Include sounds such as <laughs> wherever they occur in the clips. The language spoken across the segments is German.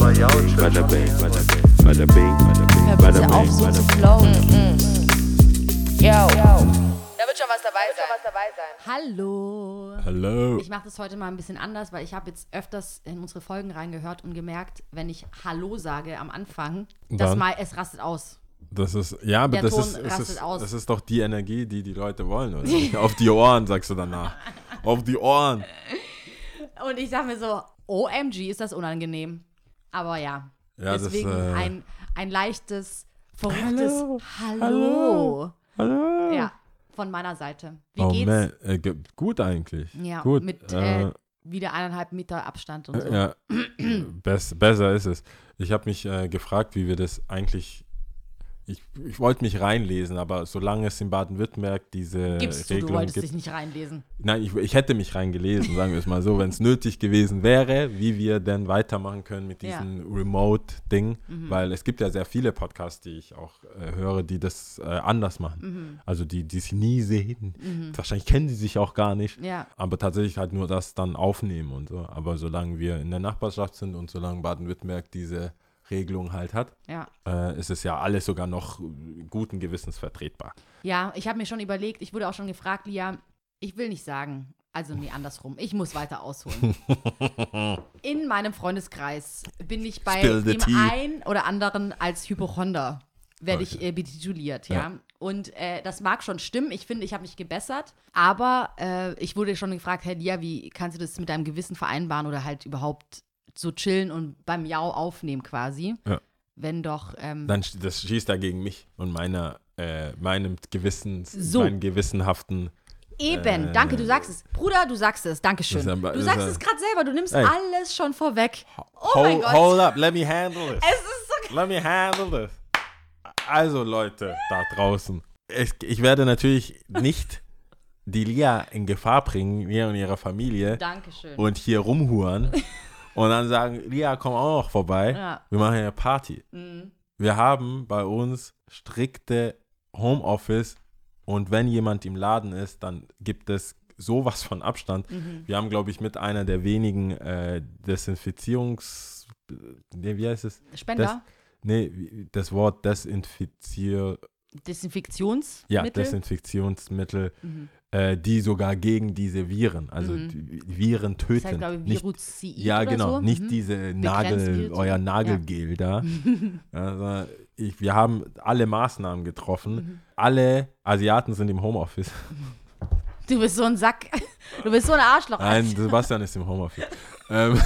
Bada bing, bada bing, bada bing, auf, bing, so zu bing. flowen. Yo. Da wird schon was dabei sein. Hallo. Hallo. Ich mache das heute mal ein bisschen anders, weil ich habe jetzt öfters in unsere Folgen reingehört und gemerkt, wenn ich Hallo sage am Anfang, dass Dann? mal es rastet aus. Das ist, ja, aber Der das Ton ist, es rastet ist, aus. das ist doch die Energie, die die Leute wollen, oder? <laughs> Auf die Ohren, sagst du danach. Auf die Ohren. Und ich sage mir so, OMG, ist das unangenehm. Aber ja, Ja, das, deswegen äh, ein, ein leichtes, verrücktes Hallo. Hallo. Hallo. Ja, von meiner Seite. Wie oh, geht's? man, äh, gut eigentlich. Ja, gut. mit äh, äh, wieder eineinhalb Meter Abstand und so. Ja, <clears throat> bess, besser ist es. Ich habe mich äh, gefragt, wie wir das eigentlich. Ich, ich wollte mich reinlesen, aber solange es in Baden-Württemberg diese Gibst du, du Regelung wolltest gibt. dich nicht reinlesen. Nein, ich, ich hätte mich reingelesen, sagen wir es mal so, wenn es nötig gewesen wäre, wie wir denn weitermachen können mit Ja. Mhm. diesem Remote-Ding, weil es gibt ja sehr viele Podcasts, die ich auch äh, höre, die das äh, anders machen. Mhm. Also die, die sich nie sehen. Wahrscheinlich kennen die sich auch gar nicht. Ja. Aber tatsächlich halt nur das dann aufnehmen und so. Aber solange wir in der Nachbarschaft sind und solange Baden-Württemberg diese Regelung halt hat, Ja. äh, ist es ja alles sogar noch guten Gewissens vertretbar. Ja, ich habe mir schon überlegt, ich wurde auch schon gefragt, Lia, ich will nicht sagen, also nee, andersrum, ich muss weiter ausholen. <laughs> In meinem Freundeskreis bin ich bei Spill dem einen oder anderen als Hypochonder, werde ich Okay. äh, betituliert, ja. Ja. Und äh, das mag schon stimmen, ich finde, ich habe mich gebessert, aber äh, ich wurde schon gefragt, hey Lia, wie kannst du das mit deinem Gewissen vereinbaren oder halt überhaupt so chillen und beim Jau aufnehmen quasi? Ja. Wenn doch, ähm, Dann das schießt da gegen mich und meiner, äh, meinem Gewissens, So. meinen gewissenhaften. Eben, Äh, danke, du sagst es. Bruder, du sagst es, Dankeschön. Aber- du sagst es gerade selber, du nimmst Ey. alles schon vorweg. Oh hold, mein Gott. hold up, let me handle this. Es ist so Let me handle this. Also Leute da draußen, ich, ich werde natürlich nicht die Lia in Gefahr bringen, Lia und ihre Familie, Dankeschön. und hier rumhuren <laughs> und dann sagen, Lia, komm auch noch vorbei. Ja. Wir machen eine Party. Mhm. Wir haben bei uns strikte Homeoffice und wenn jemand im Laden ist, dann gibt es sowas von Abstand. Mhm. Wir haben, glaube ich, mit einer der wenigen äh, Desinfizierungs... Nee, wie heißt es? Spender, Nee, wie- das Wort Desinfizier... Desinfektionsmittel. Ja, Desinfektionsmittel, Mhm. Äh, die sogar gegen diese Viren, also Mhm. Viren das töten. heißt, glaube ich, nicht Viruzid ja, oder genau. so. Nicht Mhm. diese Nagel, euer Ja. Nagelgel da. <laughs> also, ich, wir haben alle Maßnahmen getroffen. Mhm. Alle Asiaten sind im Homeoffice. Du bist so ein Sack. Du bist so ein Arschloch. Nein, Sebastian ist im Homeoffice. <laughs> ähm,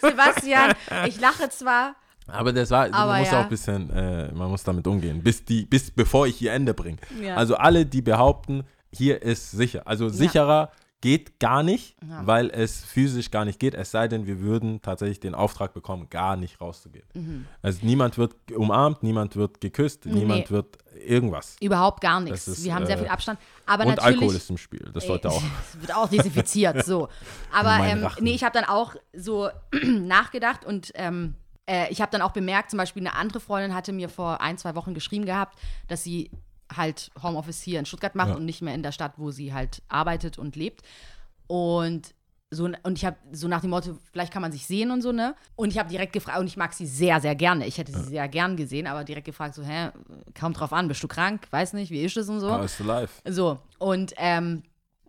Sebastian, ich lache zwar. aber das war, Aber man muss ja. auch ein bisschen, äh, man muss damit umgehen, bis die, bis bevor ich hier Ende bringe. Ja. Also alle, die behaupten, hier ist sicher. Also sicherer geht gar nicht, Ja. weil es physisch gar nicht geht, es sei denn, wir würden tatsächlich den Auftrag bekommen, gar nicht rauszugehen. Mhm. Also niemand wird umarmt, niemand wird geküsst, niemand wird irgendwas. Überhaupt gar nichts. Ist, Wir haben sehr äh, viel Abstand. Aber Und natürlich. Alkohol ist im Spiel, das sollte auch. <laughs> Es wird auch desinfiziert, so. <laughs> Aber ähm, nee, ich habe dann auch so <clears throat> nachgedacht und ähm, äh, ich habe dann auch bemerkt, zum Beispiel eine andere Freundin hatte mir vor ein, zwei Wochen geschrieben gehabt, dass sie halt Homeoffice hier in Stuttgart macht Ja. und nicht mehr in der Stadt, wo sie halt arbeitet und lebt. Und so, und ich habe so nach dem Motto, vielleicht kann man sich sehen und so, ne? Und ich habe direkt gefragt, und ich mag sie sehr, sehr gerne. Ich hätte sie sehr gern gesehen, aber direkt gefragt, so, hä, kaum drauf an, bist du krank? Weiß nicht, wie ist es und so. Ah, ist live. So, und, ähm,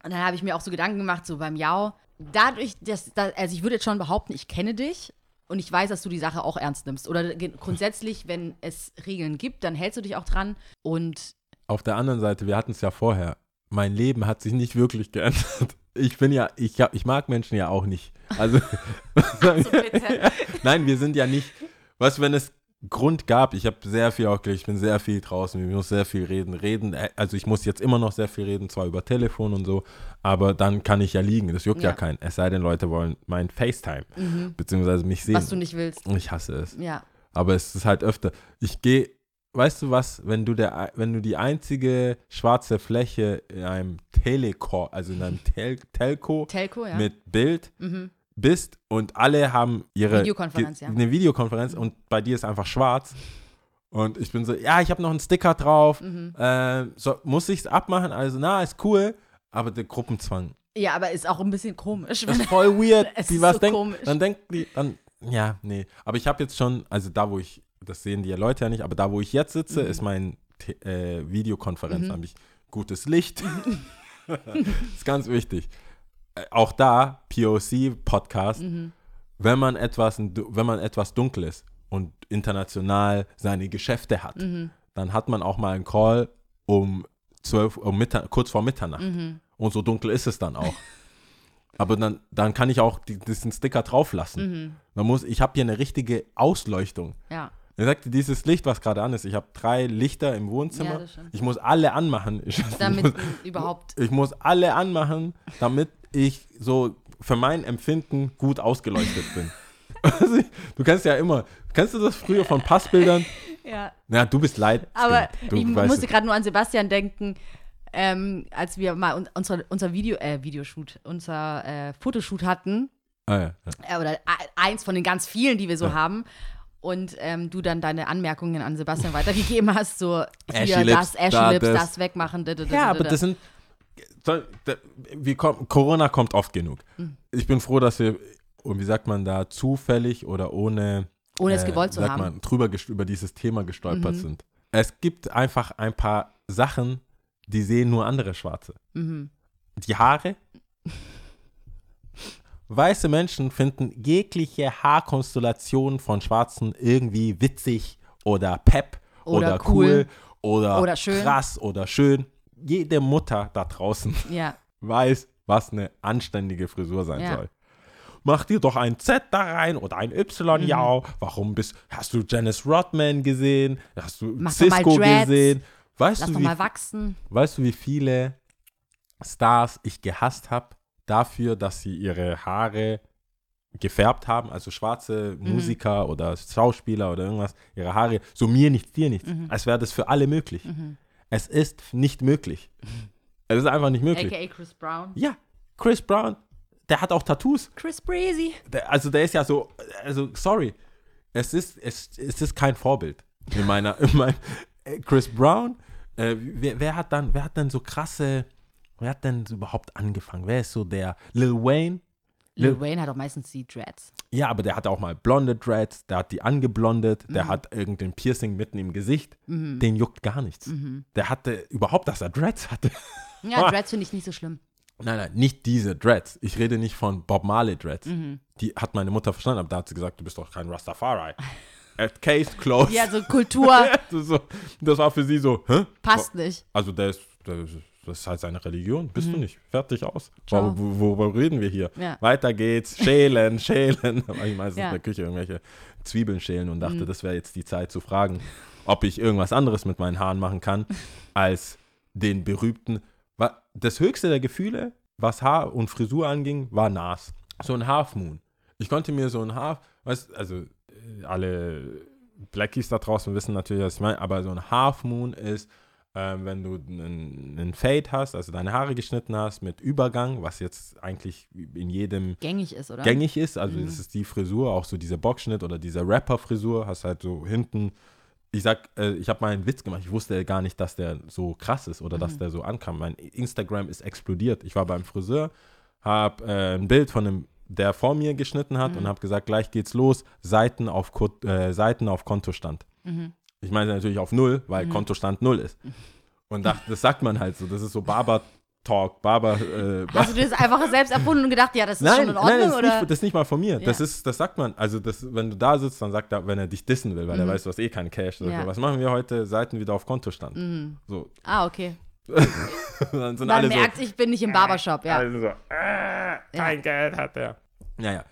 und dann habe ich mir auch so Gedanken gemacht, so beim Jau. Dadurch, dass, dass, also ich würde jetzt schon behaupten, ich kenne dich und ich weiß, dass du die Sache auch ernst nimmst. Oder grundsätzlich, wenn es Regeln gibt, dann hältst du dich auch dran. Und Auf der anderen Seite, wir hatten es ja vorher. Mein Leben hat sich nicht wirklich geändert. Ich bin ja, ich, hab, ich mag Menschen ja auch nicht. Also, bitte. <laughs> nein, wir sind ja nicht. Was, wenn es Grund gab? Ich habe sehr viel auch, ich bin sehr viel draußen, ich muss sehr viel reden. Reden, äh, also ich muss jetzt immer noch sehr viel reden, zwar über Telefon und so, aber dann kann ich ja liegen. Das juckt ja, Ja. keinen. Es sei denn, Leute wollen mein FaceTime, beziehungsweise mich sehen. was du nicht willst. Und ich hasse es. Ja. Aber es ist halt öfter. Ich gehe, weißt du was, wenn du der, wenn du die einzige schwarze Fläche in einem Teleco, also in einem <laughs> Tel Telco Telco, ja. mit Bild mhm. bist und alle haben ihre Videokonferenz, ja. eine Videokonferenz und bei dir ist einfach schwarz. Und ich bin so, ja, ich habe noch einen Sticker drauf. Mhm. Äh, so, muss ich es abmachen? Also, na, ist cool. Aber der Gruppenzwang. Ja, aber ist auch ein bisschen komisch. Das ist voll weird. <laughs> Es die ist was so komisch. Dann denken die, dann ja, nee. Aber ich habe jetzt schon, also da, wo ich, das sehen die Leute ja nicht, aber da, wo ich jetzt sitze, Mhm. ist mein äh, Videokonferenz. Da habe ich gutes Licht. <laughs> <laughs> ist ganz wichtig. Äh, auch da, POC-Podcast, Mhm. wenn man etwas, wenn man etwas dunkel ist und international seine Geschäfte hat, Mhm. dann hat man auch mal einen Call um 12, um Mittag, kurz vor Mitternacht. Mhm. Und so dunkel ist es dann auch. Aber dann, dann kann ich auch die, diesen Sticker drauf lassen. Mhm. Man muss, ich habe hier eine richtige Ausleuchtung. Ja. Er sagte, dieses Licht, was gerade an ist, ich habe drei Lichter im Ja, Wohnzimmer. stimmt. ich muss alle anmachen. Ich, Damit muss, überhaupt. ich muss alle anmachen, damit ich so für mein Empfinden gut ausgeleuchtet bin. <laughs> Du kannst ja immer, kennst du das früher von Passbildern? <laughs> Ja. Na, du bist leid. Aber du ich musste gerade nur an Sebastian denken, ähm, als wir mal un unser, unser Video, äh, Videoshoot, unser äh, Fotoshoot hatten, Ah, ja, ja. äh, oder a- eins von den ganz vielen, die wir so haben. Und ähm, du dann deine Anmerkungen an Sebastian weitergegeben hast, so hier das, Ashy da, Lips, das. das, wegmachen. da, da, da, Ja, da, aber da. das sind. Wir kommen, Corona kommt oft genug. Mhm. Ich bin froh, dass wir, und wie sagt man da, zufällig oder ohne, Ohne es äh, gewollt zu sagt haben. Man, drüber über dieses Thema gestolpert Mhm. sind. Es gibt einfach ein paar Sachen, die sehen nur andere Schwarze. Mhm. Die Haare. Weiße Menschen finden jegliche Haarkonstellation von Schwarzen irgendwie witzig oder pep oder, Oder cool, cool. oder, Oder krass oder schön. Jede Mutter da draußen Ja, <laughs> weiß, was eine anständige Frisur sein Ja. soll. Mach dir doch ein Z da rein oder ein Y, Mhm. ja. Warum bist, hast du Janice Rodman gesehen? Hast du Mach Cisco gesehen? Weißt lass du, doch wie mal wachsen. Weißt du, wie viele Stars ich gehasst habe dafür, dass sie ihre Haare gefärbt haben, also schwarze Mhm. Musiker oder Schauspieler oder irgendwas, ihre Haare, so mir nichts, dir nichts, Mhm. als wäre das für alle möglich. Mhm. Es ist nicht möglich. <laughs> Es ist einfach nicht möglich. AKA Chris Brown. Ja, Chris Brown, der hat auch Tattoos. Chris Breezy. Der, also der ist ja so, also sorry, es ist, es, es ist kein Vorbild in meiner, <laughs> in meinem, äh, Chris Brown, äh, wer, wer hat dann, wer hat denn so krasse, wer hat denn überhaupt angefangen? Wer ist so der, Lil Wayne? Lil Wayne hat auch meistens die Dreads. Ja, aber der hat auch mal blonde Dreads, der hat die angeblondet, Mhm. der hat irgendein Piercing mitten im Gesicht, den juckt gar nichts. Der hatte überhaupt, dass er Dreads hatte. Ja, <laughs> Dreads finde ich nicht so schlimm. Nein, nein, nicht diese Dreads. Ich rede nicht von Bob Marley Dreads. Mhm. Die hat meine Mutter verstanden, aber da hat sie gesagt, du bist doch kein Rastafari. At case closed. Ja, so Kultur <laughs> das war für sie so, hä? passt nicht. Also der ist, der ist, das ist halt seine Religion. Bist du nicht. Fertig aus. Mhm. Ciao. Wo, wo, worüber reden wir hier? Ja. Weiter geht's. Schälen, schälen. <laughs> Da war ich meistens Ja. Mhm. in der Küche irgendwelche Zwiebeln schälen und dachte, das wäre jetzt die Zeit zu fragen, ob ich irgendwas anderes mit meinen Haaren machen kann, <laughs> als den berühmten. Das höchste der Gefühle, was Haar und Frisur anging, war Nas. So ein Half Moon. Ich konnte mir so ein Half, weißt also äh, alle Blackies da draußen wissen natürlich, was ich meine, aber so ein Half Moon ist, ähm, wenn du einen, Fade hast, also deine Haare geschnitten hast mit Übergang, was jetzt eigentlich in jedem Gängig ist, oder? gängig ist. Also Mhm. das ist die Frisur, auch so dieser Boxschnitt oder dieser Rapper-Frisur, hast halt so hinten. Ich sag, äh, ich habe mal einen Witz gemacht. Ich wusste gar nicht, dass der so krass ist oder Mhm. dass der so ankam. Mein Instagram ist explodiert. Ich war beim Friseur, habe äh, ein Bild von einem, der vor mir geschnitten hat Mhm. und habe gesagt, gleich geht's los. Seiten auf, Ko äh, Seiten auf Kontostand. Mhm. Ich meine natürlich auf Null, weil Kontostand Null ist. Und das, das sagt man halt so. Das ist so Barber-Talk, Barber. Äh, Hast du dir das einfach selbst erfunden und gedacht, ja, das ist Nein, schon in nein, Ordnung? das, ist oder? nicht, das ist nicht mal von mir. Das, Ja. ist, das sagt man. Also, das, wenn du da sitzt, dann sagt er, wenn er dich dissen will, weil er Mhm. weiß, du hast eh keinen Cash. Ja. so. Was machen wir heute? Seiten wieder auf Kontostand. Mhm. So. Ah, okay. <laughs> dann sind Man merkt, ich bin nicht im Barbershop, so, ja. alle so, äh, kein Geld hat er. Naja.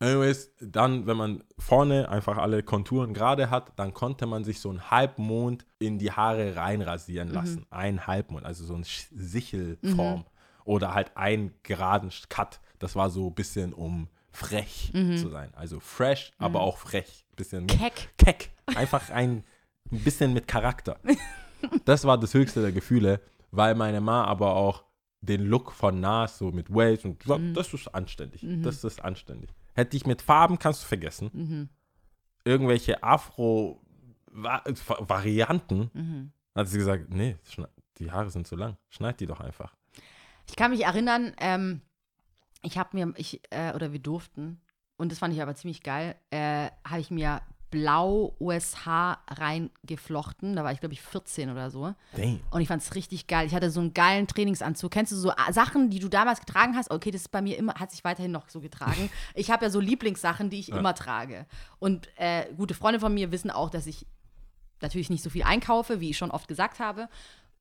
Anyways, dann, wenn man vorne einfach alle Konturen gerade hat, dann konnte man sich so einen Halbmond in die Haare reinrasieren Mhm. lassen. Ein Halbmond, also so eine Sichelform. Oder halt einen geraden Cut. Das war so ein bisschen, um frech Mhm. zu sein. Also fresh, aber auch frech. Bisschen Keck. keck. Einfach ein, ein bisschen mit Charakter. <laughs> Das war das höchste der Gefühle, weil meine Ma aber auch den Look von Nas so mit Waves und so, Mhm. das ist anständig. Das ist anständig. Hätte ich mit Farben, kannst du vergessen. Mhm. Irgendwelche Afro-Varianten, Mhm. hat sie gesagt, nee, die Haare sind zu lang. Schneid die doch einfach. Ich kann mich erinnern, ähm, ich habe mir, ich, äh, oder wir durften, und das fand ich aber ziemlich geil, äh, habe ich mir blau USH reingeflochten. Da war ich, glaube ich, 14 oder so. Dang. Und ich fand es richtig geil. Ich hatte so einen geilen Trainingsanzug. Kennst du so äh, Sachen, die du damals getragen hast? Okay, das ist bei mir immer, hat sich weiterhin noch so getragen. <laughs> Ich habe ja so Lieblingssachen, die ich immer trage. Und äh, gute Freunde von mir wissen auch, dass ich natürlich nicht so viel einkaufe, wie ich schon oft gesagt habe.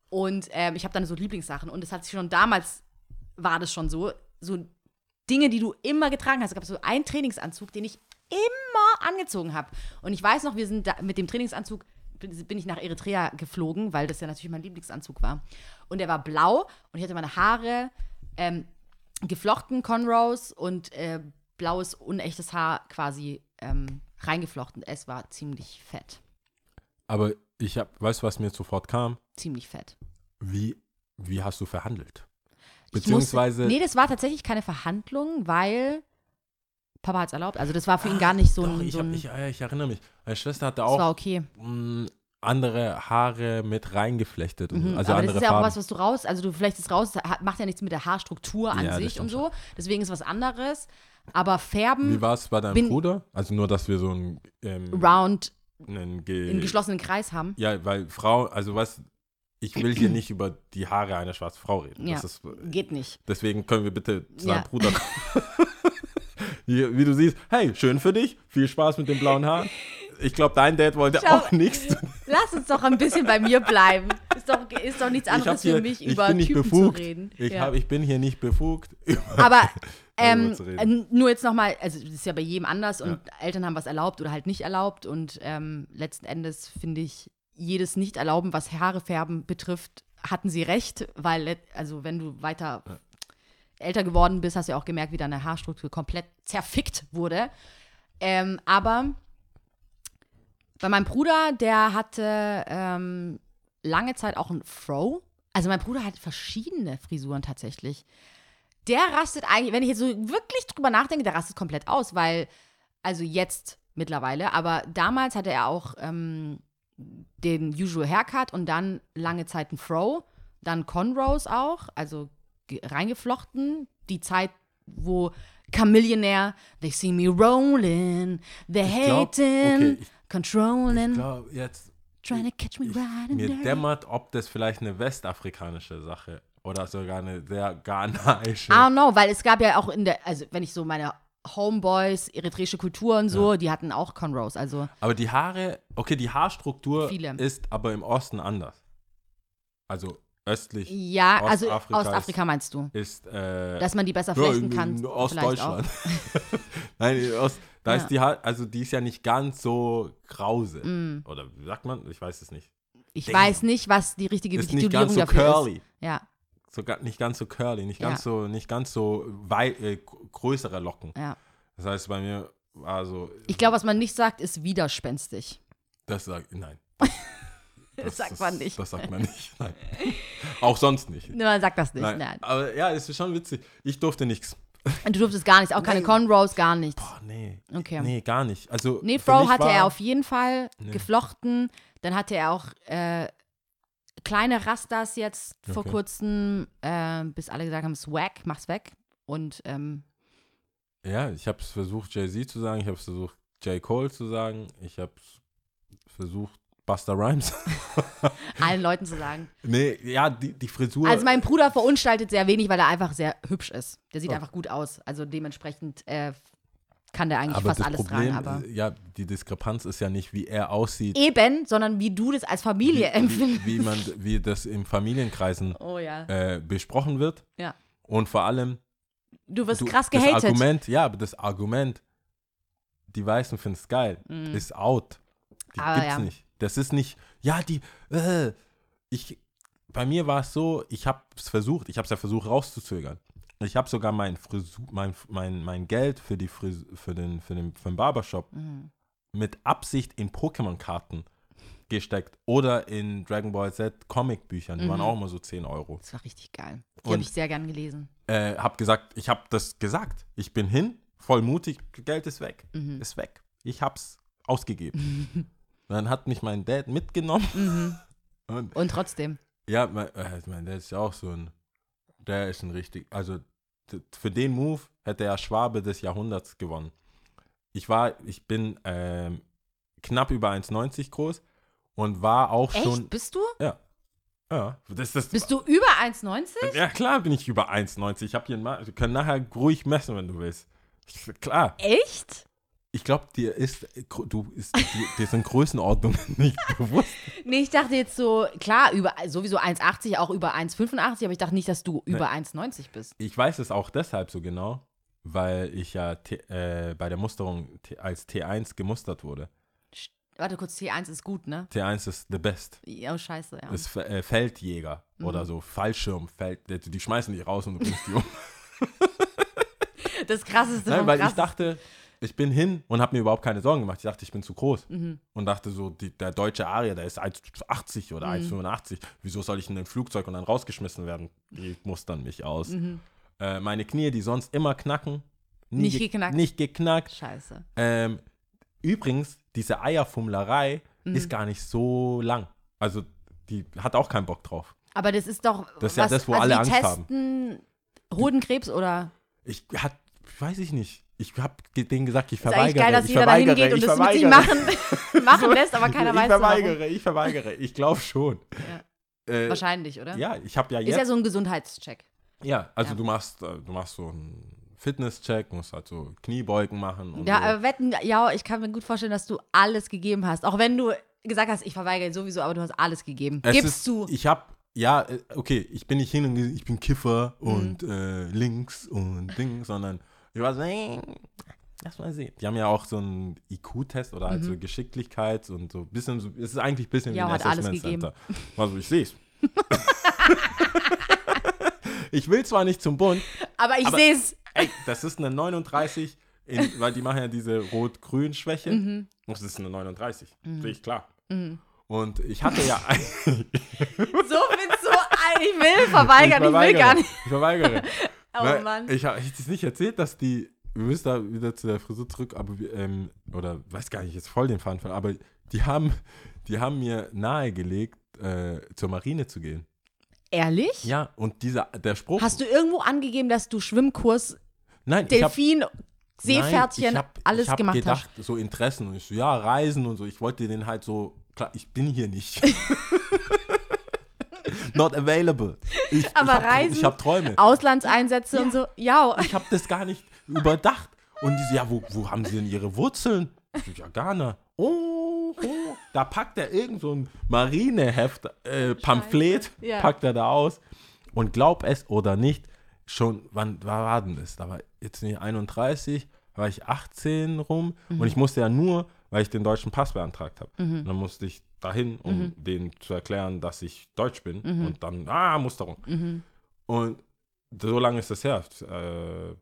Und ähm, ich habe dann so Lieblingssachen. Und das hat sich schon damals, war das schon so, so Dinge, die du immer getragen hast. Es gab so einen Trainingsanzug, den ich immer angezogen habe. Und ich weiß noch, wir sind da, mit dem Trainingsanzug bin ich nach Eritrea geflogen, weil das ja natürlich mein Lieblingsanzug war. Und der war blau und ich hatte meine Haare ähm, geflochten, Conrows und äh, blaues, unechtes Haar quasi ähm, reingeflochten. Es war ziemlich fett. Aber ich hab, weißt du, was mir sofort kam? Ziemlich fett. Wie, wie hast du verhandelt? Beziehungsweise, Musste, nee, das war tatsächlich keine Verhandlung, weil Papa hat es erlaubt. Also das war für ihn gar nicht so doch, ein. ich, so hab, ein ich, ich erinnere mich. Meine Schwester hatte das war auch okay. mh, andere Haare mit reingeflechtet. Und, Mhm, also aber andere das ist ja auch Farben. was, was du raus, also du flechtest raus, macht ja nichts mit der Haarstruktur an Ja, sich und so. Deswegen ist was anderes. Aber Färben Wie war es bei deinem Bruder? Also nur, dass wir so einen, ähm, round einen ge in geschlossenen Kreis haben. Ja, weil Frau, also was, ich will hier nicht über die Haare einer schwarzen Frau reden. Ja. Ist, Geht nicht. deswegen können wir bitte zu Ja. deinem Bruder kommen. <laughs> <laughs> Hier, wie du siehst, hey, schön für dich, viel Spaß mit den blauen Haaren. Ich glaube, dein Dad wollte Schau. auch nichts. Lass uns doch ein bisschen bei mir bleiben. Ist doch, ist doch nichts anderes hier, für mich, ich über bin nicht Typen befugt. zu reden. Ich, Ja. hab, ich bin hier nicht befugt. <laughs> Aber <laughs> ähm, äh, nur jetzt nochmal, also das ist ja bei jedem anders und Eltern haben was erlaubt oder halt nicht erlaubt und ähm, letzten Endes finde ich, jedes Nicht-Erlauben, was Haare färben betrifft, hatten sie recht, weil, also wenn du weiter älter geworden bist, hast du ja auch gemerkt, wie deine Haarstruktur komplett zerfickt wurde. Ähm, aber bei meinem Bruder, der hatte ähm, lange Zeit auch ein Fro. Also mein Bruder hat verschiedene Frisuren tatsächlich. Der rastet eigentlich, wenn ich jetzt so wirklich drüber nachdenke, der rastet komplett aus, weil, also jetzt mittlerweile, aber damals hatte er auch ähm, den Usual Haircut und dann lange Zeit ein Fro, dann Conrows auch, also reingeflochten. Die Zeit, wo Chamillionaire, they see me rolling, they glaub, hating, okay, controlling, Ich glaube, jetzt trying to catch me ich, riding mir dirty. dämmert, ob das vielleicht eine westafrikanische Sache oder sogar eine sehr ghanaische. I don't know, weil es gab ja auch in der, also wenn ich so meine Homeboys, eritreische Kultur und so, die hatten auch Conrows, also Aber die Haare, okay, die Haarstruktur Viele. ist aber im Osten anders. Also östlich ja, also Ostafrika Ostafrika meinst du, ist äh, dass man die besser ja, flechten in- kann, Ostdeutschland. <laughs> <laughs> Nein, in Ost, da Ja. ist die Haar, also die ist ja nicht ganz so krause. Mm. Oder wie sagt man? Ich weiß es nicht. Ich Damn. weiß nicht, was die richtige Ist nicht ganz so dafür curly. ist. Ja, So, nicht ganz so curly, nicht Ja. ganz so, nicht ganz so wei äh, größere Locken. ja. Das heißt, bei mir war so. Ich glaube, was man nicht sagt, ist widerspenstig. Das sagt, nein. <laughs> Das sagt man nicht. Das sagt man nicht. Nein. Auch sonst nicht. Nee, <laughs> Man sagt das nicht, Nein. nein. Aber ja, es ist schon witzig. Ich durfte nichts. Und du durftest gar nichts, auch keine. Conrows, gar nichts. Boah, nee. Okay. Nee, gar nicht. Also, Nee, Fro hatte er auf jeden Fall Nee. geflochten. Dann hatte er auch äh, kleine Rastas jetzt vor Okay. kurzem, äh, bis alle gesagt haben, swag, mach's weg. Und ähm, Ja, ich habe es versucht, Jay-Z zu sagen. Ich habe es versucht, J. Cole zu sagen. Ich habe versucht, Buster Rhymes. <laughs> allen Leuten zu sagen. nee, ja, die, die Frisur. Also mein Bruder verunstaltet sehr wenig, weil er einfach sehr hübsch ist. Der sieht Oh. einfach gut aus. Also dementsprechend äh, kann der eigentlich aber fast das alles Problem, tragen. Aber ja, die Diskrepanz ist ja nicht, wie er aussieht. eben, sondern wie du das als Familie wie, empfindest. wie, wie man, wie das in Familienkreisen oh ja. äh, besprochen wird. Ja. Und vor allem, Du wirst du, krass das gehatet. Argument, ja, aber das Argument, die Weißen finden es geil, ist out. Die. Aber gibt's ja. nicht. Das ist nicht, ja, die, äh, ich, bei mir war es so, ich habe es versucht, ich habe es ja versucht rauszuzögern. Ich habe sogar mein, Frisur, mein, mein, mein Geld für, die Fris für, den, für, den, für den Barbershop Mhm. mit Absicht in Pokémon-Karten gesteckt oder in Dragon Ball Z Comicbüchern. Die waren Mhm. auch immer so 10 Euro. Das war richtig geil. Die habe ich sehr gern gelesen. Äh, hab gesagt, ich habe das gesagt. Ich bin hin, voll mutig, Geld ist weg. Mhm. Ist weg. Ich hab's ausgegeben. <laughs> Dann hat mich mein Dad mitgenommen. Mhm. <laughs> Und Und trotzdem. ja, mein, äh, mein Dad ist ja auch so ein, der ist ein richtig, also für den Move hätte er Schwabe des Jahrhunderts gewonnen. ich war, ich bin ähm, knapp über 1,90 groß und war auch Echt? schon. Bist du? Ja. Ja, das, das, Bist du über 1,90? ja, klar bin ich über 1,90. Ich habe hier einen Ma- Wir können nachher ruhig messen, wenn du willst. Klar. Echt? Ich glaube, dir ist, du ist, dir, sind Größenordnungen <laughs> nicht bewusst. Nee, ich dachte jetzt so, klar, über sowieso 1,80, auch über 1,85, aber ich dachte nicht, dass du über 1,90 bist. Ich weiß es auch deshalb so genau, weil ich ja äh, bei der Musterung als T1 gemustert wurde. Warte kurz, T1 ist gut, ne? T1 ist the best. Ja, oh, scheiße, ja. ist äh, Feldjäger Mhm. oder so Fallschirm, Feld, die die schmeißen dich raus und du bringst die um. Das krasseste Nein, weil ich Krassen. dachte, ich bin hin und habe mir überhaupt keine Sorgen gemacht. Ich dachte, ich bin zu groß. Mhm. Und dachte so, die, der deutsche Arier, der ist 1,80 Mhm. oder 1,85. Wieso soll ich in ein Flugzeug und dann rausgeschmissen werden? Die mustern mich aus. Mhm. Äh, meine Knie, die sonst immer knacken. Nicht ge- geknackt. Nicht geknackt. Scheiße. Ähm, übrigens, diese Eierfummlerei Mhm. ist gar nicht so lang. Also, die hat auch keinen Bock drauf. Aber das ist doch. Das ist ja das, wo also alle die Angst haben. testen Hodenkrebs oder. Ich hat, weiß ich nicht. Ich habe denen gesagt, ich Ist verweigere. geil, dass ich jeder da verweigere, hingeht und das mit ihm verweigere. machen, <laughs> machen lässt, aber keiner ich weiß so warum. verweigere, ich verweigere. Ich glaube schon. Äh, Wahrscheinlich, oder? ja, ich habe ja Ist jetzt. ja so ein Gesundheitscheck. ja, also Ja. du machst, äh, du machst so einen Fitnesscheck, musst halt so Kniebeugen machen und Ja, so. aber wetten, ja, ich kann mir gut vorstellen, dass du alles gegeben hast. Auch wenn du gesagt hast, ich verweigere sowieso, aber du hast alles gegeben. Es Gibst ist, du. Ich habe, ja, äh, okay, ich bin nicht hin und ich bin Kiffer Mhm. und äh, links und Ding, sondern ich war so, äh, lass mal sehen. Die haben ja auch so einen IQ-Test oder halt so Geschicklichkeit und so ein bisschen, so, es ist eigentlich ein bisschen Mhm. Ja, wie ein Assessment Center. Also ich sehe es. <laughs> ich will zwar nicht zum Bund, aber ich sehe es. ey, das ist eine 39, in, weil die machen ja diese Rot-Grün-Schwäche. Mhm. Das ist eine 39, sehe ich klar. Und ich hatte ja <laughs> So findest du, ich will verweigern, ich, will verweigere. gar nicht. Ich verweigere. Oh Weil Mann. Ich habe das nicht erzählt, dass die, wir müssen da wieder zu der Frisur zurück, aber ähm, oder weiß gar nicht, jetzt voll den Faden von, aber die haben, die haben mir nahegelegt, äh, zur Marine zu gehen. Ehrlich? Ja, und dieser, der Spruch. Hast du irgendwo angegeben, dass du Schwimmkurs, nein, Delfin, Seepferdchen, Nein, ich hab, alles ich hab gemacht gedacht, hast? so Interessen und ich so, ja, Reisen und so. Ich wollte den halt so, klar, ich bin hier nicht. <laughs> Not available. Ich, Aber ich hab, Reisen- Ich habe Träume. Auslandseinsätze und so. Ja. Ich habe das gar nicht überdacht. Und die so, ja, wo, wo haben sie denn ihre Wurzeln? Ich so, ja, Ghana. Oh, oh. Da packt er irgend so ein Marineheft, äh, Pamphlet, Ja. packt er da aus. Und glaub es oder nicht, schon, wann war, denn das? Da war jetzt nicht 31, war ich 18 rum. Und ich musste ja nur, weil ich den deutschen Pass beantragt habe. Und dann musste ich dahin, um denen zu erklären, dass ich Deutsch bin. Und dann, ah, Musterung. Und so lange ist das her. Äh,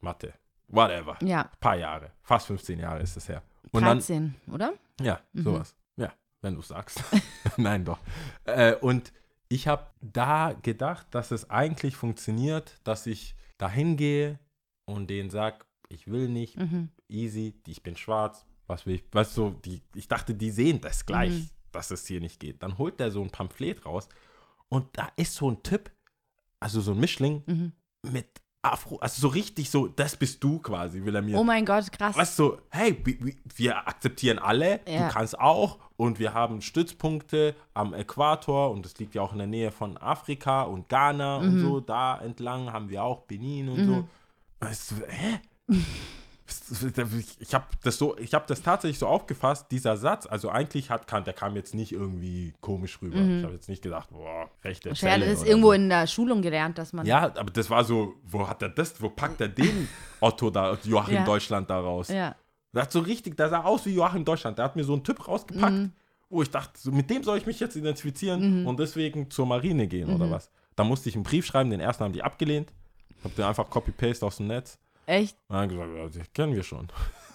Mathe. Whatever. Ja, paar Jahre. Fast 15 Jahre ist das her. Und dann, 13, oder? ja, sowas. Ja, wenn du sagst. <laughs> <laughs> Nein, doch. Äh, und ich habe da gedacht, dass es eigentlich funktioniert, dass ich dahin gehe und denen sag, ich will nicht, Mhm. easy, ich bin schwarz, was will ich, weißt du, die, ich dachte, die sehen das gleich, Mhm. dass es hier nicht geht. Dann holt der so ein Pamphlet raus und da ist so ein Typ, also so ein Mischling Mhm. mit Afro, also so richtig so, das bist du quasi, will er mir Oh mein Gott, krass. Weißt du, hey, wir- akzeptieren alle, Ja. du kannst auch und wir haben Stützpunkte am Äquator und das liegt ja auch in der Nähe von Afrika und Ghana Mhm. und so, da entlang haben wir auch Benin und so. Weißt du, hä? <laughs> Ich habe das so, ich habe das tatsächlich so aufgefasst, dieser Satz, also eigentlich hat Kant, der kam jetzt nicht irgendwie komisch rüber. Ich habe jetzt nicht gedacht, boah, rechte Ich hatte Zelle das oder irgendwo so. in der Schulung gelernt, dass man. Ja, aber das war so, wo hat er das, wo packt er den Otto da, Joachim Ja. Deutschland da raus? Ja. Der hat so richtig, der sah aus wie Joachim Deutschland. Der hat mir so einen Typ rausgepackt, Mhm. wo ich dachte, so, mit dem soll ich mich jetzt identifizieren und deswegen zur Marine gehen Mhm. oder was. Da musste ich einen Brief schreiben, den ersten haben die abgelehnt. Hab den einfach Copy-Paste aus dem Netz. Echt? Gesagt, ja, das kennen wir schon.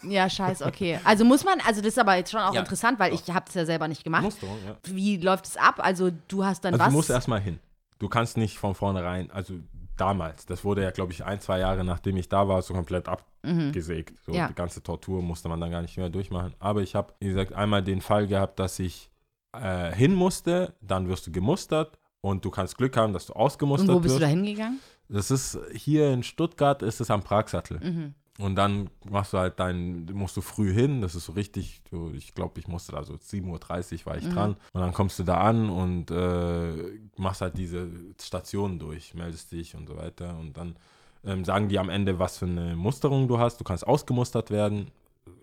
Ja, scheiß, okay. Also muss man, also das ist aber jetzt schon auch Ja. interessant, weil ich habe das ja selber nicht gemacht. Musterung, ja. Wie läuft es ab? Also du hast dann Also was? du musst erstmal hin. Du kannst nicht von vornherein, also damals, das wurde ja, glaube ich, ein, zwei Jahre nachdem ich da war, so komplett abgesägt. So Ja. die ganze Tortur musste man dann gar nicht mehr durchmachen. Aber ich habe, wie gesagt, einmal den Fall gehabt, dass ich äh, hin musste, dann wirst du gemustert und du kannst Glück haben, dass du ausgemustert Und wo bist wirst. du da hingegangen? Das ist hier in Stuttgart, ist es am Pragsattel. Mhm. Und dann machst du halt dein, musst du früh hin, das ist so richtig, ich glaube, ich musste da so 7.30 Uhr war ich dran. Und dann kommst du da an und äh, machst halt diese Stationen durch, meldest dich und so weiter. Und dann ähm, sagen die am Ende, was für eine Musterung du hast. Du kannst ausgemustert werden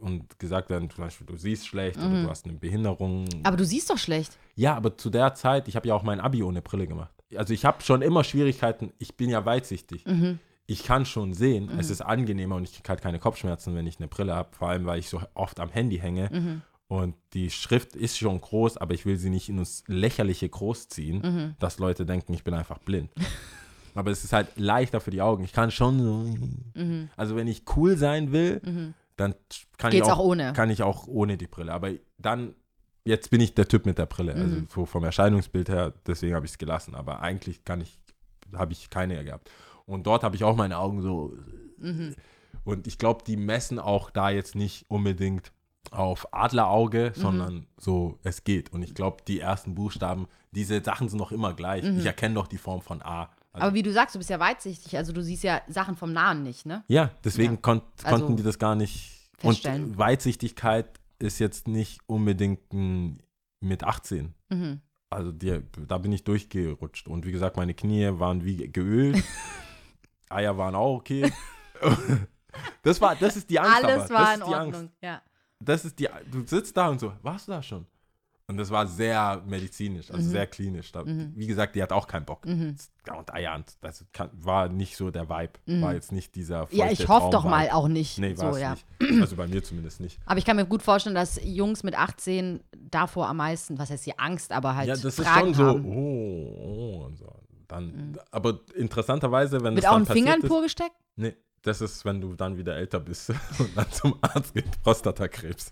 und gesagt werden, zum Beispiel, du siehst schlecht oder du hast eine Behinderung. Aber du siehst doch schlecht. Ja, aber zu der Zeit, ich habe ja auch mein Abi ohne Brille gemacht. Also ich habe schon immer Schwierigkeiten, ich bin ja weitsichtig. Ich kann schon sehen, es ist angenehmer und ich kriege halt keine Kopfschmerzen, wenn ich eine Brille habe, vor allem weil ich so oft am Handy hänge. Und die Schrift ist schon groß, aber ich will sie nicht in das lächerliche Groß ziehen, dass Leute denken, ich bin einfach blind. <laughs> aber es ist halt leichter für die Augen. Ich kann schon so. Also wenn ich cool sein will, dann kann Geht's ich auch ohne. Kann ich auch ohne die Brille. Aber dann, jetzt bin ich der Typ mit der Brille. Also Mhm. so vom Erscheinungsbild her, deswegen habe ich es gelassen. Aber eigentlich kann ich, habe ich keine gehabt. Und dort habe ich auch meine Augen so. Mhm. Und ich glaube, die messen auch da jetzt nicht unbedingt auf Adlerauge, Mhm. sondern so, es geht. Und ich glaube, die ersten Buchstaben, diese Sachen sind noch immer gleich. Mhm. Ich erkenne doch die Form von A. Also, Aber wie du sagst, du bist ja weitsichtig, also du siehst ja Sachen vom Nahen nicht, ne? ja, desegen Ja. Konnt, Also, konnten die das gar nicht. feststellen. Und Weitsichtigkeit ist jetzt nicht unbedingt ein, mit 18. Mhm. Also die, da bin ich durchgerutscht. Und wie gesagt, meine Knie waren wie geölt. <laughs> Eier waren auch okay. <laughs> Das war, das ist die Angst. Alles aber. war das in Ordnung, Angst. ja. Das ist die, du sitzt da und so, warst du da schon? Und das war sehr medizinisch, also Mhm. sehr klinisch. Da, Wie gesagt, die hat auch keinen Bock. Ja, Und Eier, das kann, war nicht so der Vibe. War jetzt nicht dieser Mhm. Ja, ich hoffe doch mal auch nicht. Nee, war so, es ja. nicht. Also bei mir zumindest nicht. Aber ich kann mir gut vorstellen, dass Jungs mit 18 davor am meisten, was heißt die Angst, aber halt Ja, das ist Fragen schon so, oh, oh und so. Dann, aber interessanterweise, wenn Mit das auch in passiert den Po ist, gesteckt? Nee, das ist, wenn du dann wieder älter bist <laughs> und dann zum Arzt geht, Prostatakrebs.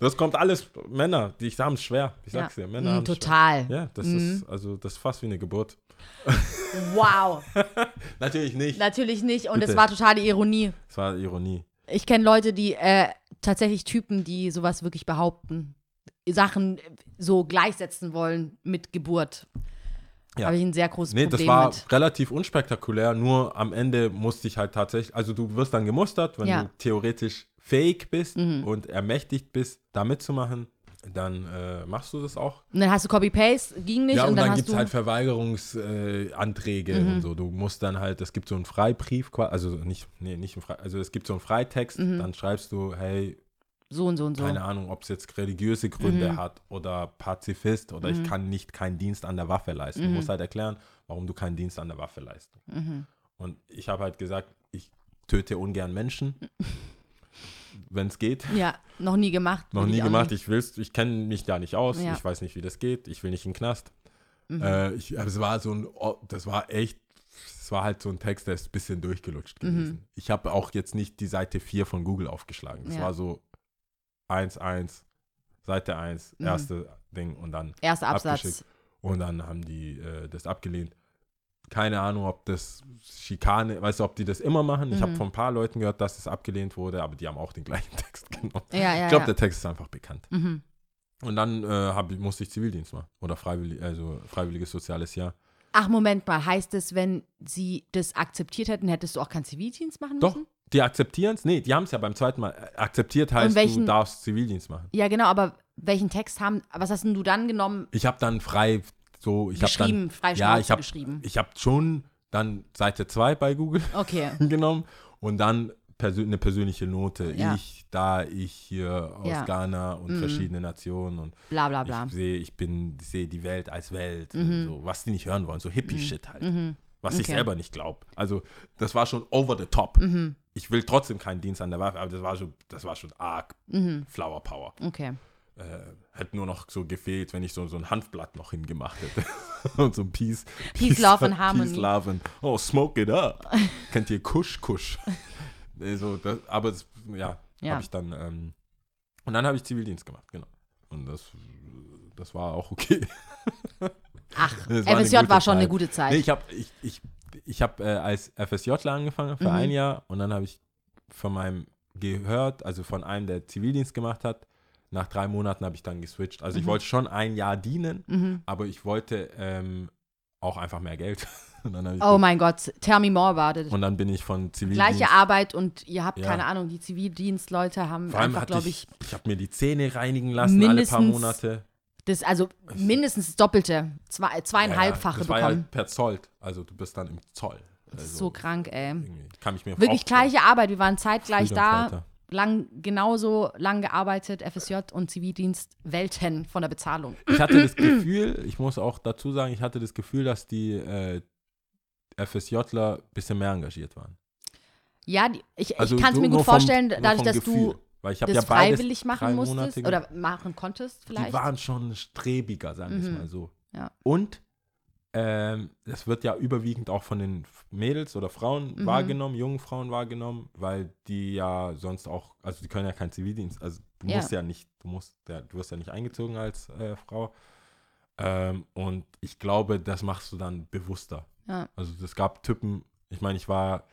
Das kommt alles, Männer, die haben es schwer. Ich sag's dir, Männer Mm, total. schwer. Ja, das ist, also das ist fast wie eine Geburt. Wow. <laughs> Natürlich nicht. Natürlich nicht. Und Bitte. es war totale Ironie. Das war Ironie. Ich kenne Leute, die äh, tatsächlich Typen, die sowas wirklich behaupten. Sachen so gleichsetzen wollen mit Geburt. Ja. Habe ich ein sehr großes Nee, das Problem war mit. relativ unspektakulär, nur am Ende musste ich halt tatsächlich, also du wirst dann gemustert, wenn Ja. Mhm. du theoretisch fähig bist und ermächtigt bist, da mitzumachen, dann äh, machst du das auch. Und dann hast du Copy-Paste, ging nicht. ja, und, und dann, dann, gibt es halt Verweigerungsanträge äh, Mhm. und so. Du musst dann halt, es gibt so einen Freibrief, also nicht, nee, nicht ein Frei, also es gibt so einen Freitext, Mhm. dann schreibst du, hey, so und so und so. keine Ahnung, ob es jetzt religiöse Gründe Mhm. hat oder Pazifist oder ich kann nicht keinen Dienst an der Waffe leisten. Du Mhm. musst halt erklären, warum du keinen Dienst an der Waffe leistest. Und ich habe halt gesagt, ich töte ungern Menschen, <laughs> wenn es geht. Ja, noch nie gemacht. Noch nie ich gemacht, nicht. ich will's, ich kenne mich da nicht aus, Ja. ich weiß nicht, wie das geht, ich will nicht in den Knast. Mhm. Äh, ich, aber es war so ein, oh, das war echt, es war halt so ein Text, der ist ein bisschen durchgelutscht gewesen. Ich habe auch jetzt nicht die Seite 4 von Google aufgeschlagen. Das Mhm. Ja. war so 1-1, Seite 1, Mhm. erste Ding und dann Erster Absatz. Und dann haben die äh, das abgelehnt. Keine Ahnung, ob das Schikane, weißt du, ob die das immer machen. Ich habe Mhm. von ein paar Leuten gehört, dass es abgelehnt wurde, aber die haben auch den <laughs> gleichen Text genommen. Ja, ja, ich glaube, ja. der Text ist einfach bekannt. Mhm. Und dann äh, hab, musste ich Zivildienst machen. Oder freiwillig, also freiwilliges soziales Jahr. Ach, Moment mal. Heißt es, wenn sie das akzeptiert hätten, hättest du auch keinen Zivildienst machen Doch, müssen? die akzeptieren es. Nee, die haben es ja beim zweiten Mal. äh, Akzeptiert heißt, welchen- du darfst Zivildienst machen. Ja, genau, aber welchen Text haben, was hast denn du dann genommen? Ich habe dann frei so, ich habe dann ja, ich habe ich habe schon dann Seite 2 bei Google <laughs> Okay. genommen und dann persö eine persönliche Note. Ja. Ich, da, ich hier aus Ja. Ghana und Mhm. verschiedene Nationen und Bla bla bla. ich sehe, ich bin, ich sehe die Welt als Welt, Mhm. so, was die nicht hören wollen, so Hippie-Shit halt. Was ich Okay. selber nicht glaube. Also, das war schon over the top. Mhm. Ich will trotzdem keinen Dienst an der Waffe, aber das war schon, das war schon arg Mhm. Flower Power. Okay. Äh, hätte nur noch so gefehlt, wenn ich so, so ein Hanfblatt noch hingemacht hätte. <laughs> und so ein Peace. Peace, Love and Harmony. Peace, Love and, oh, smoke it up. <laughs> Kennt ihr Kusch, Kusch? <laughs> So, das, aber das, ja, Ja. habe ich dann, ähm, und dann habe ich Zivildienst gemacht, genau. Und das, das war auch okay. Ach, war eine FSJ war gute schon eine Zeit. gute Zeit. Nee, ich habe ich, ich, ich hab, äh, als FSJler angefangen für Mhm. ein Jahr und dann habe ich von meinem gehört, also von einem, der Zivildienst gemacht hat, nach drei Monaten habe ich dann geswitcht. Also ich Mhm. wollte schon ein Jahr dienen, mhm. aber ich wollte ähm, auch einfach mehr Geld. <laughs> Ich Oh mein Gott, tell me more about it. und dann bin ich von Zivildienst. Gleiche Arbeit und ihr habt Ja. keine Ahnung, die Zivildienstleute haben Vor allem einfach, glaube ich, ich, ich habe mir die Zähne reinigen lassen alle paar Monate. das, also mindestens das Doppelte, zwei, Ja, ja, zweieinhalbfache das war ja bekommen. per Zoll. Also du bist dann im Zoll. Das ist Also, so krank, ey. Kann ich mir Wirklich gleiche Arbeit. Wir waren zeitgleich da, Fighter. Lang, genauso lang gearbeitet, FSJ und Zivildienst, Welten von der Bezahlung. Ich hatte das Gefühl, ich muss auch dazu sagen, ich hatte das Gefühl, dass die äh, FSJler ein bisschen mehr engagiert waren. Ja, die, ich, Also ich kann es mir gut vom- vorstellen, nur dadurch, vom dass Gefühl. du Weil ich das ja freiwillig machen musstest Monate oder machen konntest vielleicht. Die waren schon strebiger, sagen wir es Mhm. mal so. Ja. Und ähm, es wird ja überwiegend auch von den Mädels oder Frauen Mhm. wahrgenommen, jungen Frauen wahrgenommen, weil die ja sonst auch, also die können ja keinen Zivildienst, also du Ja. musst ja nicht, du musst, ja, du wirst ja nicht eingezogen als äh, Frau. Ähm, und ich glaube, das machst du dann bewusster. Ja. Also es gab Typen, ich meine, ich war,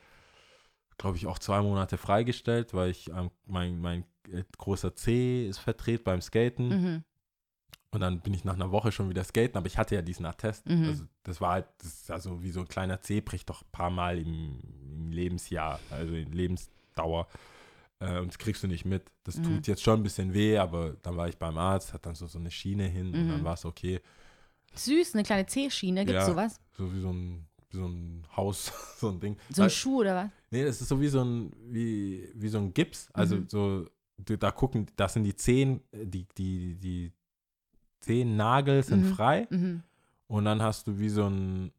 glaube ich, auch zwei Monate freigestellt, weil ich ähm, mein, mein äh, großer C ist verdreht beim Skaten. Mhm. Und dann bin ich nach einer Woche schon wieder skaten, aber ich hatte ja diesen Attest. Mhm. Also das war halt, das ist also wie so ein kleiner C, bricht doch ein paar Mal im, im Lebensjahr, also in Lebensdauer. Äh, und das kriegst du nicht mit. Das Mhm. tut jetzt schon ein bisschen weh, aber dann war ich beim Arzt, hat dann so, so eine Schiene hin und Mhm. dann war es okay. Süß, eine kleine C-Schiene, gibt's Ja. sowas? So wie so ein, wie so ein Haus, <laughs> so ein Ding. So ein Schuh oder was? Nee, das ist so wie so ein, wie, wie so ein Gips. Also Mhm. so, da gucken, das sind die Zehen, die, die, die Zehennagel sind Mhm. frei Mhm. und dann hast du wie so ein,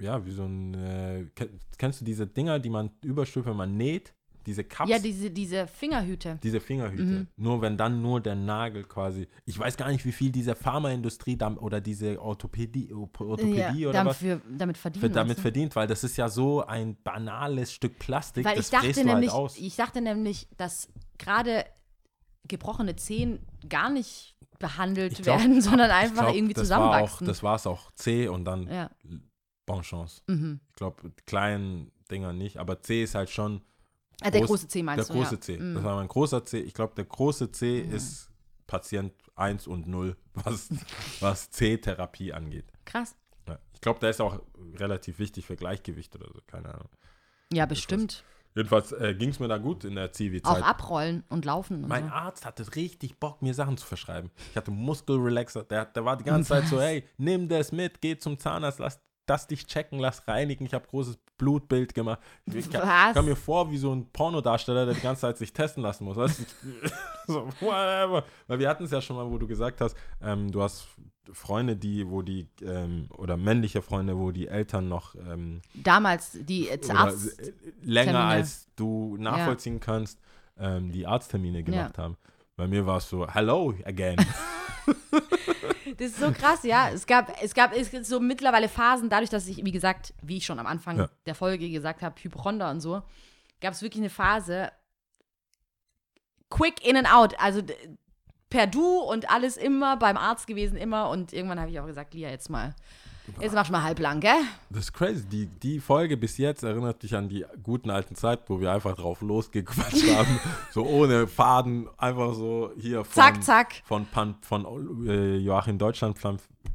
ja, wie so ein, äh, ken- kennst du diese Dinger, die man überstülpt, wenn man näht? Diese Cups? Ja, diese, diese Fingerhüte. diese Fingerhüte. Mhm. Nur wenn dann nur der Nagel quasi, ich weiß gar nicht, wie viel diese Pharmaindustrie oder diese Orthopädie, Orthopädie ja, oder was dafür, damit verdienen. für, damit verdient, weil das ist ja so ein banales Stück Plastik, Weil das ich dachte du nämlich, halt aus. ich dachte nämlich, dass gerade gebrochene Zehen gar nicht behandelt glaub- werden, <laughs> sondern einfach glaub, irgendwie das war auch, zusammenwachsen. Das war es auch C und dann ja. Bon Chance. Mhm. Ich glaube, kleinen Dinger nicht, aber C ist halt schon Ah, der Groß- große C meinst der du? große ja. C. Mhm. Das war mein großer C. Ich glaube, der große C ist Patient 1 und 0, <laughs> was, was C-Therapie angeht. Krass. Ja. Ich glaube, der ist auch relativ wichtig für Gleichgewicht oder so, keine Ahnung. Ja, bestimmt. Jedenfalls äh, ging es mir da gut in der Auch Zivi-Zeit. abrollen und laufen und Mein so. Arzt hatte richtig Bock, mir Sachen zu verschreiben. Ich hatte Muskelrelaxer, der, der war die ganze Zeit so, <laughs> hey, nimm das mit, geh zum Zahnarzt, lass das dich checken, lass reinigen. Ich habe großes Blutbild gemacht. Ich kam, Was? kam mir vor wie so ein Pornodarsteller, der die ganze Zeit sich testen lassen muss. Weißt du? <laughs> so, whatever. Weil wir hatten es ja schon mal, wo du gesagt hast, ähm, du hast Freunde, die, wo die, ähm, oder männliche Freunde, wo die Eltern noch ähm, Damals, die oder Arzt. äh, länger Termine. als du nachvollziehen kannst, ähm, die Arzttermine gemacht haben. Bei mir war es so, hello again. <laughs> <laughs> Das ist so krass, ja. Es gab, es gab es gibt so mittlerweile Phasen, dadurch, dass ich, wie gesagt, wie ich schon am Anfang Ja. der Folge gesagt habe, Hypochonder und so, gab es wirklich eine Phase, quick in and out, also per Du und alles immer beim Arzt gewesen, immer. Und irgendwann habe ich auch gesagt, Lia, jetzt mal, jetzt machst du mal halblang, gell? Das ist crazy. Die, die Folge bis jetzt erinnert dich an die guten alten Zeit, wo wir einfach drauf losgequatscht <laughs> haben. So ohne Faden, einfach so hier von, Zack, zack. von, Pan, von äh, Joachim Deutschland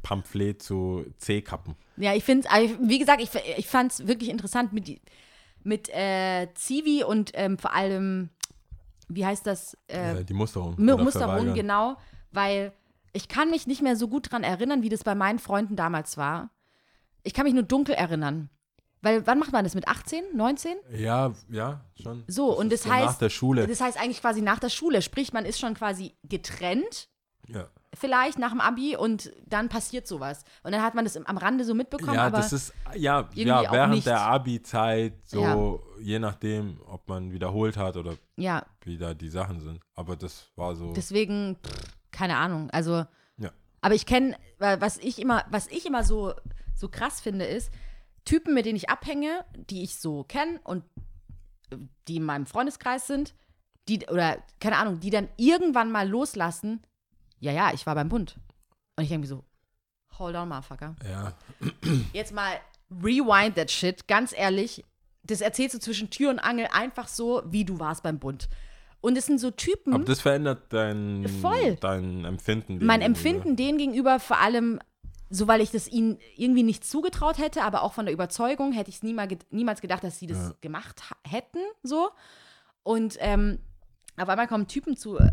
Pamphlet zu C-Kappen. Ja, ich finde wie gesagt, ich, ich fand es wirklich interessant mit, mit äh, Zivi und ähm, vor allem, wie heißt das? Äh, Äh, die Musterung. Mu- oder Musterung, genau, weil ich kann mich nicht mehr so gut dran erinnern, wie das bei meinen Freunden damals war. Ich kann mich nur dunkel erinnern. Weil, wann macht man das? Mit 18, 19? Ja, ja, schon. So, und ist das heißt- Nach der Schule. Das heißt eigentlich quasi nach der Schule. Sprich, man ist schon quasi getrennt, ja. vielleicht nach dem Abi, und dann passiert sowas. Und dann hat man das am Rande so mitbekommen, ja, aber das ist, ja, ja während der Abi-Zeit, so Ja. je nachdem, ob man wiederholt hat oder ja, wie da die Sachen sind. Aber das war so. deswegen, pff, keine Ahnung. Also, ja. Aber ich kenne, was ich immer, was ich immer so, so krass finde, ist, Typen, mit denen ich abhänge, die ich so kenne und äh, die in meinem Freundeskreis sind, die, oder keine Ahnung, die dann irgendwann mal loslassen, ja, ja, ich war beim Bund. Und ich denke mir so, hold on, motherfucker. ja. <clears throat> Jetzt mal rewind that shit, ganz ehrlich, das erzählst du zwischen Tür und Angel einfach so, wie du warst beim Bund. Und es sind so Typen, Aber das verändert dein, Voll. dein Empfinden. mein. Empfinden denen gegenüber vor allem so weil ich das ihnen irgendwie nicht zugetraut hätte, aber auch von der Überzeugung hätte ich es niemals, niemals gedacht, dass sie das Ja. gemacht hätten, so. Und ähm, auf einmal kommen Typen zu, äh,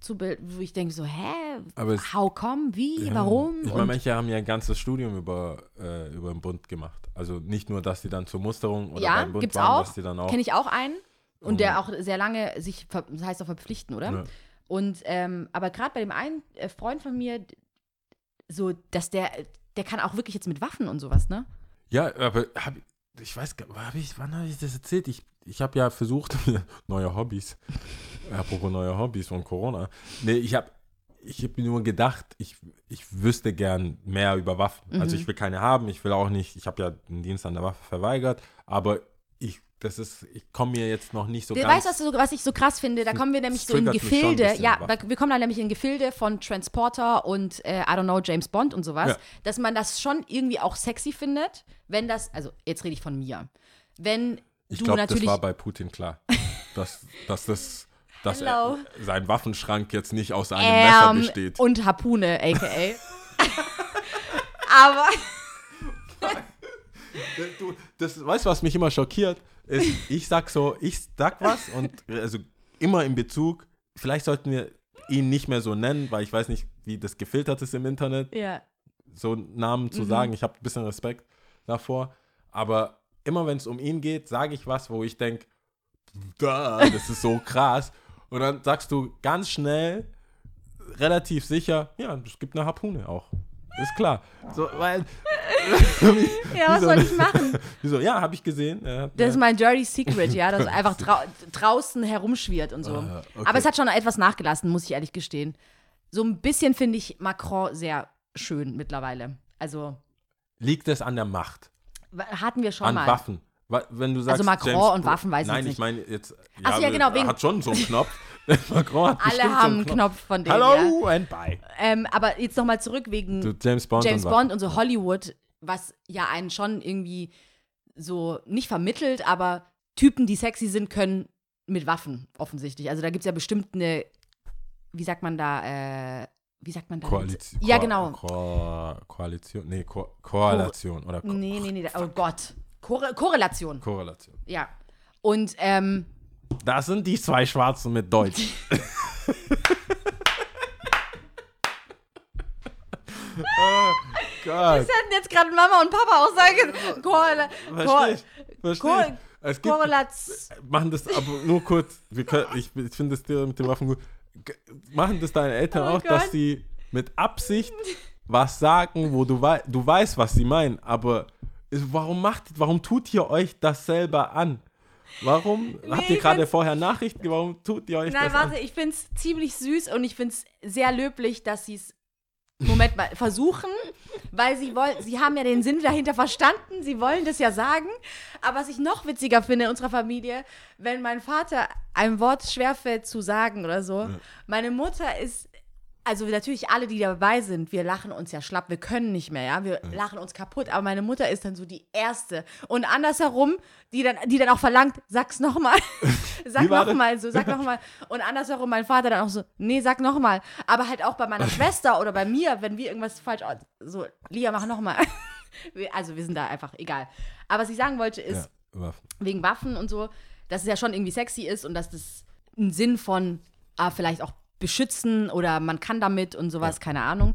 zu Bild, wo ich denke so, hä, Aber es- how come, wie, Ja. warum? Ich meine, manche haben ja ein ganzes Studium über, äh, über den Bund gemacht. Also nicht nur, dass sie dann zur Musterung oder ja, beim Bund gibt's waren, auch. dass sie dann auch. Kenne ich auch einen. Und der auch sehr lange sich, das heißt auch verpflichten, oder? Ja. Und, ähm, aber gerade bei dem einen äh, Freund von mir, so, dass der, der kann auch wirklich jetzt mit Waffen und sowas, ne? Ja, aber hab, ich weiß gar hab ich, wann habe ich das erzählt? Ich, ich habe ja versucht, <laughs> neue Hobbys, apropos neue Hobbys von Corona. Nee, ich habe ich hab mir nur gedacht, ich, ich wüsste gern mehr über Waffen. Also Mhm. ich will keine haben, ich will auch nicht, ich habe ja den Dienst an der Waffe verweigert, aber ich, das ist, ich komme mir jetzt noch nicht so Du ganz. weißt, was, du, was ich so krass finde? Da kommen wir nämlich so in Gefilde. Ja, wir kommen da nämlich in Gefilde von Transporter und äh, I don't know, James Bond und sowas, Ja. dass man das schon irgendwie auch sexy findet, wenn das, also jetzt rede ich von mir, wenn Ich du glaube, das war bei Putin klar, dass, dass, das, dass er, sein Waffenschrank jetzt nicht aus einem Messer ähm, besteht. und Harpune, aka. <laughs> Aber <laughs> Du, das, weißt du, was mich immer schockiert? Ist, ich sag so, ich sag was und also immer in Bezug, vielleicht sollten wir ihn nicht mehr so nennen, weil ich weiß nicht, wie das gefiltert ist im Internet, ja, so Namen Mhm. zu sagen. Ich habe ein bisschen Respekt davor. Aber immer wenn es um ihn geht, sage ich was, wo ich denke, das ist so krass. Und dann sagst du ganz schnell, relativ sicher, ja, es gibt eine Harpune auch. Ist klar. So, weil, ja, was soll ich machen? wieso, ja, habe ich gesehen. Ja, Das ja. ist mein Dirty Secret, ja, dass <laughs> er einfach drau draußen herumschwirrt und so. Ah, okay. Aber es hat schon etwas nachgelassen, muss ich ehrlich gestehen. So ein bisschen finde ich Macron sehr schön mittlerweile. Also Liegt es an der Macht? hatten wir schon an mal. Waffen? Wa- Wenn du sagst, Also Macron James und Waffen weiß ich Nein, jetzt ich meine jetzt. Ach so, ja, genau, wegen- hat schon so einen Knopf. <laughs> <laughs> Macron hat Alle haben so einen Knopf von denen. Hallo and bye. Ja. Ähm, aber jetzt nochmal zurück wegen Du, James Bond. James und Bond und so Hollywood, was ja einen schon irgendwie so nicht vermittelt, aber Typen, die sexy sind, können mit Waffen offensichtlich. Also da gibt es ja bestimmt eine, wie sagt man da, äh, wie sagt man da? Koalition. Ja, genau. Ko Koalition. Nee, Ko Koalition. Oder Ko Nee, nee, nee, oh Gott. Korre Korrelation, Korrelation. ja. Und ähm, Das sind die zwei Schwarzen mit Deutsch. oh <laughs> Gott. hätten jetzt gerade Mama und Papa auch sagen. Korrela Verstehe ich. Verstehe ich. Es gibt, machen das aber nur kurz. Können, ich ich finde das dir mit den Waffen gut. Machen das deine Eltern Oh auch, dass Gott. sie mit Absicht was sagen, wo du, wei du weißt, was sie meinen, aber warum macht, warum tut ihr euch das selber an? Warum habt ihr gerade vorher Nachrichten? Warum tut ihr euch Nein, das warte, an? ich finde es ziemlich süß und ich finde es sehr löblich, dass sie es, Moment mal, versuchen, weil sie wollen, sie haben ja den Sinn dahinter verstanden, sie wollen das ja sagen. Aber was ich noch witziger finde in unserer Familie, wenn mein Vater ein Wort schwerfällt zu sagen oder so, meine Mutter ist. Also natürlich alle, die dabei sind, wir lachen uns ja schlapp, wir können nicht mehr, ja, wir lachen uns kaputt, aber meine Mutter ist dann so die Erste. Und andersherum, die dann, die dann auch verlangt, sag's nochmal, <laughs> sag nochmal, so, sag nochmal. Und andersherum mein Vater dann auch so, nee, sag nochmal. Aber halt auch bei meiner <laughs> Schwester oder bei mir, wenn wir irgendwas falsch, so, Lia, mach nochmal. <laughs> Also wir sind da einfach, egal. Aber was ich sagen wollte ist, Ja, Waffen. wegen Waffen und so, dass es ja schon irgendwie sexy ist und dass das einen Sinn von ah, vielleicht auch beschützen oder man kann damit und sowas, keine Ahnung.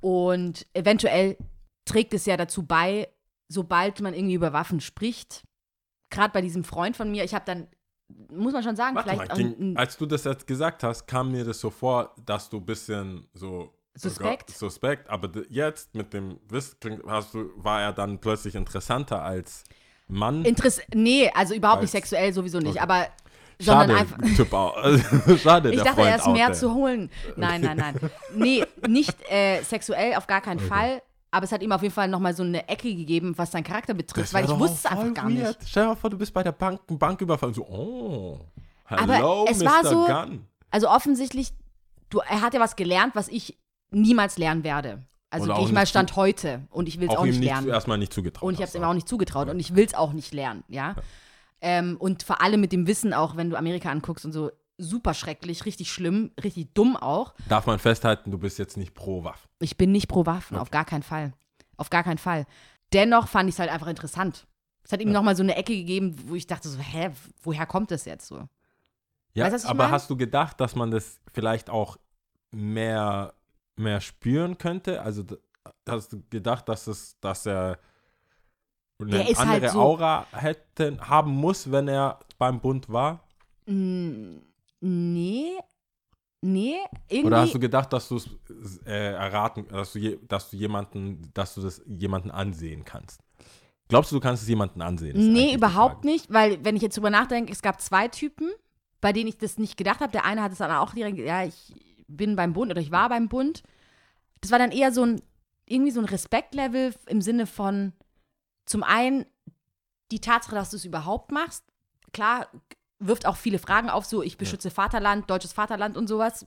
Und eventuell trägt es ja dazu bei, sobald man irgendwie über Waffen spricht, gerade bei diesem Freund von mir, ich habe dann, muss man schon sagen, Warte vielleicht mal, ging, als du das jetzt gesagt hast, kam mir das so vor, dass du ein bisschen so Suspekt? sogar suspekt, aber jetzt mit dem Wiss klingt, hast du, war er dann plötzlich interessanter als Mann. Interess nee, also überhaupt nicht Als- sexuell sowieso nicht, Okay. aber sondern Schade, einfach. Typ auch. <laughs> Also, Schade, Ich dachte, er ist mehr there. zu holen. Nein, nein, nein. Nee, nicht äh, sexuell, auf gar keinen Fall. Aber es hat ihm auf jeden Fall nochmal so eine Ecke gegeben, was seinen Charakter betrifft, weil ich wusste es einfach gar nicht. weird. Stell dir mal vor, du bist bei der Bank, ein Banküberfall und so, oh, Aber hello, es Mr. war so- Gunn. Also offensichtlich, du, er hat ja was gelernt, was ich niemals lernen werde. Also gehe ich mal nicht Stand zu- heute und ich will es Auch auch nicht nicht, lernen. erstmal nicht zugetraut. Und ich habe es ihm auch nicht zugetraut und ich will es auch nicht lernen, ja. Ähm, und vor allem mit dem Wissen auch, wenn du Amerika anguckst und so, super schrecklich, richtig schlimm, richtig dumm auch. Darf man festhalten, du bist jetzt nicht pro Waffen. Ich bin nicht pro Waffen, Okay. auf gar keinen Fall. Auf gar keinen Fall. Dennoch fand ich es halt einfach interessant. Es hat ihm Ja. nochmal so eine Ecke gegeben, wo ich dachte so, hä, woher kommt das jetzt so? Ja, Weißt aber mein? hast du gedacht, dass man das vielleicht auch mehr, mehr spüren könnte? Also hast du gedacht, dass es, dass er eine Der ist andere halt so- Aura hätte, haben muss, wenn er beim Bund war? Mm, Nee, nee, irgendwie. Oder hast du gedacht, dass du es äh, erraten, dass du, dass du jemanden, dass du das jemanden ansehen kannst? Glaubst du, du kannst es jemanden ansehen? Nee, überhaupt nicht, weil wenn ich jetzt drüber nachdenke, es gab zwei Typen, bei denen ich das nicht gedacht habe. Der eine hat es dann auch direkt, ja, ich bin beim Bund oder ich war beim Bund. Das war dann eher so ein, irgendwie so ein Respektlevel im Sinne von, zum einen die Tatsache, dass du es überhaupt machst. Klar, wirft auch viele Fragen auf, so ich beschütze Vaterland, deutsches Vaterland und sowas,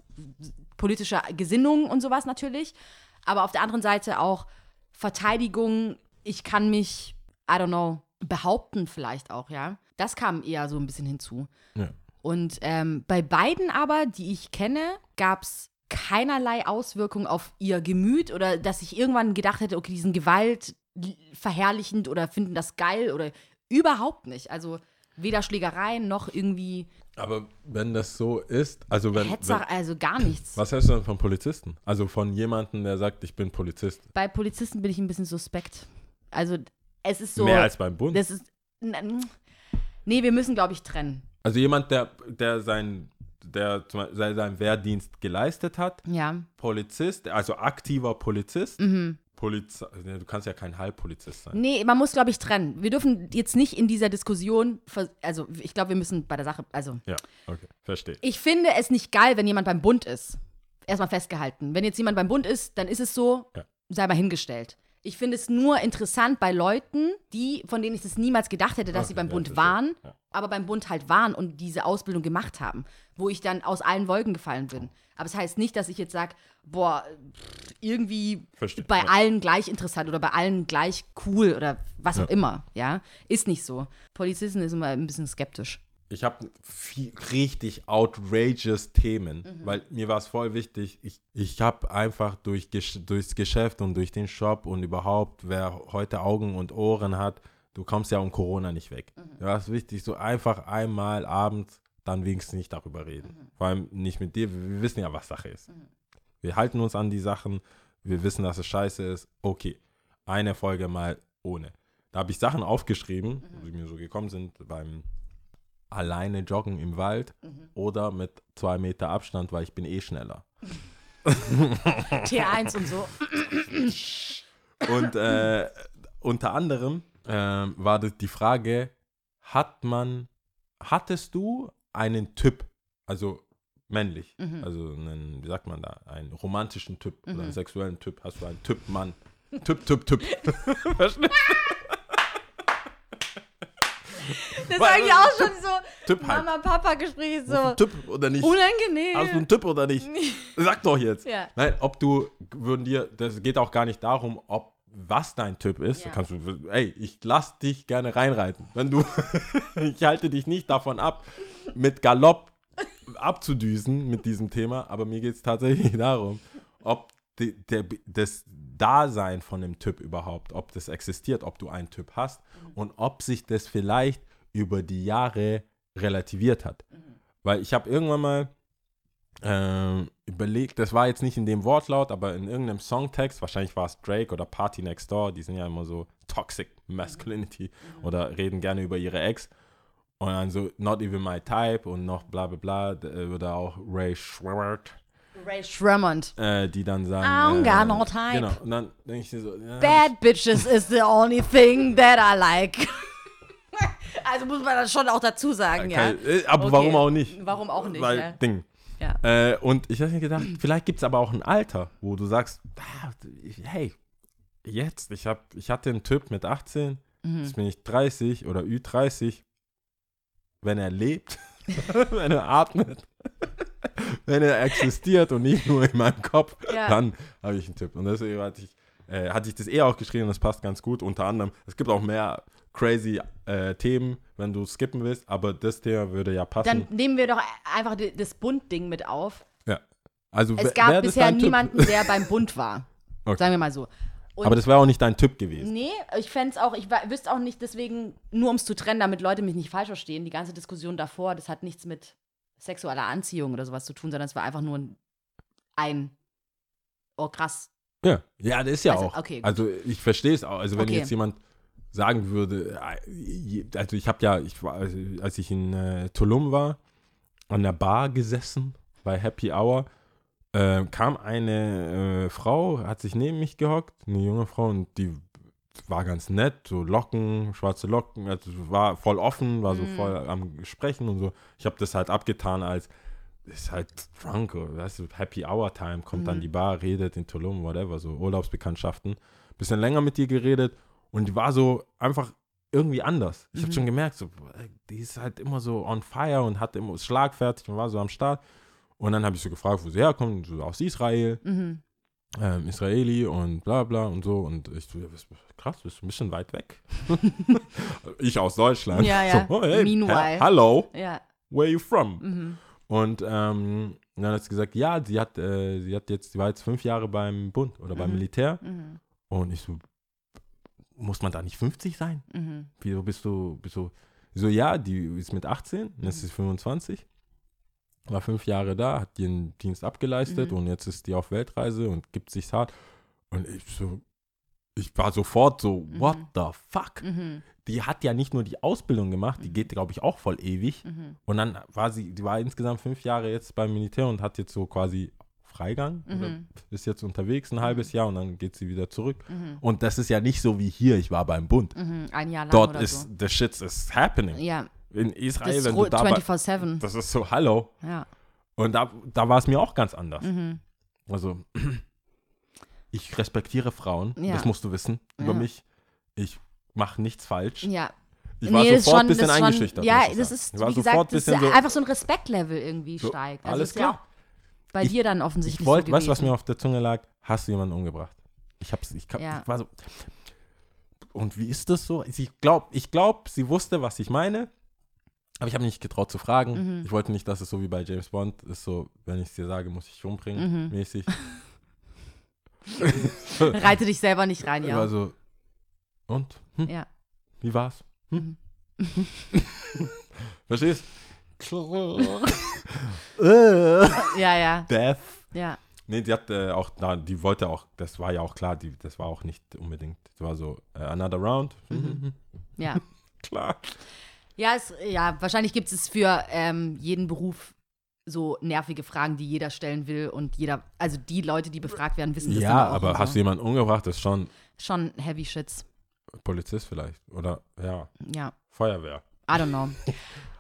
politische Gesinnung und sowas natürlich. Aber auf der anderen Seite auch Verteidigung, ich kann mich, I don't know, behaupten vielleicht auch, ja. Das kam eher so ein bisschen hinzu. Ja. Und ähm, bei beiden aber, die ich kenne, gab es keinerlei Auswirkung auf ihr Gemüt oder dass ich irgendwann gedacht hätte, okay, die sind Gewalt verherrlichend oder finden das geil oder überhaupt nicht. Also weder Schlägereien noch irgendwie Aber wenn das so ist, also wenn, wenn Hetzer, also gar nichts. was hältst du denn von Polizisten? Also von jemandem, der sagt, ich bin Polizist. Bei Polizisten bin ich ein bisschen suspekt. Also es ist so. Mehr als beim Bund. Das ist. Nee, wir müssen, glaube ich, trennen. Also jemand, der, der sein, der zum Beispiel seinen Wehrdienst geleistet hat, Ja. Polizist, also aktiver Polizist, Mhm. Polizei, du kannst ja kein Halbpolizist sein. Nee, man muss, glaube ich, trennen. Wir dürfen jetzt nicht in dieser Diskussion, also ich glaube, wir müssen bei der Sache, also Ja, okay, verstehe. ich finde es nicht geil, wenn jemand beim Bund ist. Erstmal festgehalten. Wenn jetzt jemand beim Bund ist, dann ist es so, Ja. sei mal hingestellt. Ich finde es nur interessant bei Leuten, die, von denen ich das niemals gedacht hätte, dass Okay, sie beim ja, Bund waren, Ja. Aber beim Bund halt waren und diese Ausbildung gemacht haben, wo ich dann aus allen Wolken gefallen bin. Aber es das heißt nicht, dass ich jetzt sage, boah, irgendwie Verstehe, bei ja. allen gleich interessant oder bei allen gleich cool oder was auch Ja. immer, ja. Ist nicht so. Polizisten ist immer ein bisschen skeptisch. Ich habe richtig outrageous Themen, Mhm. weil mir war es voll wichtig. Ich, ich habe einfach durch, durchs Geschäft und durch den Shop und überhaupt, wer heute Augen und Ohren hat, du kommst ja um Corona nicht weg. Mhm. Ja, ist wichtig, so einfach einmal abends dann wenigstens nicht darüber reden. Mhm. Vor allem nicht mit dir. Wir, wir wissen ja, was Sache ist. Wir halten uns an die Sachen. Wir wissen, dass es scheiße ist. Okay, eine Folge mal ohne. Da habe ich Sachen aufgeschrieben, die mir so gekommen sind beim alleine joggen im Wald oder mit zwei Meter Abstand, weil ich bin eh schneller. <laughs> T1 und so. Und äh, unter anderem ähm, war die Frage, hat man, hattest du einen Typ, also männlich, Mhm. also einen, wie sagt man da, einen romantischen Typ oder einen sexuellen Typ, hast du einen Typ Mann, Typ, Typ, Typ. <laughs> Verstehst Das ist eigentlich auch schon so Typ halt. Mama-Papa-Gespräch Hast du einen so Typ oder nicht? unangenehm. Hast du einen Typ oder nicht? <laughs> Sag doch jetzt. Ja. Nein, ob du, würden dir, das geht auch gar nicht darum, ob was dein Typ ist. Ja. Kannst du, ey, ich lass dich gerne reinreiten. Wenn du, <laughs> ich halte dich nicht davon ab, mit Galopp abzudüsen mit diesem Thema, aber mir geht es tatsächlich <laughs> darum, ob die, der, das Dasein von dem Typ überhaupt, ob das existiert, ob du einen Typ hast und ob sich das vielleicht über die Jahre relativiert hat. Weil ich habe irgendwann mal ähm, überlegt, das war jetzt nicht in dem Wortlaut, aber in irgendeinem Songtext, wahrscheinlich war es Drake oder Party Next Door, die sind ja immer so Toxic Masculinity oder reden gerne über ihre Ex. Und dann so Not Even My Type und noch bla bla bla d- oder auch Ray Schwert, Ray Shremmond. äh, die dann sagen. I'm äh, got no type. Genau, und dann denke ich so, ja, Bad bitches is the only thing that I like. <laughs> also muss man das schon auch dazu sagen, ja. kein- äh, aber Okay. warum auch nicht? Warum auch nicht, Weil, ja. Ding. Ja. Äh, und ich habe mir gedacht, <clears throat> vielleicht gibt es aber auch ein Alter, wo du sagst, ah, hey, jetzt, ich, hab, ich hatte einen Typ mit 18, Mhm. jetzt bin ich 30 oder Ü30. Wenn er lebt, <laughs> wenn er atmet, <laughs> wenn er existiert und nicht nur in meinem Kopf, Ja. dann habe ich einen Tipp. Und deswegen hatte ich, äh, hatte ich das eh auch geschrieben und das passt ganz gut. Unter anderem, es gibt auch mehr crazy äh, Themen, wenn du skippen willst, aber das Thema würde ja passen. Dann nehmen wir doch einfach das Bund-Ding mit auf. ja. Also Es gab bisher niemanden, der beim Bund war. <laughs> Okay. Sagen wir mal so. Und Aber das wäre auch nicht dein Typ gewesen. Nee, ich fände es auch, ich wüsste auch nicht deswegen, nur um es zu trennen, damit Leute mich nicht falsch verstehen, die ganze Diskussion davor, das hat nichts mit sexueller Anziehung oder sowas zu tun, sondern es war einfach nur ein, ein oh krass, Ja, ja, das ist ja Also, auch. okay, gut. also ich verstehe es auch. Also wenn Okay. jetzt jemand sagen würde, äh, also ich habe ja, ich war, also als ich in äh, Tulum war, an der Bar gesessen bei Happy Hour, äh, kam eine äh, Frau, hat sich neben mich gehockt, eine junge Frau, und die war ganz nett, so Locken, schwarze Locken, also war voll offen, war so Mhm. voll am Sprechen und so. Ich habe das halt abgetan als, ist halt drunk, oder weißt du, Happy Hour Time, kommt an Mhm. die Bar, redet in Tulum, whatever, so Urlaubsbekanntschaften. Bisschen länger mit ihr geredet und die war so einfach irgendwie anders. Ich habe Mhm. schon gemerkt, so, die ist halt immer so on fire und hat immer schlagfertig und war so am Start. Und dann habe ich so gefragt, wo sie herkommt, so aus Israel, mhm. ähm, Israeli und bla bla und so. Und ich so, krass, bist ein bisschen weit weg. <laughs> ich aus Deutschland. Ja, ja. So, oh, hey, Meanwhile. he- Hello, ja, where you from? mhm. Und ähm, dann hat sie gesagt, ja, sie hat, äh, sie hat jetzt, sie war jetzt fünf Jahre beim Bund oder beim Mhm. Militär. Mhm. Und ich so, muss man da nicht 50 sein? Mhm. Wieso bist du, bist du, so, ja, die ist mit 18, und jetzt ist sie 25, war fünf Jahre da, hat ihren Dienst abgeleistet Mhm. und jetzt ist die auf Weltreise und gibt sich's hart. Und ich so, ich war sofort so, what the fuck? Mhm. Die hat ja nicht nur die Ausbildung gemacht, die geht, glaube ich, auch voll ewig. Mhm. Und dann war sie, die war insgesamt fünf Jahre jetzt beim Militär und hat jetzt so quasi Freigang. Mhm. ist jetzt unterwegs ein halbes Jahr und dann geht sie wieder zurück. Mhm. Und das ist ja nicht so wie hier, ich war beim Bund. Mhm. Ein Jahr lang Dort oder ist, so. the shit is happening. Ja, In das Israel, ist wenn du da bei, 24-7. das ist so, hallo. Ja. Und da, da war es mir auch ganz anders. Mhm. Also, <clears throat> ich respektiere Frauen, Ja. das musst du wissen über Ja. mich. Ich mache nichts falsch. Ja, Ich war Nee, das ist sofort schon- ein bisschen das schon- eingeschüchtert. Ja, das ist, ich war wie sofort gesagt, das ist bisschen so, einfach so ein Respektlevel irgendwie So, steigt. Also alles klar. Bei Ich- dir dann ich offensichtlich wollte, so weißt du, was mir auf der Zunge lag? Hast du jemanden umgebracht? Ich hab's, ich, kann, Ja. ich war so. Und wie ist das so? Ich glaube, ich glaub, sie wusste, was ich meine. Aber ich habe nicht getraut zu fragen. Mhm. Ich wollte nicht, dass es so wie bei James Bond ist, so, wenn ich es dir sage, muss ich dich umbringen, Mhm. mäßig. <laughs> <laughs> Reite dich selber nicht rein, Ich ja. war so, und? Hm? Ja. Wie war's? Hm? <laughs> Verstehst? Ja, ja, Death. ja. Nee, die hat äh, auch, na, die wollte auch, das war ja auch klar, die, das war auch nicht unbedingt, das war so, äh, another round. Mhm. Ja. <laughs> Klar. Ja, es, ja, wahrscheinlich gibt es für ähm, jeden Beruf so nervige Fragen, die jeder stellen will und jeder, also die Leute, die befragt werden, wissen das dann Ja, auch aber hast so. du jemanden umgebracht, das ist schon Schon heavy shits. Polizist vielleicht. Oder, ja, Ja, Feuerwehr. I don't know. <laughs>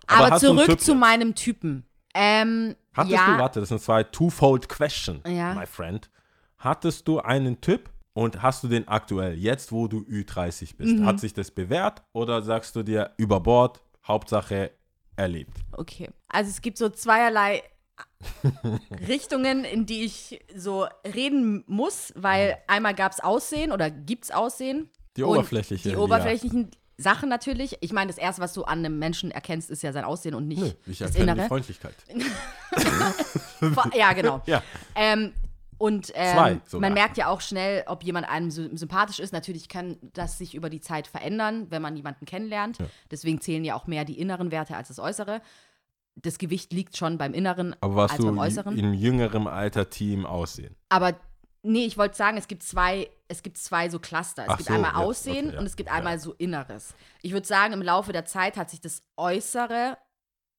Aber aber zurück zu meinem Typen. Ähm, Hattest ja, du, warte, das sind zwei twofold question, Ja. my friend. Hattest du einen Typ und hast du den aktuell, jetzt wo du Ü30 bist? Mhm. Hat sich das bewährt oder sagst du dir über Bord, Hauptsache erlebt? Okay. Also es gibt so zweierlei <laughs> Richtungen, in die ich so reden muss, weil einmal gab es Aussehen oder gibt es Aussehen. Die Und oberflächliche. Die oberflächlichen Sachen natürlich. Ich meine, das Erste, was du an einem Menschen erkennst, ist ja sein Aussehen und nicht Nö, ich das erkenne die Innere. Freundlichkeit. <laughs> Ja, genau. <laughs> Ja. Ähm, und ähm, Zwei man merkt ja auch schnell, ob jemand einem sy- sympathisch ist. Natürlich kann das sich über die Zeit verändern, wenn man jemanden kennenlernt. Deswegen zählen ja auch mehr die inneren Werte als das Äußere. Das Gewicht liegt schon beim Inneren Aber warst als du beim Äußeren. in jüngerem Alter Team aussehen? Aber nee, ich wollte sagen, es gibt zwei, es gibt zwei so Cluster. Es Ach gibt so, einmal jetzt, Aussehen okay, ja. und es gibt Ja. einmal so Inneres. Ich würde sagen, im Laufe der Zeit hat sich das Äußere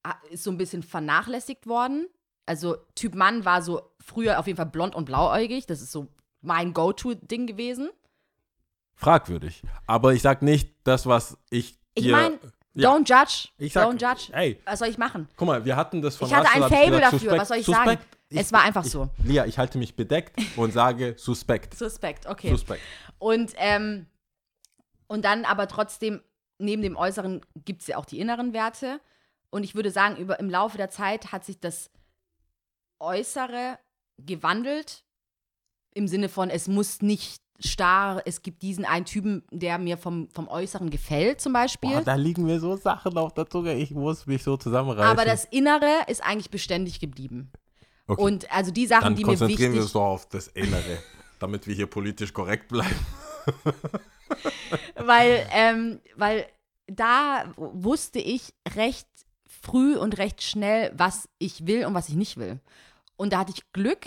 ah, ist so ein bisschen vernachlässigt worden. Also Typ Mann war so früher auf jeden Fall blond und blauäugig. Das ist so mein Go-To-Ding gewesen. Fragwürdig. Aber ich sag nicht das, was ich Ich meine, ja. don't judge. Ich sag, don't judge. ey, Was soll ich machen? guck mal, wir hatten das von Ich hatte ein Fable dafür, suspekt, was soll ich suspekt. sagen? Es war einfach so. Ich, Lia, ich halte mich bedeckt und sage <laughs> suspekt. Suspekt, okay. Suspekt. Und, ähm, und dann aber trotzdem, neben dem Äußeren gibt es ja auch die inneren Werte. Und ich würde sagen, über, im Laufe der Zeit hat sich das Äußere gewandelt. Im Sinne von, es muss nicht starr, es gibt diesen einen Typen, der mir vom, vom Äußeren gefällt, zum Beispiel. Boah, da liegen mir so Sachen auf der Zunge, ich muss mich so zusammenreißen. aber das Innere ist eigentlich beständig geblieben. Okay. Und also die Sachen, Dann die mir konzentrieren wir wichtig uns doch auf das Innere, <laughs> damit wir hier politisch korrekt bleiben. <laughs> weil, ähm, weil da wusste ich recht früh und recht schnell, was ich will und was ich nicht will. Und da hatte ich Glück,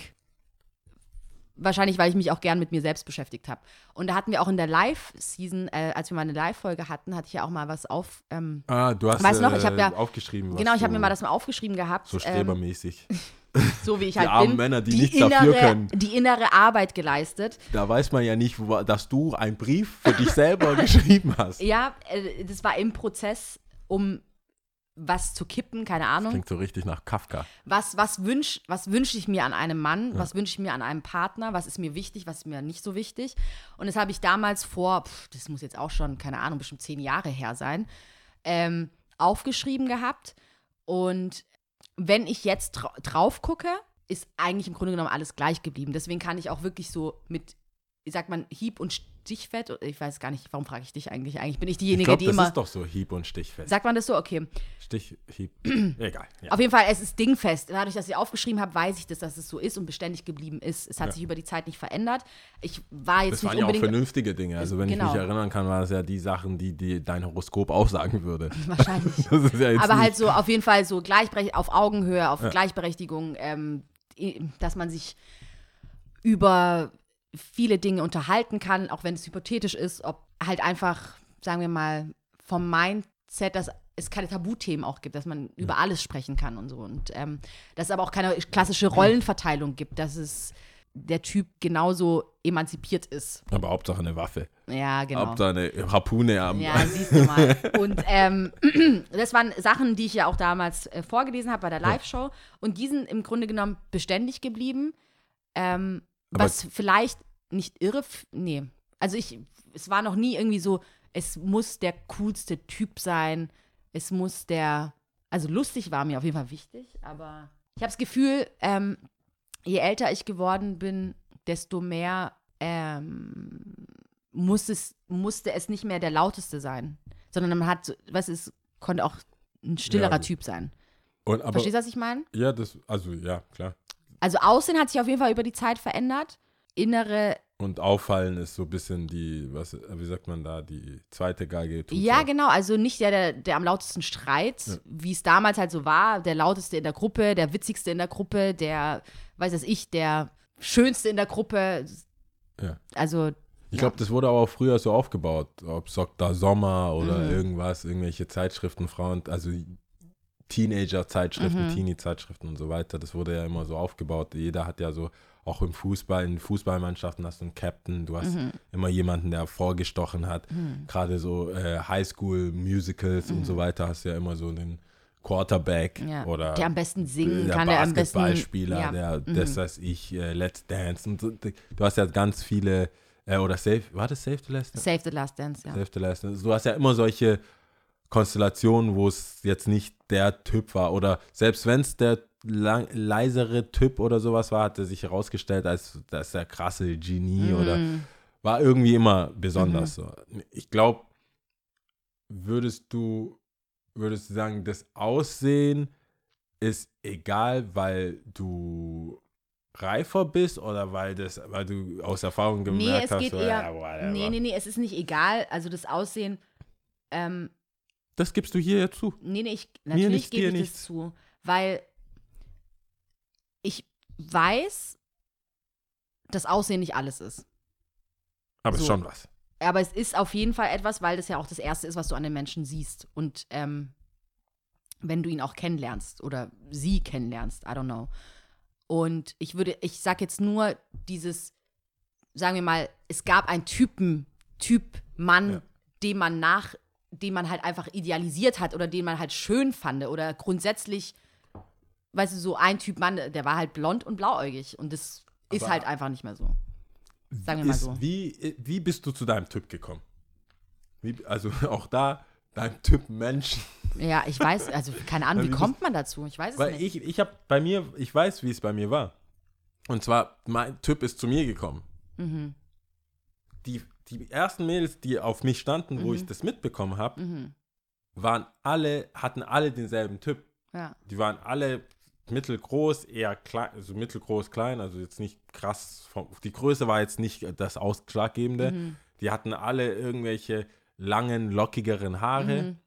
wahrscheinlich, weil ich mich auch gern mit mir selbst beschäftigt habe. Und da hatten wir auch in der Live-Season, äh, als wir mal eine Live-Folge hatten, hatte ich ja auch mal was auf. Ähm, Ah, du hast Weißt du noch, äh, ich hab ja- aufgeschrieben. genau, ich habe mir mal das mal aufgeschrieben gehabt. So ähm, strebermäßig. <laughs> <laughs> so wie ich Die halt armen bin. Männer, die die nichts innere, dafür können. Die innere Arbeit geleistet. Da weiß man ja nicht, wo, dass du einen Brief für dich selber <laughs> geschrieben hast. Ja, äh, das war im Prozess, um was zu kippen, keine Ahnung. Klingt so richtig nach Kafka. Was, was wünsche was wünsch ich mir an einem Mann? Was wünsche ich mir an einem Partner? Was ist mir wichtig? Was ist mir nicht so wichtig? Und das habe ich damals vor, pf, das muss jetzt auch schon, keine Ahnung, bestimmt zehn Jahre her sein, ähm, aufgeschrieben gehabt. Und wenn ich jetzt dra drauf gucke, ist eigentlich im Grunde genommen alles gleich geblieben. Deswegen kann ich auch wirklich so mit, wie sagt man, Hieb- und Stichfett, ich weiß gar nicht, warum frage ich dich eigentlich? Eigentlich bin ich Ich diejenige, glaube, die das immer. ist doch so Hieb- und Stichfest. Sagt man das so? Okay. Stich, Hieb. <clears throat> Egal. Ja. Auf jeden Fall, es ist dingfest. Dadurch, dass ich aufgeschrieben habe, weiß ich das, dass es so ist und beständig geblieben ist. Es hat Ja. sich über die Zeit nicht verändert. Ich war jetzt Das nicht waren ja auch unbedingt. vernünftige Dinge. Also, wenn Genau. ich mich erinnern kann, war das ja die Sachen, die, die dein Horoskop aussagen würde. <laughs> wahrscheinlich. <laughs> Das ja Aber halt so auf jeden Fall so auf Augenhöhe, auf Gleichberechtigung, ähm, dass man sich über viele Dinge unterhalten kann, auch wenn es hypothetisch ist, ob halt einfach, sagen wir mal, vom Mindset, dass es keine Tabuthemen auch gibt, dass man über alles sprechen kann und so. Und ähm, dass es aber auch keine klassische Rollenverteilung gibt, dass es der Typ genauso emanzipiert ist. Aber Hauptsache eine Waffe. Ja, genau. Hauptsache eine Harpune am. Ja, siehst du mal. Und <laughs> ähm, <clears throat> das waren Sachen, die ich ja auch damals äh, vorgelesen habe bei der Live-Show. Und die sind im Grunde genommen beständig geblieben. Ähm, Aber- was vielleicht nicht irre. Nee. Also ich, es war noch nie irgendwie so, es muss der coolste Typ sein. Es muss der. Also lustig war mir auf jeden Fall wichtig, aber ich habe das Gefühl, ähm, je älter ich geworden bin, desto mehr ähm, muss es, musste es nicht mehr der lauteste sein, sondern man hat, was es konnte auch ein stillerer Ja. Typ sein. Und, aber, Verstehst du, was ich meine? ja, das, also ja, klar. Also Aussehen hat sich auf jeden Fall über die Zeit verändert. Innere, Und auffallen ist so ein bisschen die, was, wie sagt man da, die zweite Geige. ja auch. genau, also nicht der, der, der am lautesten schreit, Ja. wie es damals halt so war, der lauteste in der Gruppe, der witzigste in der Gruppe, der, weiß das ich, der schönste in der Gruppe. Ja. Also Ich glaube, das wurde aber auch früher so aufgebaut. Ob Dr. Sommer oder Mhm. irgendwas, irgendwelche Zeitschriften, Frauen, also Teenager-Zeitschriften, Mhm. Teenie-Zeitschriften und so weiter. Das wurde ja immer so aufgebaut. Jeder hat ja so, auch im Fußball, in Fußballmannschaften hast du einen Captain, du hast Mhm. immer jemanden, der vorgestochen hat. Gerade so äh, Highschool-Musicals und so weiter hast du ja immer so einen Quarterback Mhm. ja, oder der am besten singen der kann, der am besten. Basketballspieler, ja. der, Mhm. das weiß ich, äh, Let's Dance. Und du hast ja ganz viele, äh, oder Save, war das Save the Last Dance? Save the Last Dance, ja. Save the Last Dance. Du hast ja immer solche Konstellationen, wo es jetzt nicht der Typ war. Oder selbst wenn es der lang, leisere Typ oder sowas war, hat er sich herausgestellt als das der krasse Genie oder Mhm. war irgendwie immer besonders. So. Ich glaube, würdest du, würdest du sagen, das Aussehen ist egal, weil du reifer bist oder weil das, weil du aus Erfahrung gemerkt Nee, es hast, geht so, eher. ja, whatever. nee, nee, nee, es ist nicht egal. Also das Aussehen. Ähm, Das gibst du hier ja zu. nee, nee, ich, natürlich nichts, gebe ich das nichts. zu. Weil ich weiß, dass Aussehen nicht alles ist. Aber ist So. schon was. Aber es ist auf jeden Fall etwas, weil das ja auch das Erste ist, was du an den Menschen siehst. Und ähm, wenn du ihn auch kennenlernst oder sie kennenlernst, I don't know. Und ich würde, ich sag jetzt nur dieses, sagen wir mal, es gab einen Typen, Typ Mann, Ja. den man nach, den man halt einfach idealisiert hat oder den man halt schön fand oder grundsätzlich, weißt du, so ein Typ Mann, der war halt blond und blauäugig und das ist Aber- halt einfach nicht mehr so. Sagen wir mal Ist, so. wie, wie bist du zu deinem Typ gekommen? Wie, also <laughs> auch da, dein Typ Mensch. Ja, ich weiß, also keine Ahnung, wie Wie kommt man dazu? Ich weiß es Weil nicht. ich, ich habe bei mir, ich weiß, wie es bei mir war. Und zwar, mein Typ ist zu mir gekommen. Mhm. die, die ersten Mädels, die auf mich standen, wo Mhm. ich das mitbekommen habe, waren alle, hatten alle denselben Typ. Ja. Die waren alle mittelgroß, eher klein, also mittelgroß, klein, also jetzt nicht krass. Vom, die Größe war jetzt nicht das Ausschlaggebende. Mhm. Die hatten alle irgendwelche langen, lockigeren Haare. Mhm.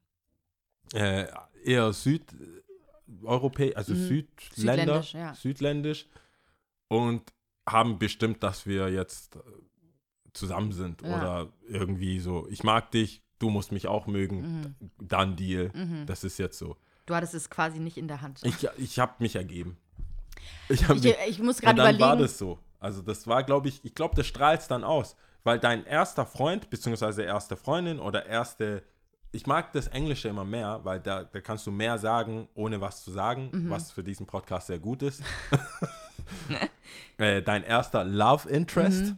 Äh, eher südeuropäisch, also Südländer, Südländisch, ja. südländisch. Und haben bestimmt, dass wir jetzt zusammen sind Ja. oder irgendwie so, ich mag dich, du musst mich auch mögen, Mhm. dann Deal. Das ist jetzt so. Du hattest es quasi nicht in der Hand. Ich, ich habe mich ergeben. <laughs> Ich, Ich, mich, ich muss gerade dann war überlegen. das so. Also das war, glaube ich, ich glaube, das strahlt dann aus. Weil dein erster Freund, beziehungsweise erste Freundin oder erste, ich mag das Englische immer mehr, weil da, da kannst du mehr sagen, ohne was zu sagen, Mhm. was für diesen Podcast sehr gut ist. <laughs> <laughs> äh, dein erster Love Interest Mhm.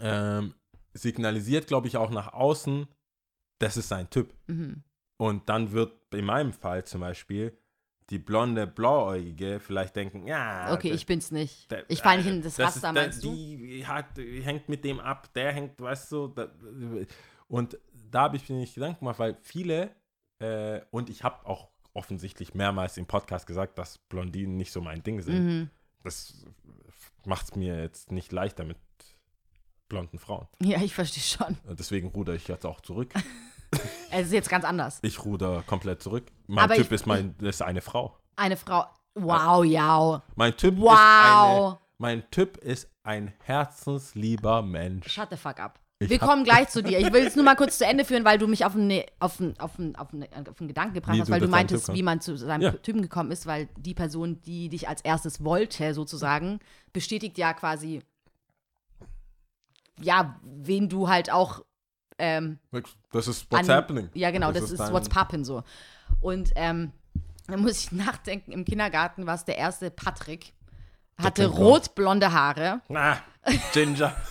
Ähm, signalisiert, glaube ich, auch nach außen, das ist sein Typ. Mhm. Und dann wird in meinem Fall zum Beispiel die blonde Blauäugige vielleicht denken, ja, Okay, das- ich bin's nicht. der- Ich falle nicht äh, in das das Raster, ist der- meinst du? Die hat, hängt mit dem ab, der hängt, weißt du, da, und da habe ich mir nicht Gedanken gemacht, weil viele, äh, und ich habe auch offensichtlich mehrmals im Podcast gesagt, dass Blondinen nicht so mein Ding sind. Mhm. Das macht es mir jetzt nicht leichter mit blonden Frauen. Ja, ich verstehe schon. Deswegen ruder ich jetzt auch zurück. <laughs> Es ist jetzt ganz anders. Ich ruder komplett zurück. Mein Aber Typ ich- ist, mein, ist eine Frau. Eine Frau. Wow, ja. Mein Typ ist Wow. eine, mein Typ ist ein herzenslieber Mensch. Shut the fuck up. Ich Wir kommen gleich <laughs> zu dir. Ich will es nur mal kurz zu Ende führen, weil du mich auf einen auf einen- auf einen- auf einen- auf einen Gedanken gebracht Wie hast, weil du meintest, wie man zu seinem Ja. Typen gekommen ist, weil die Person, die dich als erstes wollte, sozusagen, bestätigt ja quasi, ja, wen du halt auch ähm, Das ist what's an- happening. Ja, genau, das, ist, dein- what's poppin' so. Und ähm, da muss ich <laughs> nachdenken, im Kindergarten war es der erste Patrick, hatte rotblonde Haare, Ah, Ginger. <laughs>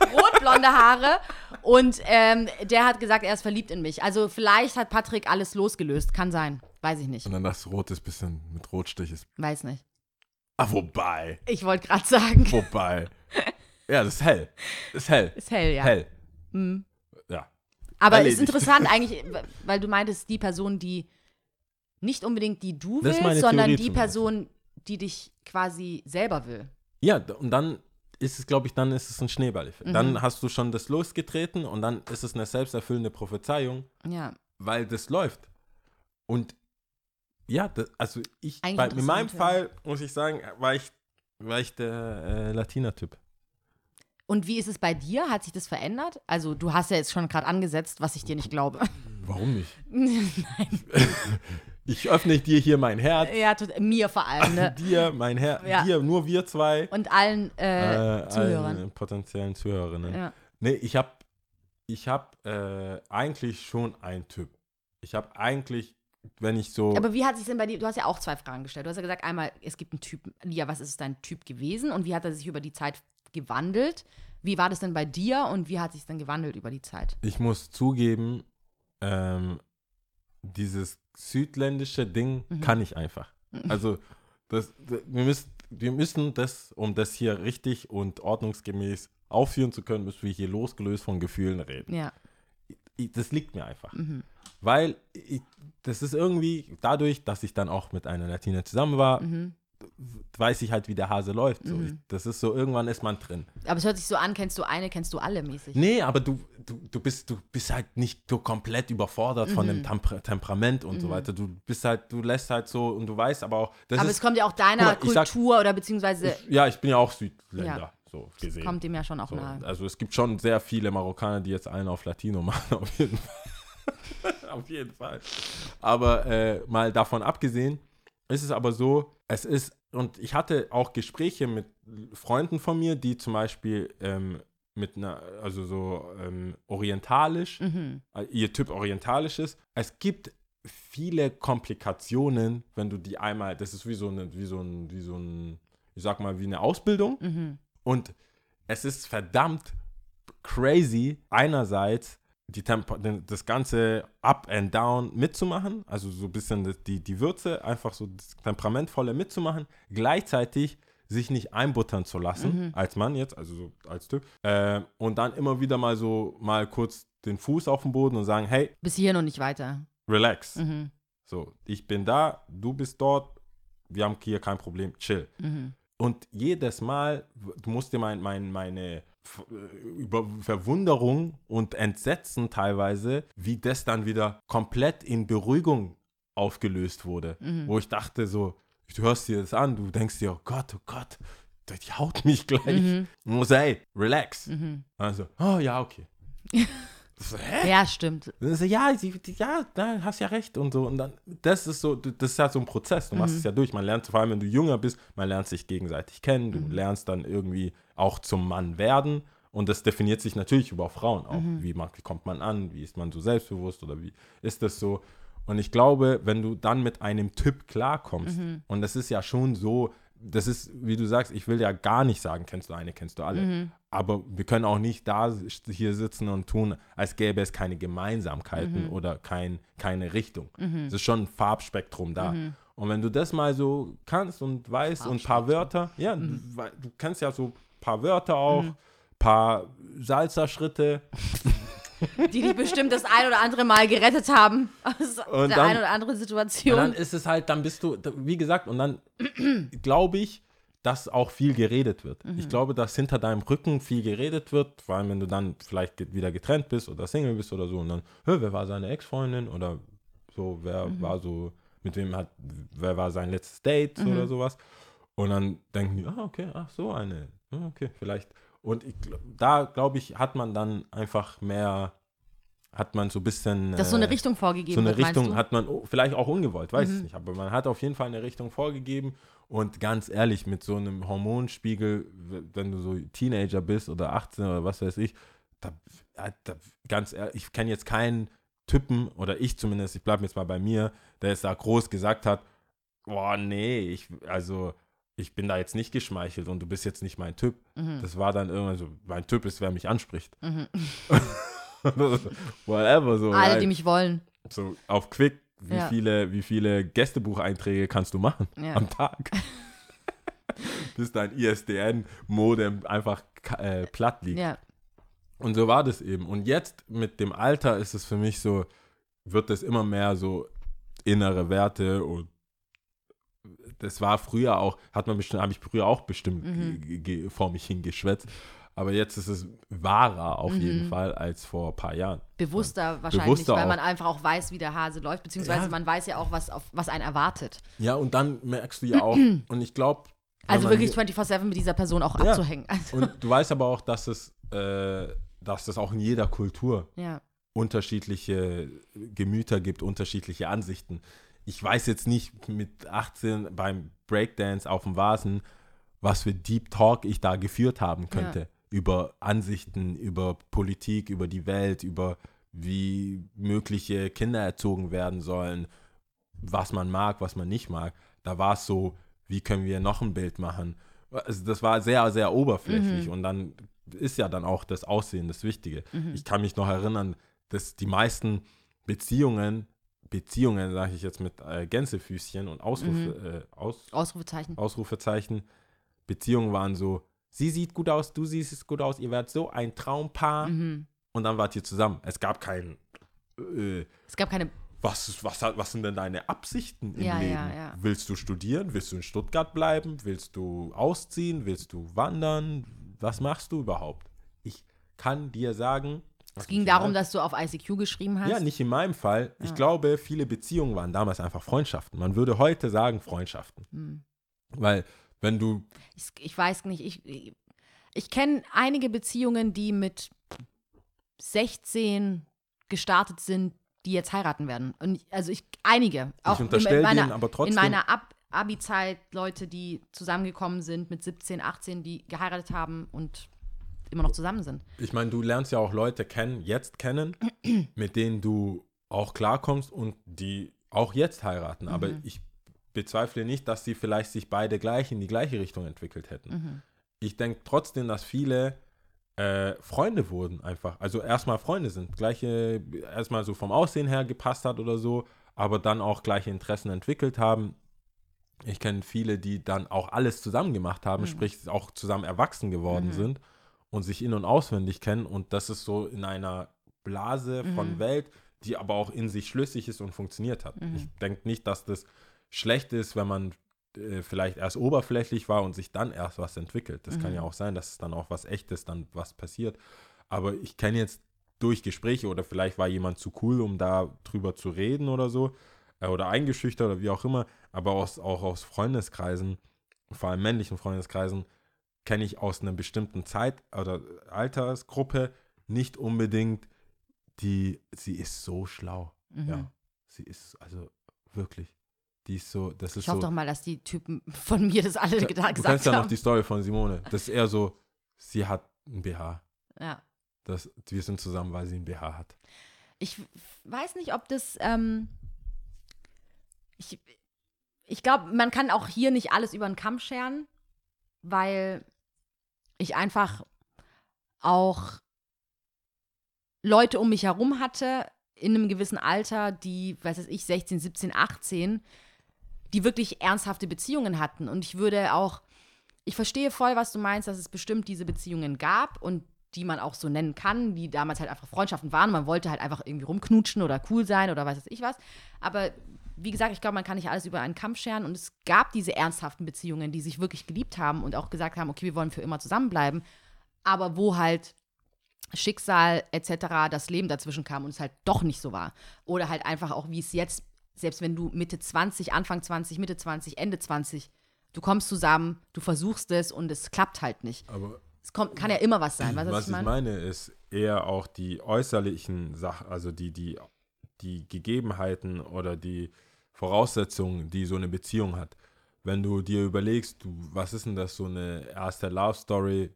<laughs> rotblonde Haare und ähm, der hat gesagt, er ist verliebt in mich. Also vielleicht hat Patrick alles losgelöst, kann sein, weiß ich nicht, Und dann das Rot ist ein bisschen mit Rotstich ist. weiß nicht. Ah, wobei. Ich wollte gerade sagen, Wobei. Ja, das ist hell. Das ist hell. ist hell, ja. Hell. Ja. Aber Erledigt. ist interessant <laughs> eigentlich, weil du meintest, die Person, die nicht unbedingt die du willst, sondern Theorie die. Person, die dich quasi selber will. Ja, und dann ist es, glaube ich, dann ist es ein Schneeballeffekt. Mhm. Dann hast du schon das losgetreten und dann ist es eine selbsterfüllende Prophezeiung, Ja. weil das läuft. Und ja, das, also ich, Eigentlich bei, in meinem. Fall muss ich sagen, war ich, war ich der äh, Latina-Typ. Und wie ist es bei dir? Hat sich das verändert? Also, du hast ja jetzt schon gerade angesetzt, was ich dir nicht glaube. <laughs> Warum nicht? <laughs> <laughs> Ich öffne dir hier mein Herz. ja, mir vor allem, ne? Dir, mein Herz. Ja. Dir, nur wir zwei. Und allen äh, äh, Zuhörern. allen potenziellen Zuhörerinnen. Ja. Nee, ich habe ich hab, äh, eigentlich schon einen Typ. Ich habe eigentlich, wenn ich so. Aber wie hat sich denn bei dir, du hast ja auch zwei Fragen gestellt. Du hast ja gesagt, einmal, es gibt einen Typ, ja, was ist dein Typ gewesen und wie hat er sich über die Zeit gewandelt? Wie war das denn bei dir und wie hat sich denn gewandelt über die Zeit? ich muss zugeben, ähm, dieses südländische Ding Mhm. kann ich einfach. Also, das, wir, müssen, wir müssen das, um das hier richtig und ordnungsgemäß aufführen zu können, müssen wir hier losgelöst von Gefühlen reden. Ja. Das liegt mir einfach. Mhm. Weil ich, das ist irgendwie dadurch, dass ich dann auch mit einer Latina zusammen war, Mhm. Weiß ich halt, wie der Hase läuft. So. Ich, das ist so, irgendwann ist man drin. Aber es hört sich so an, kennst du eine, kennst du alle mäßig. Nee, aber du, du, du, bist, du bist halt nicht so komplett überfordert von Mhm. dem Temper Temperament und so weiter. Du bist halt, du lässt halt so und du weißt aber auch, das Aber ist, es kommt ja auch deiner mal, ich sag- Kultur oder beziehungsweise ich, ja, ich bin ja auch Südländer, Ja. so gesehen. kommt dem ja schon auch So, nahe. also es gibt schon sehr viele Marokkaner, die jetzt einen auf Latino <laughs> machen, auf jeden Fall. <laughs> auf jeden Fall. Aber äh, mal davon abgesehen, ist es aber so, es ist, und ich hatte auch Gespräche mit Freunden von mir, die zum Beispiel ähm, mit einer, also so ähm, orientalisch, Mhm. äh, ihr Typ orientalisch ist. Es gibt viele Komplikationen, wenn du die einmal, das ist wie so eine, wie so ein, wie so ein, ich sag mal, wie eine Ausbildung. Mhm. Und es ist verdammt crazy, einerseits die Tempo, das ganze Up and Down mitzumachen, also so ein bisschen die, die Würze, einfach so das Temperamentvolle mitzumachen, gleichzeitig sich nicht einbuttern zu lassen, Mhm. als Mann jetzt, also so als Typ, äh, und dann immer wieder mal so mal kurz den Fuß auf den Boden und sagen, hey, Bis hierhin und nicht weiter. relax. Mhm. So, ich bin da, du bist dort, wir haben hier kein Problem, chill. Mhm. Und jedes Mal, du musst dir mein, mein, meine äh, über Verwunderung und Entsetzen teilweise, wie das dann wieder komplett in Beruhigung aufgelöst wurde. Mhm. Wo ich dachte so, du hörst dir das an, du denkst dir, oh Gott, oh Gott, die haut mich gleich. Mhm. Und muss hey, relax. Mhm. Also, oh ja, okay. <laughs> so, hä? Ja, stimmt. So, ja, sie, ja, da hast ja recht und so. Und dann, das ist so, das ist ja so ein Prozess. Du machst es ja durch. Man lernt, vor allem wenn du jünger bist, man lernt sich gegenseitig kennen. Du lernst dann irgendwie auch zum Mann werden. Und das definiert sich natürlich über Frauen auch. Wie, man, wie kommt man an? Wie ist man so selbstbewusst oder wie ist das so? Und ich glaube, wenn du dann mit einem Typ klarkommst, und das ist ja schon so, das ist, wie du sagst, ich will ja gar nicht sagen, kennst du eine, kennst du alle. Aber wir können auch nicht da hier sitzen und tun, als gäbe es keine Gemeinsamkeiten oder kein, keine Richtung. Es ist schon ein Farbspektrum da. Und wenn du das mal so kannst und weißt und ein paar Wörter, ja, du, wei- du kennst ja so ein paar Wörter auch, paar Salzerschritte, <laughs> Die dich bestimmt das ein oder andere Mal gerettet haben aus Und der dann- ein oder anderen Und Situation. dann ist es halt, dann bist du, wie gesagt, und dann <clears throat> glaube ich, dass auch viel geredet wird. Mhm. Ich glaube, dass hinter deinem Rücken viel geredet wird, vor allem wenn du dann vielleicht wieder getrennt bist oder Single bist oder so und dann, "Hä, wer war seine Ex-Freundin oder so, wer Mhm. war so, mit wem hat, wer war sein letztes Date Mhm. oder sowas. Und dann denken die, ah, okay, ach so eine, Ah, okay, vielleicht. Und ich, da, glaube ich, hat man dann einfach mehr, hat man so ein bisschen. Dass so eine äh, Richtung vorgegeben so eine wird, Richtung? Mhm. hat man oh, vielleicht auch ungewollt, weiß ich nicht, aber man hat auf jeden Fall eine Richtung vorgegeben und ganz ehrlich, mit so einem Hormonspiegel, wenn du so Teenager bist oder 18 oder was weiß ich, da, da ganz ehrlich, ich kenne jetzt keinen Typen oder ich zumindest, ich bleibe jetzt mal bei mir, der jetzt da groß gesagt hat, boah, nee, ich, also ich bin da jetzt nicht geschmeichelt und du bist jetzt nicht mein Typ. Mhm. Das war dann irgendwann so, mein Typ ist, wer mich anspricht. <laughs> Whatever, so. Alle, right? die mich wollen. So auf Quick, wie, Ja. viele, wie viele Gästebucheinträge kannst du machen Ja. am Tag? <laughs> Bis dein ISDN-Modem einfach äh, platt liegt. Ja. Und so war das eben. Und jetzt mit dem Alter ist es für mich so, wird es immer mehr so innere Werte und das war früher auch, hat man bestimmt, habe ich früher auch bestimmt Mhm. vor mich hingeschwätzt. Aber jetzt ist es wahrer auf Mhm. jeden Fall als vor ein paar Jahren. Bewusster wahrscheinlich, Bewusster weil auch. man einfach auch weiß, wie der Hase läuft, beziehungsweise Ja. man weiß ja auch, was, auf, was einen erwartet. Ja, und dann merkst du ja auch, <clears throat> und ich glaube. Also wirklich 24-7 mit dieser Person auch Ja. abzuhängen. Also, <laughs> Und du weißt aber auch, dass es, äh, dass es auch in jeder Kultur ja. unterschiedliche Gemüter gibt, unterschiedliche Ansichten. Ich weiß jetzt nicht mit 18 beim Breakdance auf dem Vasen, was für Deep Talk ich da geführt haben könnte. Über Ansichten, über Politik, über die Welt, über wie mögliche Kinder erzogen werden sollen, was man mag, was man nicht mag. Da war es so, wie können wir noch ein Bild machen? Also das war sehr, sehr oberflächlich und dann ist ja dann auch das Aussehen das Wichtige. Ich kann mich noch erinnern, dass die meisten Beziehungen, Beziehungen, sage ich jetzt mit äh, Gänsefüßchen und Ausrufe, äh, Aus, Ausrufezeichen. Ausrufezeichen, Beziehungen waren so, sie sieht gut aus, du siehst gut aus, ihr werdet so ein Traumpaar Mhm. und dann wart ihr zusammen. Es gab kein, äh, Es gab keine. was, was, was sind denn deine Absichten im Ja, Leben? ja, ja. Willst du studieren? Willst du in Stuttgart bleiben? Willst du ausziehen? Willst du wandern? Was machst du überhaupt? Ich kann dir sagen, Es ging darum, dass du auf ICQ geschrieben hast. ja, nicht in meinem Fall. Ich glaube, viele Beziehungen waren damals einfach Freundschaften. Man würde heute sagen Freundschaften. Hm. Weil, wenn du, Ich, ich weiß nicht, ich, ich kenne einige Beziehungen, die mit 16 gestartet sind, die jetzt heiraten werden. Und ich, also ich, einige. Auch in- unterstell in meiner, denen aber trotzdem- In meiner Ab Abi-Zeit Leute, die zusammengekommen sind mit 17, 18, die geheiratet haben und immer noch zusammen sind. ich meine, du lernst ja auch Leute kennen, jetzt kennen, <clears throat> mit denen du auch klarkommst und die auch jetzt heiraten. Aber Mhm. ich bezweifle nicht, dass sie vielleicht sich beide gleich in die gleiche Richtung entwickelt hätten. Mhm. Ich denke trotzdem, dass viele äh, Freunde wurden einfach. Also erstmal Freunde sind. Gleiche, erstmal so vom Aussehen her gepasst hat oder so, aber dann auch gleiche Interessen entwickelt haben. Ich kenne viele, die dann auch alles zusammen gemacht haben, Mhm. sprich auch zusammen erwachsen geworden Mhm. sind und sich in- und auswendig kennen. Und das ist so in einer Blase von Mhm. Welt, die aber auch in sich schlüssig ist und funktioniert hat. Mhm. Ich denke nicht, dass das schlecht ist, wenn man äh, vielleicht erst oberflächlich war und sich dann erst was entwickelt. Das kann Mhm. ja auch sein, dass es dann auch was Echtes, dann was passiert. Aber ich kenne jetzt durch Gespräche oder vielleicht war jemand zu cool, um da drüber zu reden oder so äh, oder eingeschüchtert oder wie auch immer, aber aus, auch aus Freundeskreisen, vor allem männlichen Freundeskreisen, kenne ich aus einer bestimmten Zeit oder Altersgruppe nicht unbedingt die, sie ist so schlau. Mhm. Ja, sie ist also wirklich, die ist so, das ist Ich hoffe so. doch mal, dass die Typen von mir das alle du gesagt kennst ja noch haben. die Story von Simone. Das ist eher so, sie hat ein BH. ja. Das, wir sind zusammen, weil sie ein BH hat. Ich weiß nicht, ob das. Ähm, ich ich glaube, man kann auch hier nicht alles über den Kamm scheren, weil ich einfach auch Leute um mich herum hatte in einem gewissen Alter, die, weiß ich, 16, 17, 18, die wirklich ernsthafte Beziehungen hatten. Und ich würde auch, ich verstehe voll, was du meinst, dass es bestimmt diese Beziehungen gab und die man auch so nennen kann, die damals halt einfach Freundschaften waren. Man wollte halt einfach irgendwie rumknutschen oder cool sein oder weiß ich was. Aber wie gesagt, ich glaube, man kann nicht alles über einen Kampf scheren. Und es gab diese ernsthaften Beziehungen, die sich wirklich geliebt haben und auch gesagt haben, okay, wir wollen für immer zusammenbleiben. Aber wo halt Schicksal etc., das Leben dazwischen kam und es halt doch nicht so war. Oder halt einfach auch, wie es jetzt, selbst wenn du Mitte 20, Anfang 20, Mitte 20, Ende 20, du kommst zusammen, du versuchst es und es klappt halt nicht. Aber Es kommt, kann ja immer was sein. Weißt du, was ich meine, ist eher auch die äußerlichen Sachen, also die, die, die Gegebenheiten oder die Voraussetzungen, die so eine Beziehung hat. Wenn du dir überlegst, du, was ist denn das, so eine erste Love Story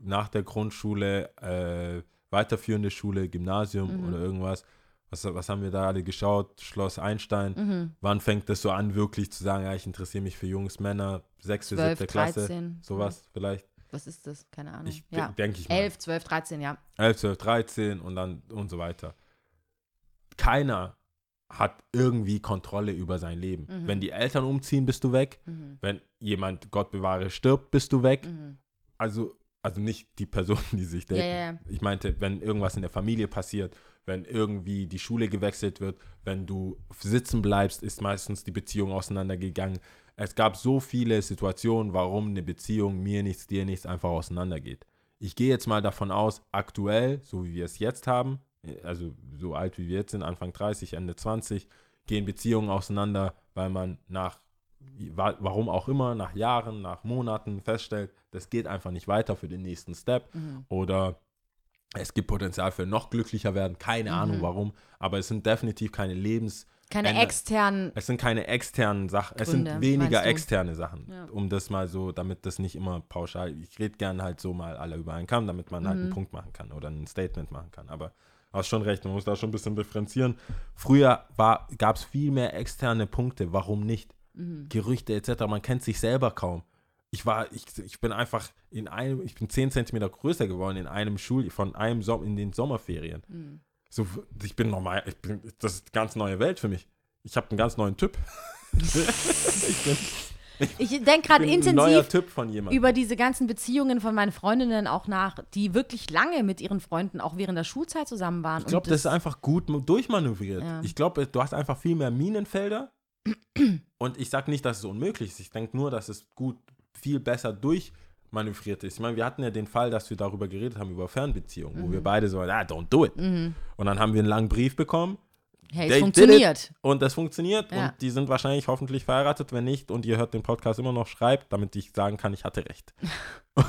nach der Grundschule, äh, weiterführende Schule, Gymnasium Mhm. oder irgendwas. Was, was haben wir da alle geschaut? Schloss Einstein. Mhm. Wann fängt das so an, wirklich zu sagen, ja, ich interessiere mich für jungs Männer, sechste, 12, siebte Klasse, 13. sowas vielleicht. Was ist das? Keine Ahnung. Ich ja. de- denke ich mal. 11, 12, 13, ja. 11, 12, 13 und dann und so weiter. Keiner hat irgendwie Kontrolle über sein Leben. Mhm. Wenn die Eltern umziehen, bist du weg. Mhm. Wenn jemand, Gott bewahre, stirbt, bist du weg. Mhm. Also, also nicht die Person, die sich daten. ja, ja. Ich meinte, wenn irgendwas in der Familie passiert, wenn irgendwie die Schule gewechselt wird, wenn du sitzen bleibst, ist meistens die Beziehung auseinandergegangen. Es gab so viele Situationen, warum eine Beziehung mir nichts, dir nichts einfach auseinandergeht. Ich gehe jetzt mal davon aus, aktuell, so wie wir es jetzt haben, also so alt wie wir jetzt sind, Anfang 30, Ende 20, gehen Beziehungen auseinander, weil man nach, wa- warum auch immer, nach Jahren, nach Monaten feststellt, das geht einfach nicht weiter für den nächsten Step Mhm. oder es gibt Potenzial für noch glücklicher werden, keine Ahnung Mhm. warum, aber es sind definitiv keine Lebens, Keine Ende- externen. es sind keine externen Sachen, es Gründe, sind weniger externe Sachen, Ja. um das mal so, damit das nicht immer pauschal, ich rede gern halt so mal alle über einen Kamm, damit man halt einen Mhm. Punkt machen kann oder ein Statement machen kann, aber hast schon recht, man muss da schon ein bisschen differenzieren. Früher gab es viel mehr externe Punkte, warum nicht? Mhm. Gerüchte etc., man kennt sich selber kaum. Ich war, ich, ich bin einfach in einem, ich bin 10 Zentimeter größer geworden in einem Schul, von einem Sommer, in den Sommerferien. Mhm. So, ich bin normal, ich bin, das ist eine ganz neue Welt für mich. Ich habe einen ganz neuen Typ. <laughs> ich bin, Ich denke gerade intensiv über diese ganzen Beziehungen von meinen Freundinnen auch nach, die wirklich lange mit ihren Freunden auch während der Schulzeit zusammen waren. Ich glaube, Und das ist einfach gut durchmanövriert. Ja. Ich glaube, du hast einfach viel mehr Minenfelder. <clears throat> Und ich sage nicht, dass es unmöglich ist. Ich denke nur, dass es gut, viel besser durchmanövriert ist. Ich meine, wir hatten ja den Fall, dass wir darüber geredet haben, über Fernbeziehungen, wo Mhm. wir beide so, ah, don't do it. Und dann haben wir einen langen Brief bekommen Hey, es funktioniert. und das funktioniert. Ja. Und die sind wahrscheinlich hoffentlich verheiratet. Wenn nicht und ihr hört den Podcast immer noch, schreibt, damit ich sagen kann, ich hatte recht. <laughs>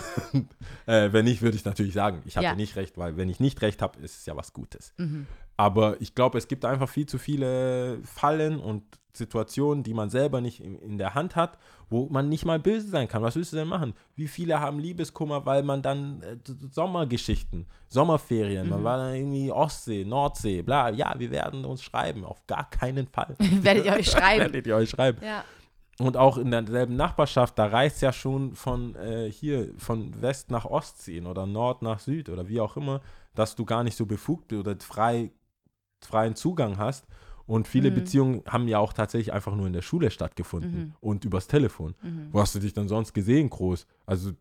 äh, wenn nicht, würde ich natürlich sagen, ich hatte Ja. nicht recht, weil wenn ich nicht recht habe, ist es ja was Gutes. Mhm. Aber ich glaube, es gibt einfach viel zu viele Fallen und Situationen, die man selber nicht in, in der Hand hat, wo man nicht mal böse sein kann. Was willst du denn machen? Wie viele haben Liebeskummer, weil man dann äh, Sommergeschichten, Sommerferien, man war dann irgendwie Ostsee, Nordsee, bla, ja, wir werden uns schreiben. Auf gar keinen Fall. <laughs> Werdet ihr euch schreiben. Werdet ihr euch schreiben. ja. Und auch in derselben Nachbarschaft, da reißt ja schon von äh, hier, von West nach Ost ziehen oder Nord nach Süd oder wie auch immer, dass du gar nicht so befugt oder frei, freien Zugang hast. Und viele Mhm. Beziehungen haben ja auch tatsächlich einfach nur in der Schule stattgefunden Mhm. und übers Telefon. Wo hast du dich dann sonst gesehen, groß? Also,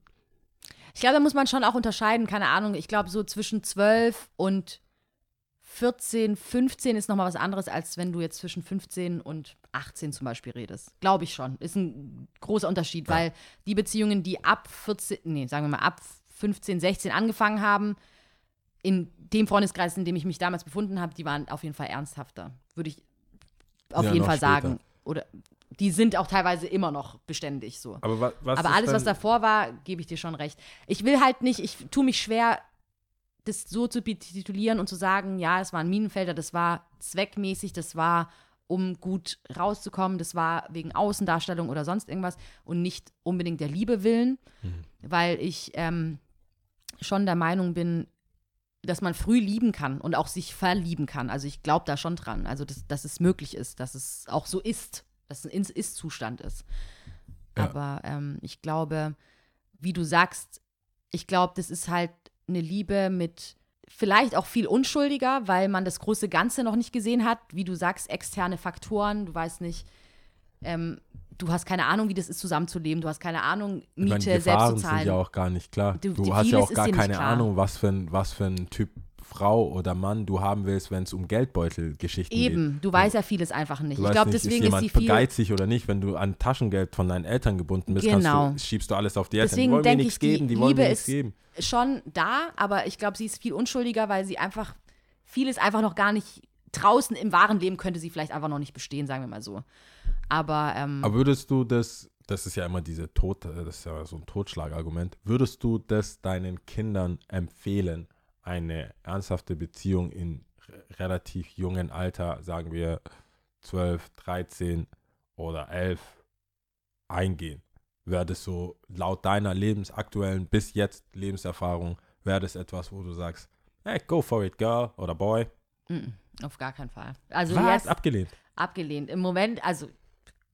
Ich glaube, da muss man schon auch unterscheiden, keine Ahnung, ich glaube so zwischen 12 und 14, 15 ist nochmal was anderes, als wenn du jetzt zwischen 15 und 18 zum Beispiel redest. Glaube ich schon. Ist ein großer Unterschied, Ja. weil die Beziehungen, die ab 14, nee, sagen wir mal ab 15, 16 angefangen haben, in dem Freundeskreis, in dem ich mich damals befunden habe, die waren auf jeden Fall ernsthafter. Würde ich auf Ja, jeden Fall später. sagen. Oder die sind auch teilweise immer noch beständig so. aber wa was Aber alles, was davor war, gebe ich dir schon recht. Ich will halt nicht, ich tue mich schwer, das so zu betitulieren und zu sagen, ja, es war ein Minenfelder, das war zweckmäßig, das war, um gut rauszukommen, das war wegen Außendarstellung oder sonst irgendwas und nicht unbedingt der Liebe willen, weil ich ähm, schon der Meinung bin, dass man früh lieben kann und auch sich verlieben kann. Also ich glaube da schon dran, also dass, dass es möglich ist, dass es auch so ist, dass es ein Ist- Ist-Zustand ist. Ja. Aber ähm, ich glaube, wie du sagst, ich glaube, das ist halt eine Liebe mit vielleicht auch viel unschuldiger, weil man das große Ganze noch nicht gesehen hat. Wie du sagst, externe Faktoren, du weißt nicht, ähm, du hast keine Ahnung, wie das ist, zusammenzuleben, du hast keine Ahnung, meine, Miete die selbst Gefahren zu sind zahlen. ja auch gar nicht klar. Du- Du, die- hast ja auch ist gar keine. Ahnung, was für, ein, was für ein Typ Frau oder Mann du haben willst, wenn es um Geldbeutelgeschichten geht. Eben, du weißt ja vieles einfach nicht. Du ich glaube, deswegen ist ist, jemand sie viel. geizig oder nicht. Wenn du an Taschengeld von deinen Eltern gebunden bist, Genau. du, schiebst du alles auf die Eltern. Deswegen die wollen mir nichts ich, die geben, die wollen Liebe mir nichts ist- geben. schon da, aber ich glaube, sie ist viel unschuldiger, weil sie einfach vieles einfach noch gar nicht draußen im wahren Leben könnte sie vielleicht einfach noch nicht bestehen, sagen wir mal so. Aber, ähm, Aber würdest du das, das ist ja immer diese Tod, das ist ja so ein Totschlagargument, würdest du das deinen Kindern empfehlen, eine ernsthafte Beziehung in re- relativ jungen Alter, sagen wir 12, 13 oder 11, eingehen? Wäre das so laut deiner lebensaktuellen bis jetzt Lebenserfahrung, wäre das etwas, wo du sagst, hey, go for it, girl oder boy? mm, auf gar keinen Fall. Also Was? jetzt Abgelehnt. abgelehnt. Im Moment, also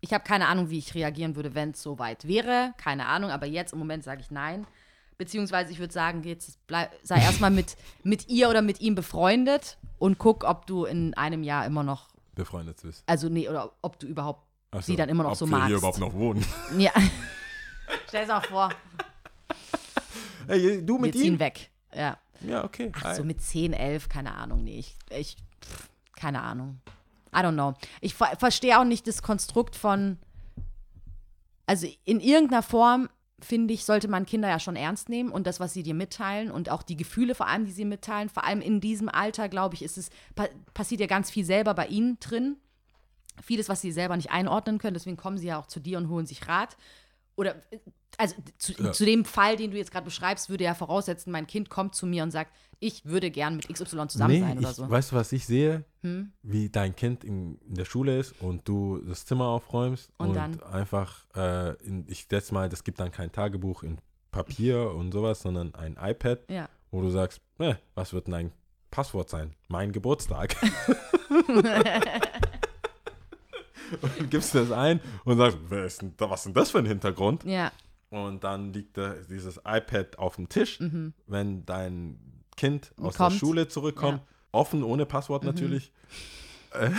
ich habe keine Ahnung, wie ich reagieren würde, wenn es so weit wäre. Keine Ahnung, aber jetzt im Moment sage ich nein. Beziehungsweise ich würde sagen, jetzt bleib, sei <laughs> erstmal mit, mit ihr oder mit ihm befreundet und guck, ob du in einem Jahr immer noch, Befreundet bist. also nee, oder ob du überhaupt Ach sie dann immer noch ob so wir magst. hier überhaupt noch wohnen. <laughs> Ja. Stell dir auch vor, <laughs> Hey, du wir mit ziehen ihm? weg. Ja. Ja, okay. Ach so, mit 10, 11, keine Ahnung. Nee, ich, ich pff, keine Ahnung. I don't know. Ich ver verstehe auch nicht das Konstrukt von, also in irgendeiner Form, finde ich, sollte man Kinder ja schon ernst nehmen und das, was sie dir mitteilen und auch die Gefühle vor allem, die sie mitteilen. Vor allem in diesem Alter, glaube ich, ist es, pa passiert ja ganz viel selber bei ihnen drin. Vieles, was sie selber nicht einordnen können. Deswegen kommen sie ja auch zu dir und holen sich Rat. Oder, äh, also zu, Ja. zu dem Fall, den du jetzt gerade beschreibst, würde ja voraussetzen, mein Kind kommt zu mir und sagt, ich würde gern mit XY zusammen nee, sein oder ich, so. Hm? Weißt du, was ich sehe? Wie dein Kind in, in der Schule ist und du das Zimmer aufräumst Und und, dann? einfach, äh, in, ich setze mal, das gibt dann kein Tagebuch in Papier und sowas, sondern ein iPad, Ja. wo du sagst, äh, was wird denn dein Passwort sein? Mein Geburtstag. <laughs> <laughs> und gibst das ein und sagst, wer ist denn, was ist denn das für ein Hintergrund? Ja. Und dann liegt da dieses iPad auf dem Tisch, wenn dein Kind aus Mhm. Kommt. der Schule zurückkommt, offen, ohne Passwort Mhm. natürlich, <laughs> äh,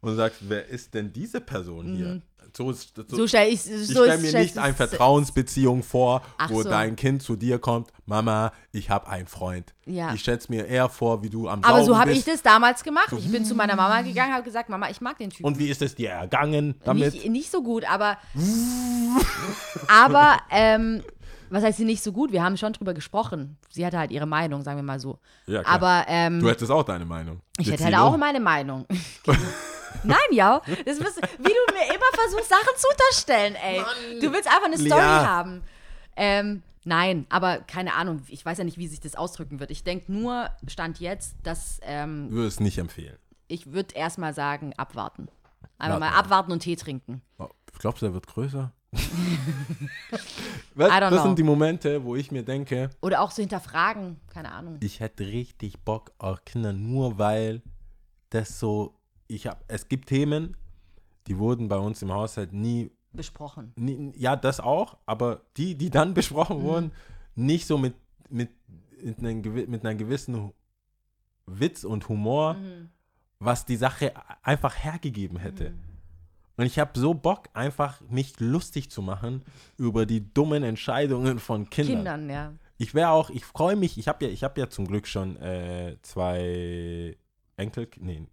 und sagst, wer ist denn diese Person hier? So, ist- so. So stelle ich ich so stelle ist- mir stell- nicht eine Vertrauensbeziehung vor, Ach wo so. dein Kind zu dir kommt, Mama, ich habe einen Freund. Ja. Ich stelle es mir eher vor, wie du am Aber so habe ich das damals gemacht. Ich bin zu meiner Mama gegangen, habe gesagt, Mama, ich mag den Typen. Und wie ist es dir ergangen damit? Nicht, nicht so gut, aber. <laughs> aber, ähm, was heißt sie nicht so gut? Wir haben schon drüber gesprochen. Sie hatte halt ihre Meinung, sagen wir mal so. Ja, klar. aber ähm, du hättest auch deine Meinung. ich hätte halt auch meine Meinung. <laughs> Nein, ja. Das bist, wie du mir immer versuchst, Sachen zu unterstellen, ey. Du willst einfach eine Story Ja. haben. Ähm, nein, aber keine Ahnung. Ich weiß ja nicht, wie sich das ausdrücken wird. Ich denke nur, Stand jetzt, dass ähm, Würde es nicht empfehlen. ich würde erstmal sagen, abwarten. Einfach mal Warten. abwarten und Tee trinken. Oh, Glaubst du, er wird größer? <laughs> Was, I don't das know. sind die Momente, wo ich mir denke, Oder auch so hinterfragen, keine Ahnung. ich hätte richtig Bock auf Kinder, nur weil das so, ich habe, es gibt Themen, die wurden bei uns im Haushalt nie, Besprochen. nie ja, das auch, aber die, die dann <laughs> besprochen wurden, nicht so mit, mit, mit, einem, mit einer gewissen Witz und Humor was die Sache einfach hergegeben hätte. Und ich habe so Bock, einfach mich lustig zu machen über die dummen Entscheidungen von Kindern. Kindern, ja. Ich wäre auch, ich freue mich, ich habe ja, ich habe ja zum Glück schon äh, zwei Enkel, nee,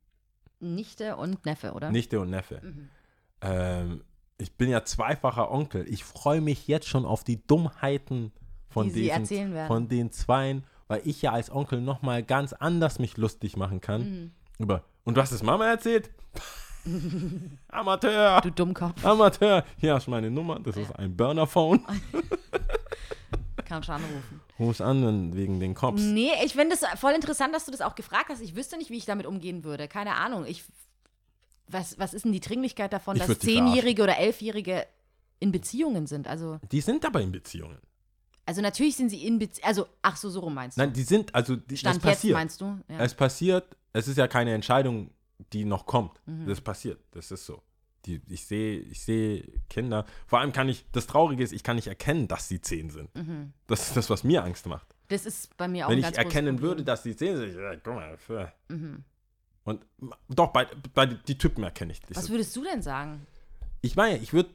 Nichte und Neffe, oder? Nichte und Neffe. Mhm. Ähm, ich bin ja zweifacher Onkel. Ich freue mich jetzt schon auf die Dummheiten von Die diesen, von den Zweien, weil ich ja als Onkel nochmal ganz anders mich lustig machen kann. Mhm. Über, und du hast es Mama erzählt? <laughs> Amateur! Du Dummkopf. Amateur! Hier hast du meine Nummer, das ist ein Burnerphone. <laughs> Kannst du anrufen. Ruf's an dann wegen den Cops. Nee, ich finde es voll interessant, dass du das auch gefragt hast. Ich wüsste nicht, wie ich damit umgehen würde. Keine Ahnung. Ich, was, was ist denn die Dringlichkeit davon, Ich dass würd die Zehnjährige oder Elfjährige in Beziehungen sind? Also, Die sind aber in Beziehungen. also natürlich sind sie in Beziehungen. Also, ach so, so rum meinst du. Nein, die sind, also die, Stand das jetzt passiert. meinst du? Ja. Es passiert, es ist ja keine Entscheidung, die noch kommt. Mhm. Das passiert, das ist so. Die, ich sehe ich sehe Kinder, vor allem kann ich, das Traurige ist, ich kann nicht erkennen, dass sie zehn sind. Das ist das, was mir Angst macht. das ist bei mir auch Wenn ich erkennen würde, dass sie zehn sind, ich, ja, guck mal, für. Mhm. Und doch, bei, bei die Typen erkenne ich. Was würdest du denn sagen? Ich meine, ich würde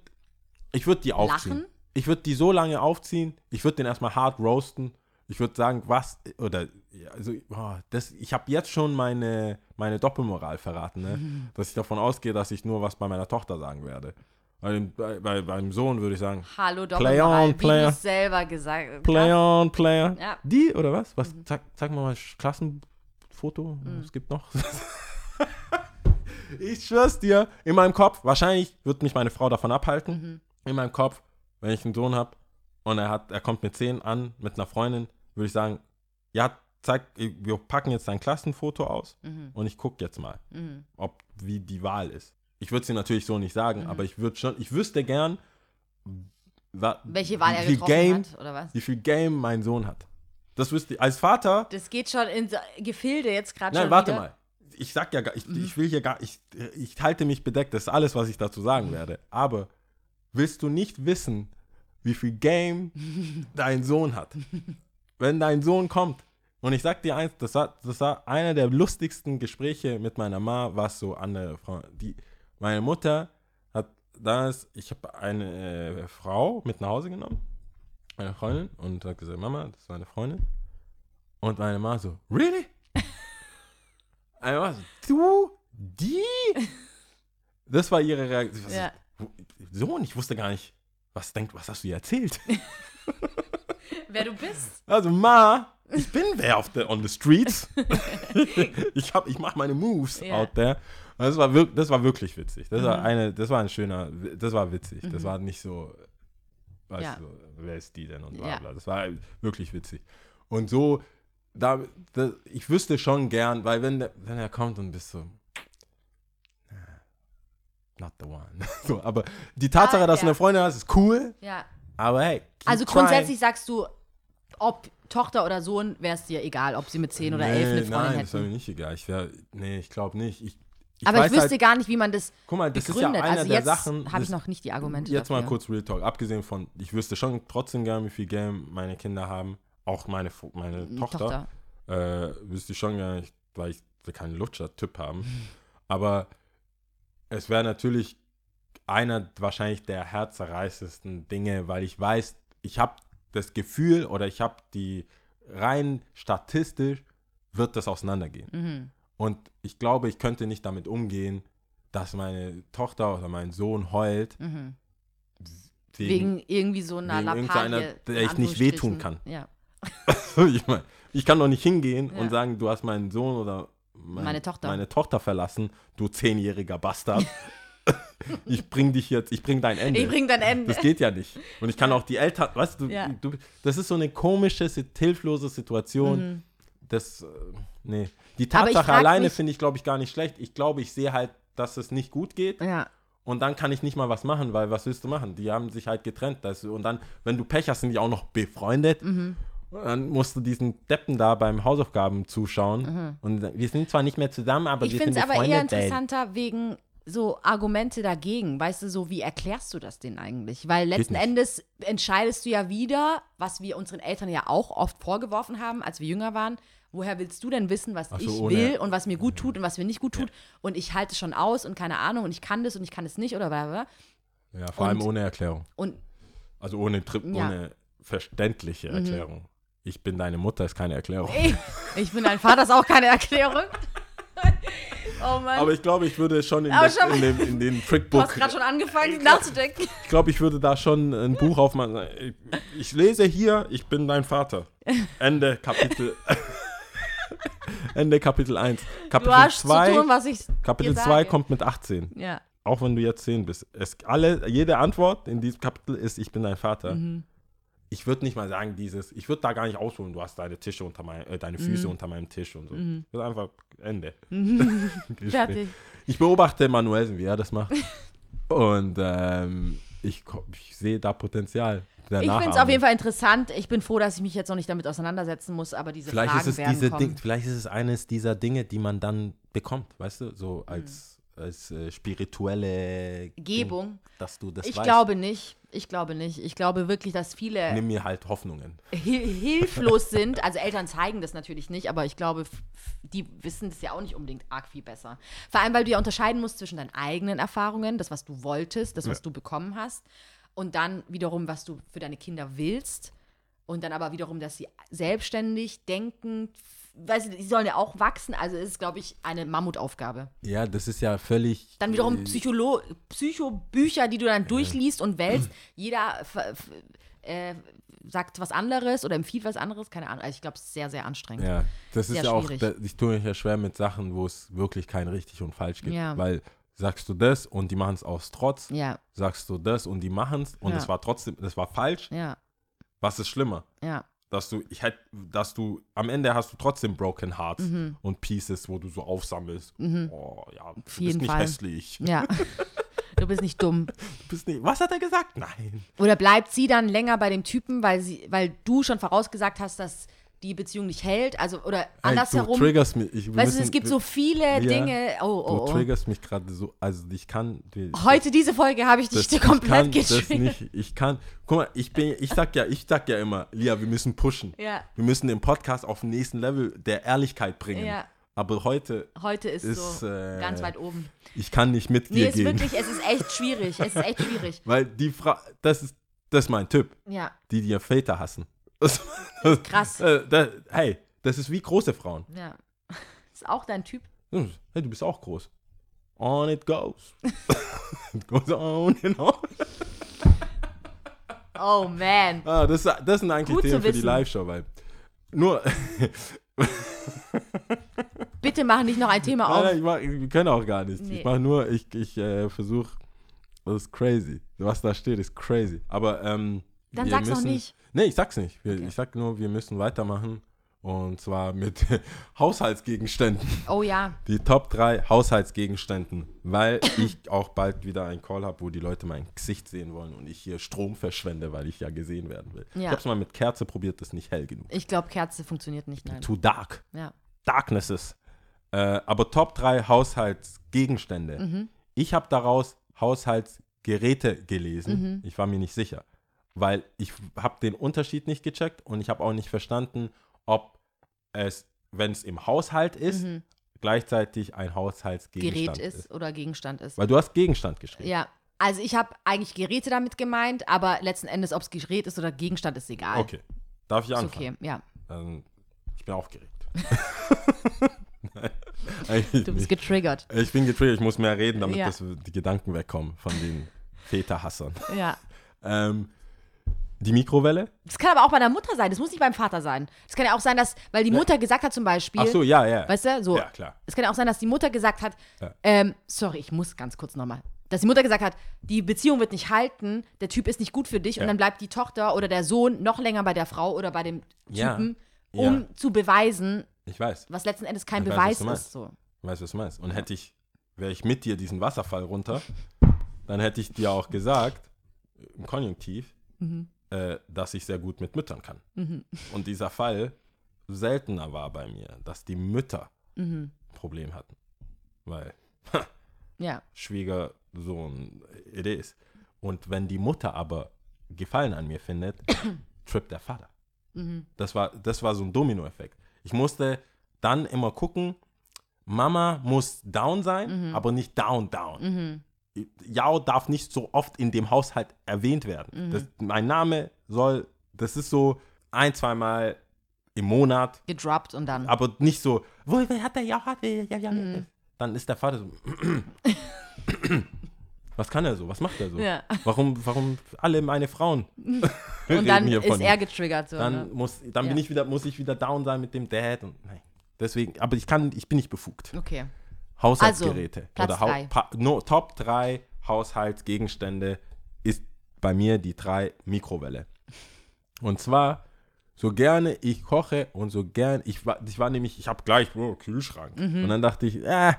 ich würd die aufziehen. Lachen? Ich würde die so lange aufziehen, ich würde den erstmal hart roasten. Ich würde sagen, was, oder, also, oh, das, ich habe jetzt schon meine, meine Doppelmoral verraten, ne? Mhm. dass ich davon ausgehe, dass ich nur was bei meiner Tochter sagen werde. Bei dem, bei, bei, beim Sohn würde ich sagen, Hallo, Play on, Doppelmoral, wie player. du selber gesagt. Play on, Player. Ja. Mhm. Die, oder was? Was? Sag, sag mal mal, Klassenfoto, Mhm. es gibt noch. <laughs> ich schwör's dir, in meinem Kopf, wahrscheinlich wird mich meine Frau davon abhalten, Mhm. in meinem Kopf, wenn ich einen Sohn habe und er hat, er kommt mit 10 an, mit einer Freundin, würde ich sagen, ja, zeig, wir packen jetzt dein Klassenfoto aus Mhm. und ich gucke jetzt mal, Mhm. ob wie die Wahl ist. Ich würde sie natürlich so nicht sagen, aber ich würde schon, ich wüsste gern, Welche Wahl er getroffen Game, hat, oder was? wie viel Game mein Sohn hat. Das wüsste ich. Als Vater, Das geht schon ins Gefilde jetzt gerade nein, schon warte wieder. mal. Ich sag ja gar, ich, Mhm. ich will hier gar, ich, ich halte mich bedeckt. Das ist alles, was ich dazu sagen Mhm. werde. Aber willst du nicht wissen, wie viel Game <laughs> dein Sohn hat? Wenn dein Sohn kommt. Und ich sag dir eins, das war, das war einer der lustigsten Gespräche mit meiner Ma, was so andere Frau, die, meine Mutter hat damals, ich habe eine äh, Frau mit nach Hause genommen, eine Freundin, und hat gesagt, Mama, das ist meine Freundin. Und meine Ma so, really? <laughs> Einmal so, du, die? Das war ihre Reaktion. Ja. Sohn, ich wusste gar nicht, was denkt, was hast du ihr erzählt? <laughs> <laughs> <laughs> Wer du bist. Also Ma, ich bin wer auf der on the streets. <laughs> ich hab, ich mache meine Moves Ja. out there. Und Das war, wirk, das war wirklich witzig. Das war Mhm. eine, das war ein schöner, das war witzig. Das war nicht so, weißt Ja. du, wer ist die denn und bla Ja. bla. Das war wirklich witzig. Und so, da, da, ich wüsste schon gern, weil wenn, der, wenn er kommt und bist so, "Nah, not the one. <laughs> so, aber die Tatsache, Ah, dass du ja. eine Freundin hast, ist cool, Ja. Aber hey. Also trying. grundsätzlich sagst du, ob Tochter oder Sohn, wäre es dir egal, ob sie mit 10 oder 11 eine Freundin Nein, das wäre mir hätten. nicht egal. Ich wär, nee, ich glaube nicht. Ich, ich Aber ich weiß wüsste halt, gar nicht, wie man das guck mal, das begründet. ist ja einer also der jetzt Sachen. habe ich noch nicht die Argumente Jetzt mal dafür. kurz Real Talk. Abgesehen von, ich wüsste schon trotzdem gern, wie viel Game meine Kinder haben. Auch meine, meine Mm, Tochter. Äh, wüsste ich schon gerne, ich- weil ich will keinen Lutscher-Typ haben. <laughs> Aber es wäre natürlich einer wahrscheinlich der herzerreißendsten Dinge, weil ich weiß, ich habe das Gefühl oder ich habe die rein statistisch wird das auseinandergehen. Mhm. Und ich glaube, ich könnte nicht damit umgehen, dass meine Tochter oder mein Sohn heult Mhm. wegen, Wegen irgendwie so einer Lappalie. der ich nicht wehtun kann. Ja. <laughs> ich meine, ich kann doch nicht hingehen Ja. und sagen, du hast meinen Sohn oder mein, Meine Tochter. meine Tochter verlassen, du zehnjähriger Bastard. <laughs> ich bring dich jetzt, ich bring dein Ende. Ich bring dein Ende. das geht ja nicht. Und ich kann auch die Eltern, weißt du, Ja. du, das ist so eine komische, hilflose Situation. Mhm. Das, äh, nee. Die ich Tatsache alleine finde ich, glaube ich, gar nicht schlecht. Ich glaube, ich sehe halt, dass es nicht gut geht. Ja. Und dann kann ich nicht mal was machen, weil was willst du machen? Die haben sich halt getrennt. Das, und dann, wenn du Pech hast, sind die auch noch befreundet. Mhm. Dann musst du diesen Deppen da beim Hausaufgaben zuschauen. Und wir sind zwar nicht mehr zusammen, aber Mhm. Ich wir finde sind es aber befreundet. eher interessanter wegen so Argumente dagegen? Weißt du, so wie erklärst du das denen eigentlich? Weil letzten. Endes entscheidest du ja wieder, was wir unseren Eltern ja auch oft vorgeworfen haben, als wir jünger waren. Woher willst du denn wissen, was so, ich ohne- will und was mir gut tut und was mir nicht gut tut? Und ich halte es schon aus und keine Ahnung und ich kann das und ich kann es nicht oder bla bla. bla. Ja, vor allem Und- ohne Erklärung. Und Also ohne, Tri Ja. Mhm. ohne verständliche Erklärung. Ich bin deine Mutter ist keine Erklärung. ich, ich bin dein Vater, ist auch keine <laughs> Erklärung. Oh. Aber ich glaube, ich würde schon in, das, schon- in, dem, in den du Trickbook, hast gerade schon angefangen nachzudenken. ich glaube, ich würde da schon ein Buch aufmachen. Ich, ich lese hier, ich bin dein Vater. Ende Kapitel. <laughs> Ende Kapitel 1. Du Kapitel hast zu 2, tun, was ich Kapitel dir 2 sage. kommt mit 18. Ja. Auch wenn du jetzt 10 bist. Es, alle, jede Antwort in diesem Kapitel ist, ich bin dein Vater. Mhm. Ich würde nicht mal sagen, dieses, ich würde da gar nicht ausholen, du hast deine Tische unter mein, äh, deine Füße Mhm. unter meinem Tisch und so. Ich würde einfach Ende. Gespräch. <laughs> Fertig. Ich beobachte Manuelsen, wie er das macht. Und ähm, ich, ich sehe da Potenzial. Ich finde es auf jeden Fall interessant. Ich bin froh, dass ich mich jetzt noch nicht damit auseinandersetzen muss, aber diese Vielleicht Fragen ist, es werden diese kommen. Ding, vielleicht ist es eines dieser Dinge, die man dann bekommt, weißt du, so als, als äh, spirituelle Gebung. Ding, dass du das Ich weißt. glaube nicht. Ich glaube nicht. Ich glaube wirklich, dass viele Nimm mir halt Hoffnungen. hil hilflos sind. Also Eltern zeigen das natürlich nicht, aber ich glaube, die wissen das ja auch nicht unbedingt arg viel besser. Vor allem, weil du ja unterscheiden musst zwischen deinen eigenen Erfahrungen, das, was du wolltest, das, was Ja. du bekommen hast, und dann wiederum, was du für deine Kinder willst. Und dann aber wiederum, dass sie selbstständig denken, weißt du, die sollen ja auch wachsen. Also ist es, glaube ich, eine Mammutaufgabe. Ja, das ist ja völlig. Dann wiederum äh, Psycholo Psychobücher, die du dann durchliest und wählst. Jeder äh, sagt was anderes oder empfiehlt was anderes. Keine Ahnung. Also ich glaube, es ist sehr, sehr anstrengend. Ja, das ist Sehr ja auch, schwierig. ich tue mich ja schwer mit Sachen, wo es wirklich kein richtig und falsch gibt. Ja. Weil sagst du das und die machen es aus Trotz, Ja, sagst du das und die machen es und Ja. es war trotzdem, das war falsch, ja, was ist schlimmer? ja. Dass du, ich hätte, dass du, am Ende hast du trotzdem Broken Hearts Mhm. und Pieces, wo du so aufsammelst. Oh ja, du bist jeden nicht Fall. hässlich. Ja. <laughs> Du bist nicht dumm. Du bist nicht, was hat er gesagt? Nein. Oder bleibt sie dann länger bei dem Typen, weil sie, weil du schon vorausgesagt hast, dass die Beziehung nicht hält? Also, oder andersherum. du triggerst mich. Ich, weißt du, müssen- es gibt wir- so viele Ja. Dinge. Oh, Du oh, oh. triggerst mich gerade so, also ich kann. Heute, diese Folge, habe ich dich Das, ich komplett kann das getriggert. nicht. Ich kann. Guck mal, ich bin, ich sag ja, ich sag ja immer, Lia, wir müssen pushen. Ja. Wir müssen den Podcast auf den nächsten Level der Ehrlichkeit bringen. Ja. Aber heute, Heute ist, Ist, so äh, ganz weit oben. ich kann nicht mit Nee, dir gehen. wirklich, es ist echt schwierig. Es ist echt schwierig. <laughs> Weil die Frau, das ist, das ist mein Typ, Ja, die die Väter hassen. Das, das, Krass. Äh, hey, das ist wie große Frauen. ja. <laughs> Ist auch dein Typ? Hey, du bist auch groß. On it goes. <laughs> it goes on and on. Oh man. Ah, das, das sind eigentlich Gut Themen für die. Live-Show, weil nur, <laughs> Bitte mach nicht noch ein Thema Nein, auf. nein, ich mach, wir können auch gar nicht. Nee. Ich mache nur, ich, ich äh, versuche, das ist crazy. Was da steht, ist crazy. Aber ähm, Dann wir sag's noch müssen, nicht. Nee, ich sag's nicht. Wir, Okay. Ich sag nur, wir müssen weitermachen. Und zwar mit <laughs> Haushaltsgegenständen. Oh ja. Die Top 3 Haushaltsgegenständen. Weil ich <laughs> auch bald wieder einen Call habe, wo die Leute mein Gesicht sehen wollen und ich hier Strom verschwende, weil ich ja gesehen werden will. Ich Ja. hab's mal mit Kerze probiert, das ist nicht hell genug. Ich glaube, Kerze funktioniert nicht. Nein. Too dark. Ja. Darknesses. Äh, aber Top 3 Haushaltsgegenstände. Mhm. Ich habe daraus Haushaltsgeräte gelesen. Mhm. Ich war mir nicht sicher, weil ich habe den Unterschied nicht gecheckt und ich habe auch nicht verstanden, ob es, wenn es im Haushalt ist, Mhm. gleichzeitig ein Haushaltsgegenstand Gerät ist oder Gegenstand ist. Weil du hast Gegenstand geschrieben. Ja. Also ich habe eigentlich Geräte damit gemeint, aber letzten Endes, ob es Gerät ist oder Gegenstand, ist egal. Okay. Darf ich Ist anfangen? okay, ja. Ähm, ich bin aufgeregt. <laughs> Nein, Du bist nicht. getriggert. Ich bin getriggert, ich muss mehr reden, damit Ja. das, die Gedanken wegkommen von den Väterhassern. Ja. <laughs> Ähm, die Mikrowelle? Das kann aber auch bei der Mutter sein. Das muss nicht beim Vater sein. Das kann ja auch sein, dass, weil die Mutter gesagt hat zum Beispiel, Ach so, ja, ja. weißt du, so, Ja, klar. es kann ja auch sein, dass die Mutter gesagt hat, Ja. ähm, sorry, ich muss ganz kurz nochmal, dass die Mutter gesagt hat, die Beziehung wird nicht halten, der Typ ist nicht gut für dich Ja. und dann bleibt die Tochter oder der Sohn noch länger bei der Frau oder bei dem Ja. Typen, um Ja. zu beweisen, Ich weiß. was letzten Endes kein Ich weiß, Beweis meinst. ist. So. Ich weiß, was du meinst. Und hätte ich, wäre ich mit dir diesen Wasserfall runter, dann hätte ich dir auch gesagt, im Konjunktiv, Mhm. Äh, dass ich sehr gut mit Müttern kann. Und dieser Fall seltener war bei mir, dass die Mütter Mhm. ein Problem hatten. Weil, ha, <laughs> Ja. Schwiegersohn it is. Und wenn die Mutter aber Gefallen an mir findet, <coughs> trippt der Vater. Mhm. Das war, das war so ein Dominoeffekt. Ich musste dann immer gucken, Mama muss down sein, Mhm. aber nicht down, down. Yao darf nicht so oft in dem Haushalt erwähnt werden. Mhm. Das, mein Name soll, das ist so ein, zweimal im Monat, Gedroppt und dann. aber nicht so, wo hat der Yao? Hat der, ja, ja. Mhm. Dann ist der Vater so, <laughs> was kann er so? Was macht er so? Ja. Warum, warum alle meine Frauen? <laughs> Und dann ist von er ihm? getriggert. So, dann ne? muss dann bin Ja. ich wieder muss ich wieder down sein mit dem Dad und nein. Deswegen, aber ich kann ich bin nicht befugt. Okay. Haushaltsgeräte Also, Platz oder drei. Pa no, Top 3 Haushaltsgegenstände ist bei mir die 3 Mikrowelle. Und zwar so gerne ich koche und so gern ich war ich war nämlich ich habe gleich oh, Kühlschrank Mhm. und dann dachte ich äh,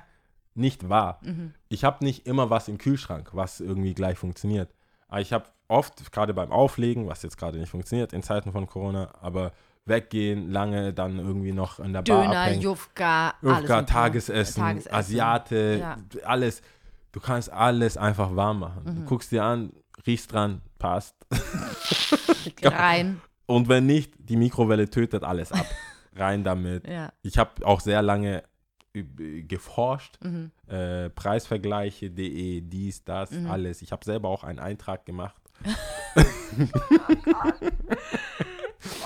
nicht wahr. Ich habe nicht immer was im Kühlschrank, was irgendwie gleich funktioniert. Aber ich habe oft, gerade beim Auflegen, was jetzt gerade nicht funktioniert in Zeiten von Corona, aber weggehen, lange dann irgendwie noch in der Bar Döner, abhängen. Jufka. Jufka, Tagesessen, Tagesessen. Asiate, Ja. alles. Du kannst alles einfach warm machen. Mhm. Du guckst dir an, riechst dran, passt. <laughs> Rein. Und wenn nicht, die Mikrowelle tötet alles ab. <laughs> Rein damit. Ja. Ich habe auch sehr lange üb- geforscht. Mhm. Äh, Preisvergleiche.de, dies, das, alles. Ich habe selber auch einen Eintrag gemacht. <laughs>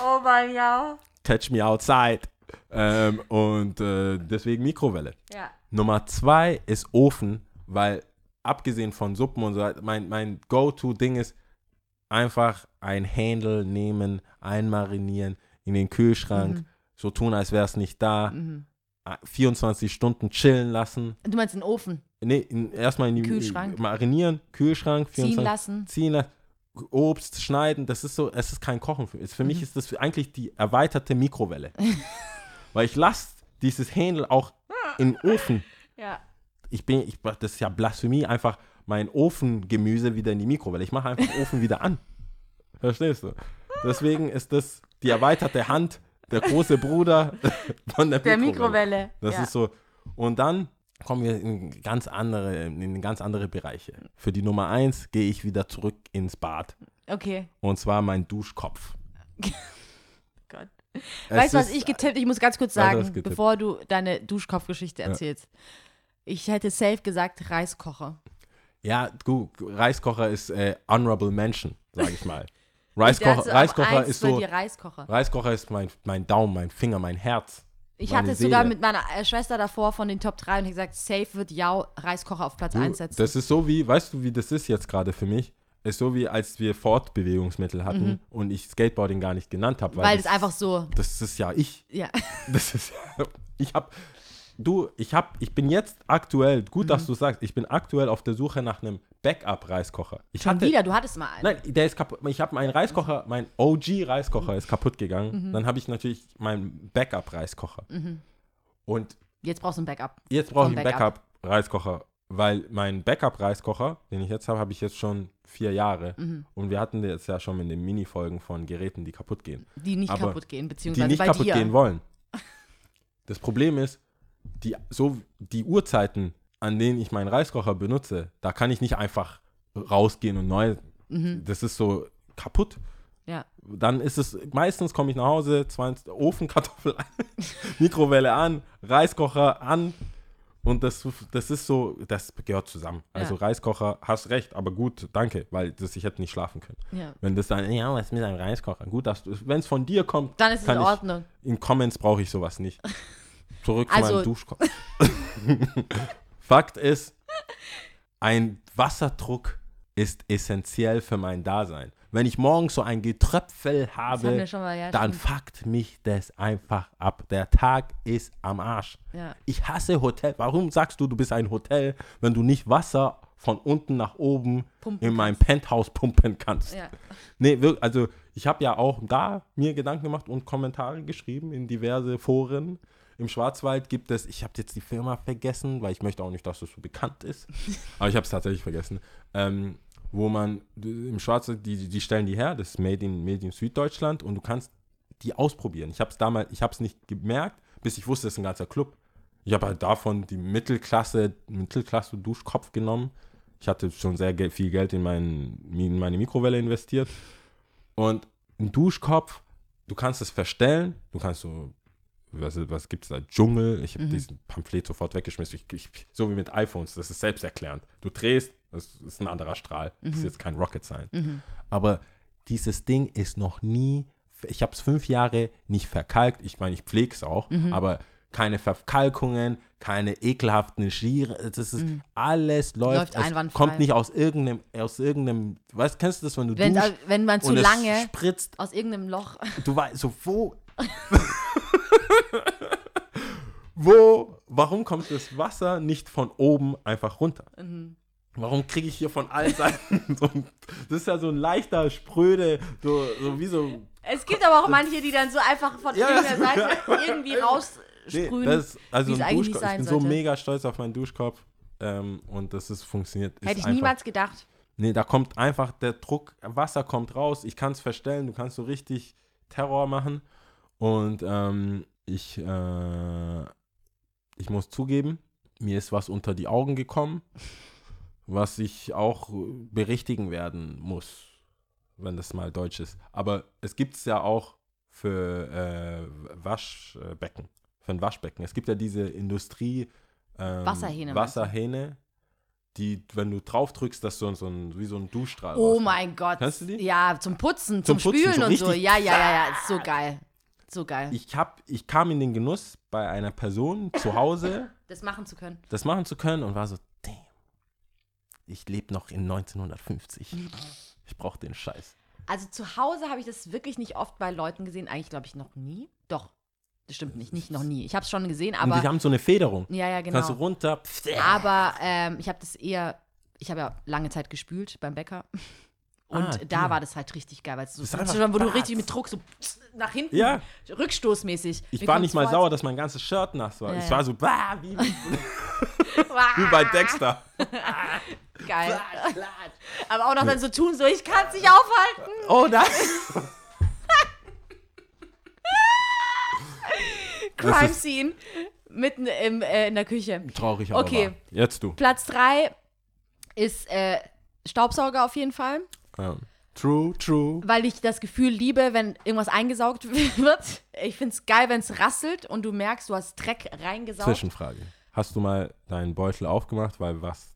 Oh mein ja. Catch me outside. Ähm, und äh, deswegen Mikrowelle. Ja. Nummer zwei ist Ofen, weil abgesehen von Suppen und so, weiter, mein, mein Go-To-Ding ist einfach ein Handle nehmen, einmarinieren, in den Kühlschrank, so tun, als wäre es nicht da, Mhm. 24 Stunden chillen lassen. Du meinst den Ofen Nee, in, erstmal in die Kühlschrank. marinieren, Kühlschrank, ziehen lassen? ziehen lassen, Obst schneiden, das ist so, es ist kein Kochen. Für, für Mhm. mich ist das eigentlich die erweiterte Mikrowelle. <laughs> Weil ich lasse dieses Händel auch im Ofen. <laughs> Ja. Ich bin, ich, das ist ja Blasphemie, einfach mein Ofengemüse wieder in die Mikrowelle. Ich mache einfach den Ofen wieder an. <laughs> Verstehst du? Deswegen ist das die erweiterte Hand, der große Bruder von der, Der Mikrowelle. Mikrowelle. Das ja. ist so. Und dann kommen wir in ganz andere, in ganz andere Bereiche. Für die Nummer eins gehe ich wieder zurück ins Bad. Okay. Und zwar mein Duschkopf. <laughs> Gott. Es Weißt du, was ich getippt? Ich muss ganz kurz sagen, bevor du deine Duschkopfgeschichte erzählst. Ich hätte safe gesagt Reiskocher. Ja, gut, Reiskocher ist äh, honorable Mention, sage ich mal. <laughs> Reiskocher, Reiskocher ist so, Reiskocher. Reiskocher ist mein, mein Daumen, mein Finger, mein Herz. Ich meine hatte es Seele. sogar mit meiner äh, Schwester davor von den Top 3 und ich gesagt, safe wird Jau Reiskocher auf Platz Du, 1 setzen. Das ist so wie, weißt du, wie das ist jetzt gerade für mich? Ist so wie, als wir Fortbewegungsmittel hatten und ich Skateboarding gar nicht genannt habe. Mhm. weil es einfach so, Das ist ja ich. ja. <laughs> Das ist ja, ich habe, du, ich habe, ich bin jetzt aktuell, gut, Mhm. dass du sagst, ich bin aktuell auf der Suche nach einem Backup-Reiskocher. Ich Schon hatte, wieder, du hattest mal einen. Nein, der ist kaputt. Ich habe meinen Reiskocher, mein OG-Reiskocher ist kaputt Mhm. gegangen. Dann habe ich natürlich meinen Backup-Reiskocher. Und Jetzt brauchst du ein Backup. jetzt brauche ich einen Backup. Backup-Reiskocher, weil mein Backup-Reiskocher, den ich jetzt habe, habe ich jetzt schon vier Jahre. Mhm. Und wir hatten jetzt ja schon in den Mini-Folgen von Geräten, die kaputt gehen. Die nicht Aber kaputt gehen, Die beziehungsweise nicht bei kaputt dir. gehen wollen. Das Problem ist, die, so, die Uhrzeiten, an denen ich meinen Reiskocher benutze, da kann ich nicht einfach rausgehen und neu. Mhm. Das ist so kaputt. Ja. Dann ist es, meistens komme ich nach Hause, 20, Ofenkartoffel an, <laughs> Mikrowelle an, Reiskocher an und das, das ist so, das gehört zusammen. Also Ja. Reiskocher, hast recht, aber gut, danke, weil das, ich hätte nicht schlafen können. Ja. Wenn das dann, ja, was ist mit einem Reiskocher? Gut, wenn es von dir kommt, Dann ist es in ich- Ordnung. in Comments brauche ich sowas nicht. <laughs> Zurück zu Also- meinem Duschkopf. <laughs> Fakt ist, ein Wasserdruck ist essentiell für mein Dasein. Wenn ich morgens so ein Getröpfel habe, mal, ja, dann stimmt. fuckt mich das einfach ab. Der Tag ist am Arsch. Ja. Ich hasse Hotel. Warum sagst du, du bist ein Hotel, wenn du nicht Wasser von unten nach oben Pumpen in meinem Penthouse pumpen kannst? Ja. Nee, wirklich, also ich habe ja auch da mir Gedanken gemacht und Kommentare geschrieben in diverse Foren. Im Schwarzwald gibt es, ich habe jetzt die Firma vergessen, weil ich möchte auch nicht, dass das so bekannt ist. <laughs> Aber ich habe es tatsächlich vergessen. Ähm, wo man im Schwarzwald, die, die stellen die her, das ist Made in, Made in Süddeutschland und du kannst die ausprobieren. Ich habe es damals, ich habe es nicht gemerkt, bis ich wusste, es ist ein ganzer Club. Ich habe halt davon die Mittelklasse, Mittelklasse Duschkopf genommen. Ich hatte schon sehr viel Geld in, mein, in meine Mikrowelle investiert. Und ein Duschkopf, du kannst es verstellen, du kannst so, was, was gibt es da, Dschungel, ich habe diesen Pamphlet sofort weggeschmissen, ich, ich, so wie mit iPhones, das ist selbsterklärend. Du drehst, das ist ein anderer Strahl, das ist jetzt kein Rocket Science. Aber dieses Ding ist noch nie, ich habe es fünf Jahre nicht verkalkt, ich meine, ich pflege es auch, aber keine Verkalkungen, keine ekelhaften Schiere, das ist alles läuft, Läuft einwandfrei. kommt nicht aus irgendeinem, aus irgendeinem, weißt, kennst du das, wenn du Wenn, duschst wenn man zu lange spritzt, aus irgendeinem Loch. du weißt, so wo, <laughs> <laughs> wo, warum kommt das Wasser nicht von oben einfach runter? Mhm. Warum kriege ich hier von allen Seiten <laughs> so ein, das ist ja so ein leichter, spröde, so, so wie so, Es gibt aber auch manche, die dann so einfach von Ja, irgendeiner <laughs> Seite irgendwie nee, raussprühen. das, also ein eigentlich nicht Duschkopf, ich bin so sollte. mega stolz auf meinen Duschkopf ähm, und das ist funktioniert. Ist Hätte ich einfach, niemals gedacht. Nee, da kommt einfach der Druck, Wasser kommt raus, ich kann es verstellen, du kannst so richtig Terror machen. Und ähm, ich, äh, ich muss zugeben, mir ist was unter die Augen gekommen, was ich auch berichtigen werden muss, wenn das mal Deutsch ist. Aber es gibt es ja auch für äh, Waschbecken, für ein Waschbecken. Es gibt ja diese Industrie ähm, Wasserhähne? Wasserhähne, die, wenn du drauf drückst, das so, so ein, wie so ein Duschstrahl Oh rauskommt. mein Gott. Kennst du die? Ja, zum Putzen, zum, Zum Putzen, Spülen so und so. Ja, ja, ja, ja. <laughs> Ist so geil. So geil. Ich, hab, ich kam in den Genuss, bei einer Person zu Hause <laughs> das machen zu können. das machen zu können und war so, damn, ich lebe noch in 1950. Ich brauche den Scheiß. Also zu Hause habe ich das wirklich nicht oft bei Leuten gesehen. Eigentlich glaube ich noch nie. Doch. Das stimmt nicht. Nicht noch nie. Ich habe es schon gesehen, und aber. die haben so eine Federung. Ja, ja, Kannst du genau. runter. pff, Aber ähm, ich habe das eher. Ich habe ja lange Zeit gespült beim Bäcker. Und Ah, da ja. war das halt richtig geil, weil es so, Das schon, wo du richtig mit Druck so nach hinten, Ja. rückstoßmäßig. Ich Mir war nicht mal vor, sauer, dass mein ganzes Shirt nass war. Ja, ich war so, bah, wie, <laughs> wie, bei Dexter. <laughs> Geil. Aber auch noch dann so tun, so ich kann es nicht aufhalten. Oh nein. <laughs> Crime Scene mitten im, äh, in der Küche. Traurig, aber Okay. wahr. Jetzt du. Platz 3 ist äh, Staubsauger auf jeden Fall, Ja. True, true. weil ich das Gefühl liebe, wenn irgendwas eingesaugt <laughs> wird. Ich finde es geil, wenn es rasselt und du merkst, du hast Dreck reingesaugt. Zwischenfrage. Hast du mal deinen Beutel aufgemacht, weil was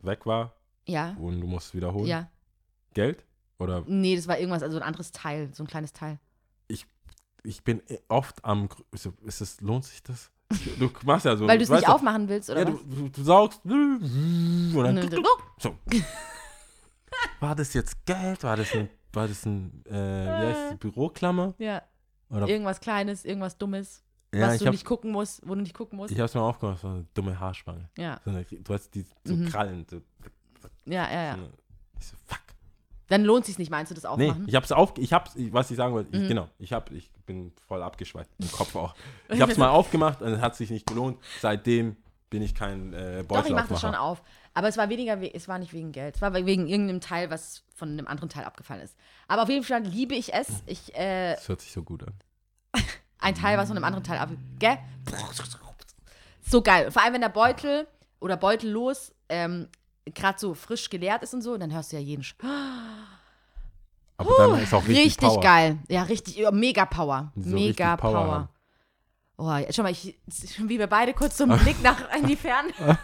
weg war Ja, und du musst wiederholen? ja. Geld? Oder Nee, das war irgendwas, also ein anderes Teil, so ein kleines Teil. ich bin oft am. Ist es, lohnt sich das? <laughs> Du machst ja so. Weil du es nicht aufmachen willst, oder Ja, was? du, du, du saugst. Und dann- so. <laughs> War das jetzt Geld? War das ein, war das ein äh, wie heißt die Büroklammer? Ja, Oder, irgendwas Kleines, irgendwas Dummes, ja, was du hab, nicht gucken musst, wo du nicht gucken musst. ich hab's mir aufgemacht, so eine dumme Haarspange. Ja, So eine, du hast die so Mhm. Krallen. So, ja, ja, ja. so eine- Ich so, fuck. Dann lohnt sich nicht, meinst du, das Nee, aufmachen? ich hab's auf, ich hab's, was ich sagen wollte, ich, Mhm. genau, ich hab, ich bin voll abgeschweift im Kopf auch. <laughs> Ich hab's mal aufgemacht und es hat sich nicht gelohnt. Seitdem bin ich kein äh, Doch, ich mach das schon auf. Aber es war weniger, we- es war nicht wegen Geld. Es war wegen irgendeinem Teil, was von einem anderen Teil abgefallen ist. Aber auf jeden Fall liebe ich es. Ich, äh, Das hört sich so gut an. <laughs> ein Teil, was von einem anderen Teil ab. Gell? So geil. Vor allem, wenn der Beutel oder beutellos ähm, gerade so frisch geleert ist und so, und dann hörst du ja jeden. Sch <gasps> Aber dann ist auch richtig, Richtig Power. geil. Ja, richtig. ja, Mega Power. So mega Power Power. Oh, schau mal, ich, <laughs> wie wir beide kurz so einen Blick nach in die Ferne. <laughs>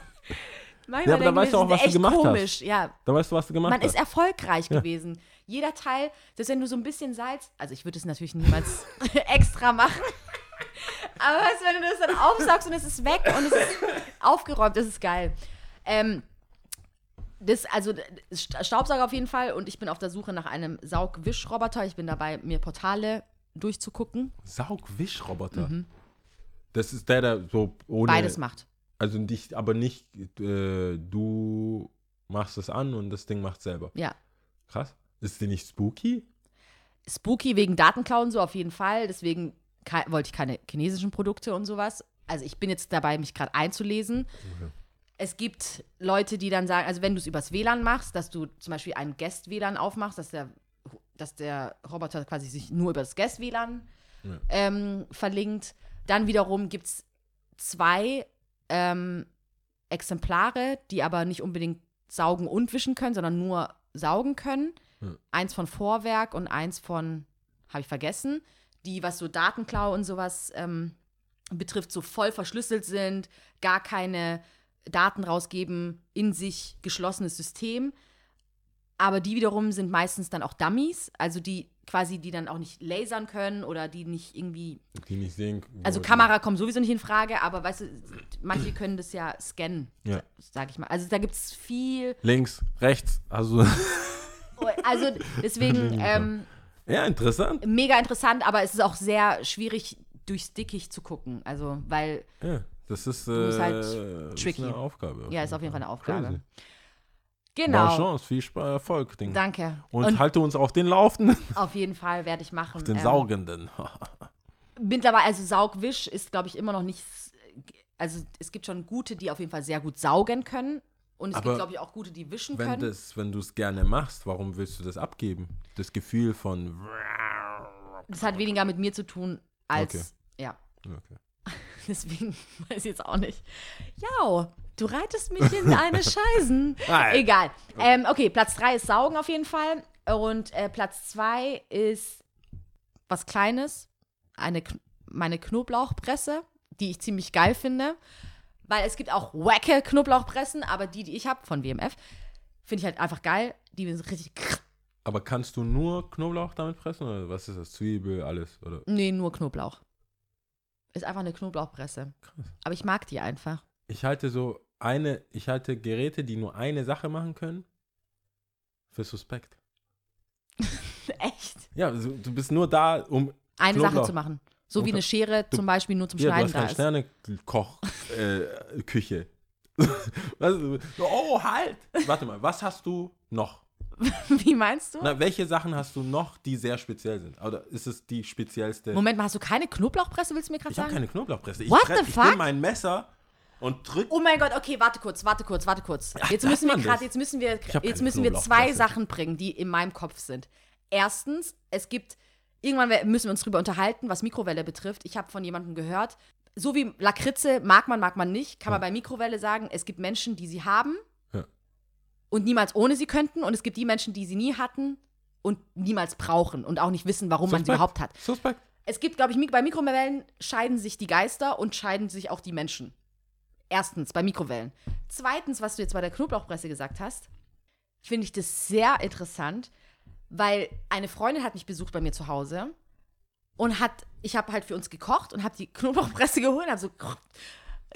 Manchmal Ja, aber dann weißt du auch, was du gemacht hast. komisch. Ja, Da weißt du, was du gemacht man hast. ist erfolgreich Ja. gewesen. Jeder Teil, dass wenn du so ein bisschen Salz, also ich würde es natürlich niemals <laughs> extra machen, <laughs> aber weißt, wenn du das dann aufsaugst und es ist weg und es ist aufgeräumt, das ist geil. Ähm, das, also St- Staubsauger auf jeden Fall und ich bin auf der Suche nach einem Saugwischroboter. Ich bin dabei, mir Portale durchzugucken. Saugwischroboter. Das ist der, der so ohne. Mhm. Beides macht. Also nicht, aber nicht, äh, du machst es an und das Ding macht selber. Ja. Krass. Ist die nicht spooky? Spooky wegen Datenklauen so auf jeden Fall. Deswegen wollte ich keine chinesischen Produkte und sowas. Also ich bin jetzt dabei, mich gerade einzulesen. Es gibt Leute, die dann sagen, also wenn du es übers WLAN machst, dass du zum Beispiel einen Guest-WLAN aufmachst, dass der, dass der Roboter quasi sich nur über das Guest-WLAN Ja. ähm, verlinkt. Dann wiederum gibt es zwei ähm, Exemplare, die aber nicht unbedingt saugen und wischen können, sondern nur saugen können. Hm. Eins von Vorwerk und eins von, habe ich vergessen, die, was so Datenklau und sowas ähm, betrifft, so voll verschlüsselt sind, gar keine Daten rausgeben, in sich geschlossenes System. Aber die wiederum sind meistens dann auch Dummies, also die quasi, die dann auch nicht lasern können oder die nicht irgendwie Die nicht sehen. also Kamera kommt sowieso nicht in Frage, aber weißt du, manche können das ja scannen, Ja. sag ich mal. Also da gibt es viel. Links, rechts. Also, <laughs> Also deswegen <laughs> ähm, ja, interessant. mega interessant, aber es ist auch sehr schwierig, durchs Dickicht zu gucken. Also, weil, Ja, das ist, äh, musst halt das ist tricky. eine Aufgabe. ja, ist auf jeden Fall eine Aufgabe. Crazy. Genau. Bonne Chance, viel Spaß, Erfolg, Ding. Danke. Und, Und, halte uns auf den Laufenden, <laughs> auf jeden Fall werde ich machen. auf den ähm, Saugenden. <laughs> Mittlerweile, also Saugwisch ist, glaube ich, immer noch nicht. Also es gibt schon gute, die auf jeden Fall sehr gut saugen können. Und es Aber gibt, glaube ich, auch gute, die wischen Wenn können. das, wenn du es gerne machst, warum willst du das abgeben? Das Gefühl von. Das hat weniger mit mir zu tun als. Okay. Ja. Okay. <laughs> Deswegen weiß ich jetzt auch nicht. Ja, du reitest mich in eine <laughs> Scheißen. Nein. Egal. Ähm, okay, Platz 3 ist Saugen auf jeden Fall. Und äh, Platz 2 ist was Kleines. Eine, meine Knoblauchpresse, die ich ziemlich geil finde. Weil es gibt auch wacke Knoblauchpressen, aber die, die ich habe von WMF, finde ich halt einfach geil. Die sind richtig. Aber kannst du nur Knoblauch damit pressen? Oder was ist das? Zwiebel, alles? Oder? Nee, nur Knoblauch. Ist einfach eine Knoblauchpresse. Krass. Aber ich mag die einfach. Ich halte so eine, ich halte Geräte, die nur eine Sache machen können, für suspekt. <laughs> Echt? Ja, so, du bist nur da, um. Eine Knoblauch. Sache zu machen. So wie eine Schere du- zum Beispiel nur zum Ja, du Schneiden hast da keine ist. Sterne-Koch-Küche. <laughs> was, oh, halt! Warte mal, was hast du noch? <laughs> Wie meinst du? Na, welche Sachen hast du noch, die sehr speziell sind? Oder ist es die speziellste? Moment mal, hast du keine Knoblauchpresse, willst du mir gerade ich habe sagen? keine Knoblauchpresse. Ich, What tre- the ich fuck? nehme mein Messer und drück. Oh mein Gott, okay, warte kurz, warte kurz, warte kurz. Jetzt müssen wir gerade, jetzt müssen wir, jetzt müssen wir zwei. Sachen bringen, die in meinem Kopf sind. Erstens, es gibt, irgendwann müssen wir uns drüber unterhalten, was Mikrowelle betrifft. Ich habe von jemandem gehört, so wie Lakritze mag man, mag man nicht, kann man bei Mikrowelle sagen, es gibt Menschen, die sie haben Ja. und niemals ohne sie könnten und es gibt die Menschen, die sie nie hatten und niemals brauchen und auch nicht wissen, warum man sie überhaupt hat. Suspekt. Es gibt, glaube ich, bei Mikrowellen scheiden sich die Geister und scheiden sich auch die Menschen. Erstens, bei Mikrowellen. Zweitens, was du jetzt bei der Knoblauchpresse gesagt hast, finde ich das sehr interessant, weil eine Freundin hat mich besucht bei mir zu Hause und hat, ich habe halt für uns gekocht und habe die Knoblauchpresse <laughs> geholt, habe so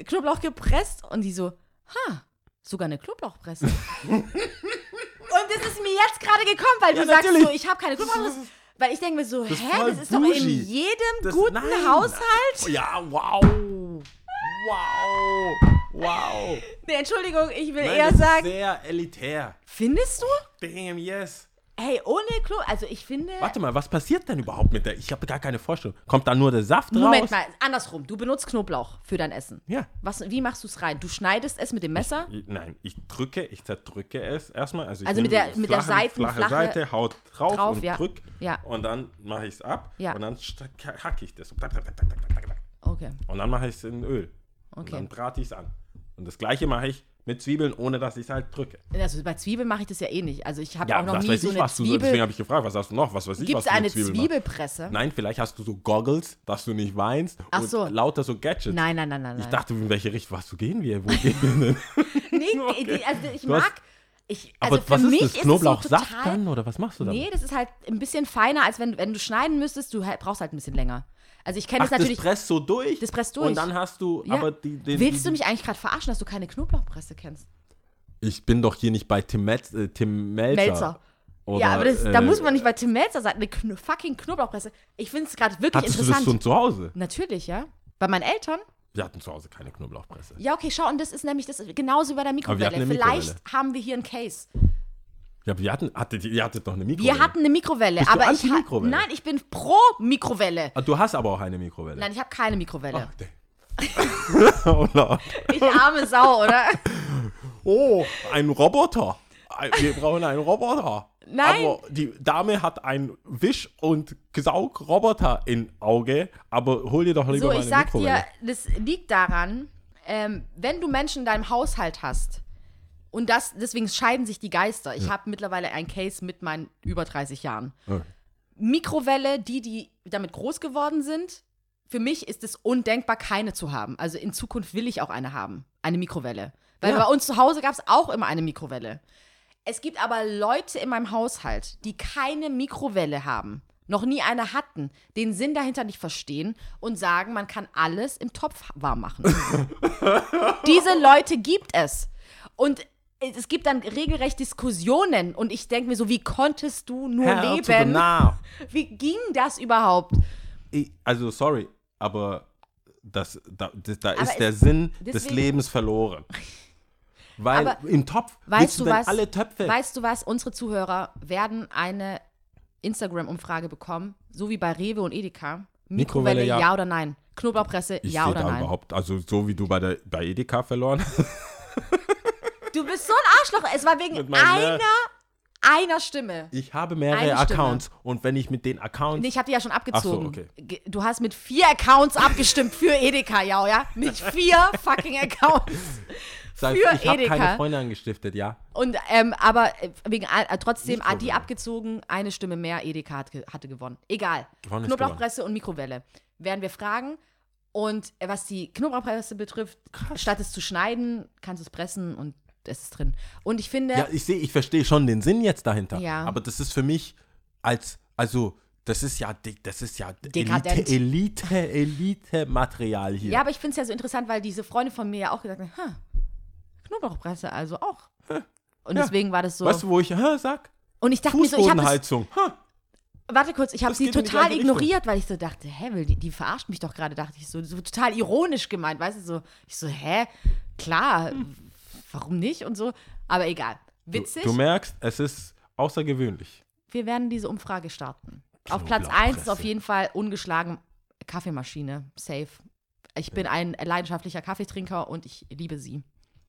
Knoblauch gepresst und die so, ha, sogar eine Knoblauchpresse. <laughs> und das ist mir jetzt gerade gekommen, weil Ja, du sagst natürlich. so, ich habe keine Knoblauchpresse. Weil ich denke mir so, ist hä, das ist doch bougie. in jedem Das- guten nein. Haushalt. Ja, wow. Wow. Wow. <laughs> Nee, Entschuldigung, ich will Nein, eher das ist sagen, sehr elitär. findest du? Damn, yes. Hey, ohne Klo, also ich finde. Warte mal, was passiert denn überhaupt mit der? Ich habe gar keine Vorstellung. Kommt da nur der Saft Moment raus? mal, andersrum. Du benutzt Knoblauch für dein Essen. Ja. Was, wie machst du es rein? Du schneidest es mit dem Messer? Ich, nein, ich drücke, ich zerdrücke es erstmal. Also, Also mit der- mit der flache, Seiten- flache flache- Seite, haut drauf, drauf, und ja. drück. Ja. Und dann mache ich es ab. Ja. Und dann hacke ich das. Und Okay. dann mache ich es in Öl. Und Okay. dann brate ich es an. Und das gleiche mache ich mit Zwiebeln, ohne dass ich es halt drücke. Also bei Zwiebeln mache ich das ja eh nicht. Also ich habe Ja, auch noch was nie weiß so ich, eine was du Deswegen Zwiebel. habe ich gefragt, was hast du noch? Was weiß ich, Gibt was es du eine mit Zwiebeln machst. Zwiebelpresse? Nein, vielleicht hast du so Goggles, dass du nicht weinst. Ach und so. lauter so Gadgets. Nein, nein, nein, nein. Ich dachte, in welche Richtung, was, wo gehen wir? Wo gehen wir denn? <laughs> nee, <laughs> Okay. also ich Du mag. Ich, also Aber für was mich ist das? es Knoblauchsaft so dann? Oder was machst du damit? Nee, das ist halt ein bisschen feiner, als wenn, wenn du schneiden müsstest. Du brauchst halt ein bisschen länger. Also ich kenne das natürlich. das presst so durch? Das presst durch. Und dann hast du Ja. aber die, den, Willst die, du mich eigentlich gerade verarschen, dass du keine Knoblauchpresse kennst? Ich bin doch hier nicht bei Tim, Metz, äh, Tim Melzer. Melzer. Oder, ja, aber das, äh, da muss man nicht bei Tim Melzer sein. Eine Kno fucking Knoblauchpresse. Ich finde es gerade wirklich Hattest du das interessant. schon zu Hause? Natürlich, ja. Bei meinen Eltern? Wir hatten zu Hause keine Knoblauchpresse. Ja, okay, schau, und das ist nämlich das genauso wie bei der Mikrowelle. Vielleicht haben wir hier einen Case. Ja, wir hatten, hattet, ihr hattet doch eine Mikrowelle. Wir hatten eine Mikrowelle, Bist du aber ich ha- anti-Mikrowelle? Nein, ich bin pro Mikrowelle. Ah, du hast aber auch eine Mikrowelle. Nein, ich habe keine Mikrowelle. Ach, <laughs> oh, no. Ich arme Sau, oder? oh, ein Roboter. Wir brauchen einen Roboter. Nein. Aber die Dame hat einen Wisch- und Saugroboter im Auge, aber hol dir doch lieber So, mal ich eine sag Mikrowelle. dir, das liegt daran, ähm, wenn du Menschen in deinem Haushalt hast, und das, deswegen scheiden sich die Geister. Ich habe mittlerweile einen Case mit meinen über 30 Jahren. Okay. Mikrowelle, die, die damit groß geworden sind, für mich ist es undenkbar, keine zu haben. Also in Zukunft will ich auch eine haben. Eine Mikrowelle. Weil Ja. bei uns zu Hause gab es auch immer eine Mikrowelle. Es gibt aber Leute in meinem Haushalt, die keine Mikrowelle haben, noch nie eine hatten, den Sinn dahinter nicht verstehen und sagen, man kann alles im Topf warm machen. <laughs> Diese Leute gibt es. Und es gibt dann regelrecht Diskussionen und ich denke mir so, wie konntest du nur Hell leben? <laughs> Wie ging das überhaupt? Ich, also, sorry, aber das, da, das, da ist der Sinn des Lebens verloren. <laughs> Weil Aber im Topf Weißt du was? alle Töpfe. Weißt du was? Unsere Zuhörer werden eine Instagram-Umfrage bekommen, so wie bei Rewe und Edeka. Mikrowelle, Mikrowelle, ja. ja. oder nein? Knoblauchpresse, ich ja oder da nein? überhaupt, also so wie du bei, der, bei Edeka verloren <laughs> Du bist so ein Arschloch. Es war wegen Mit meinem einer, einer Stimme. Ich habe mehrere Eine Stimme. Accounts und wenn ich mit den Accounts. Nee, ich habe die ja schon abgezogen. okay. Ge- Du hast mit vier Accounts abgestimmt für Edeka, ja, ja? Mit vier fucking Accounts. <laughs> heißt, für ich habe Edeka. keine Freunde angestiftet, ja. Und, ähm, aber äh, wegen, äh, trotzdem, Mikrowelle. Adi abgezogen, eine Stimme mehr, Edeka hat, ge- hatte gewonnen. Egal. Gewonnen ist Knoblauchpresse und Mikrowelle. Werden wir fragen. Und äh, was die Knoblauchpresse betrifft, statt es zu schneiden, kannst du es pressen und es ist drin. Und ich finde, Ja, ich sehe, ich verstehe schon den Sinn jetzt dahinter. Ja. Aber das ist für mich als, also, das ist ja, das ist ja Elite, Dekadent. Elite, Elite-Material hier. ja, aber ich finde es ja so interessant, weil diese Freunde von mir ja auch gesagt haben, ha, Knoblauchpresse, also auch. Und Ja. deswegen war das so. Weißt du, wo ich, hä, sag, und ich dachte mir so, ich habe warte kurz, ich habe sie total ignoriert, weil ich so dachte, hä, will die, die verarscht mich doch gerade, dachte ich so, so total ironisch gemeint, weißt du, so, ich so, hä, klar, warum nicht und so, aber egal. Witzig, Du, du merkst, es ist außergewöhnlich. wir werden diese Umfrage starten. Auf Platz 1 ist auf jeden Fall ungeschlagen Kaffeemaschine, safe. Ich bin ein leidenschaftlicher Kaffeetrinker und ich liebe sie.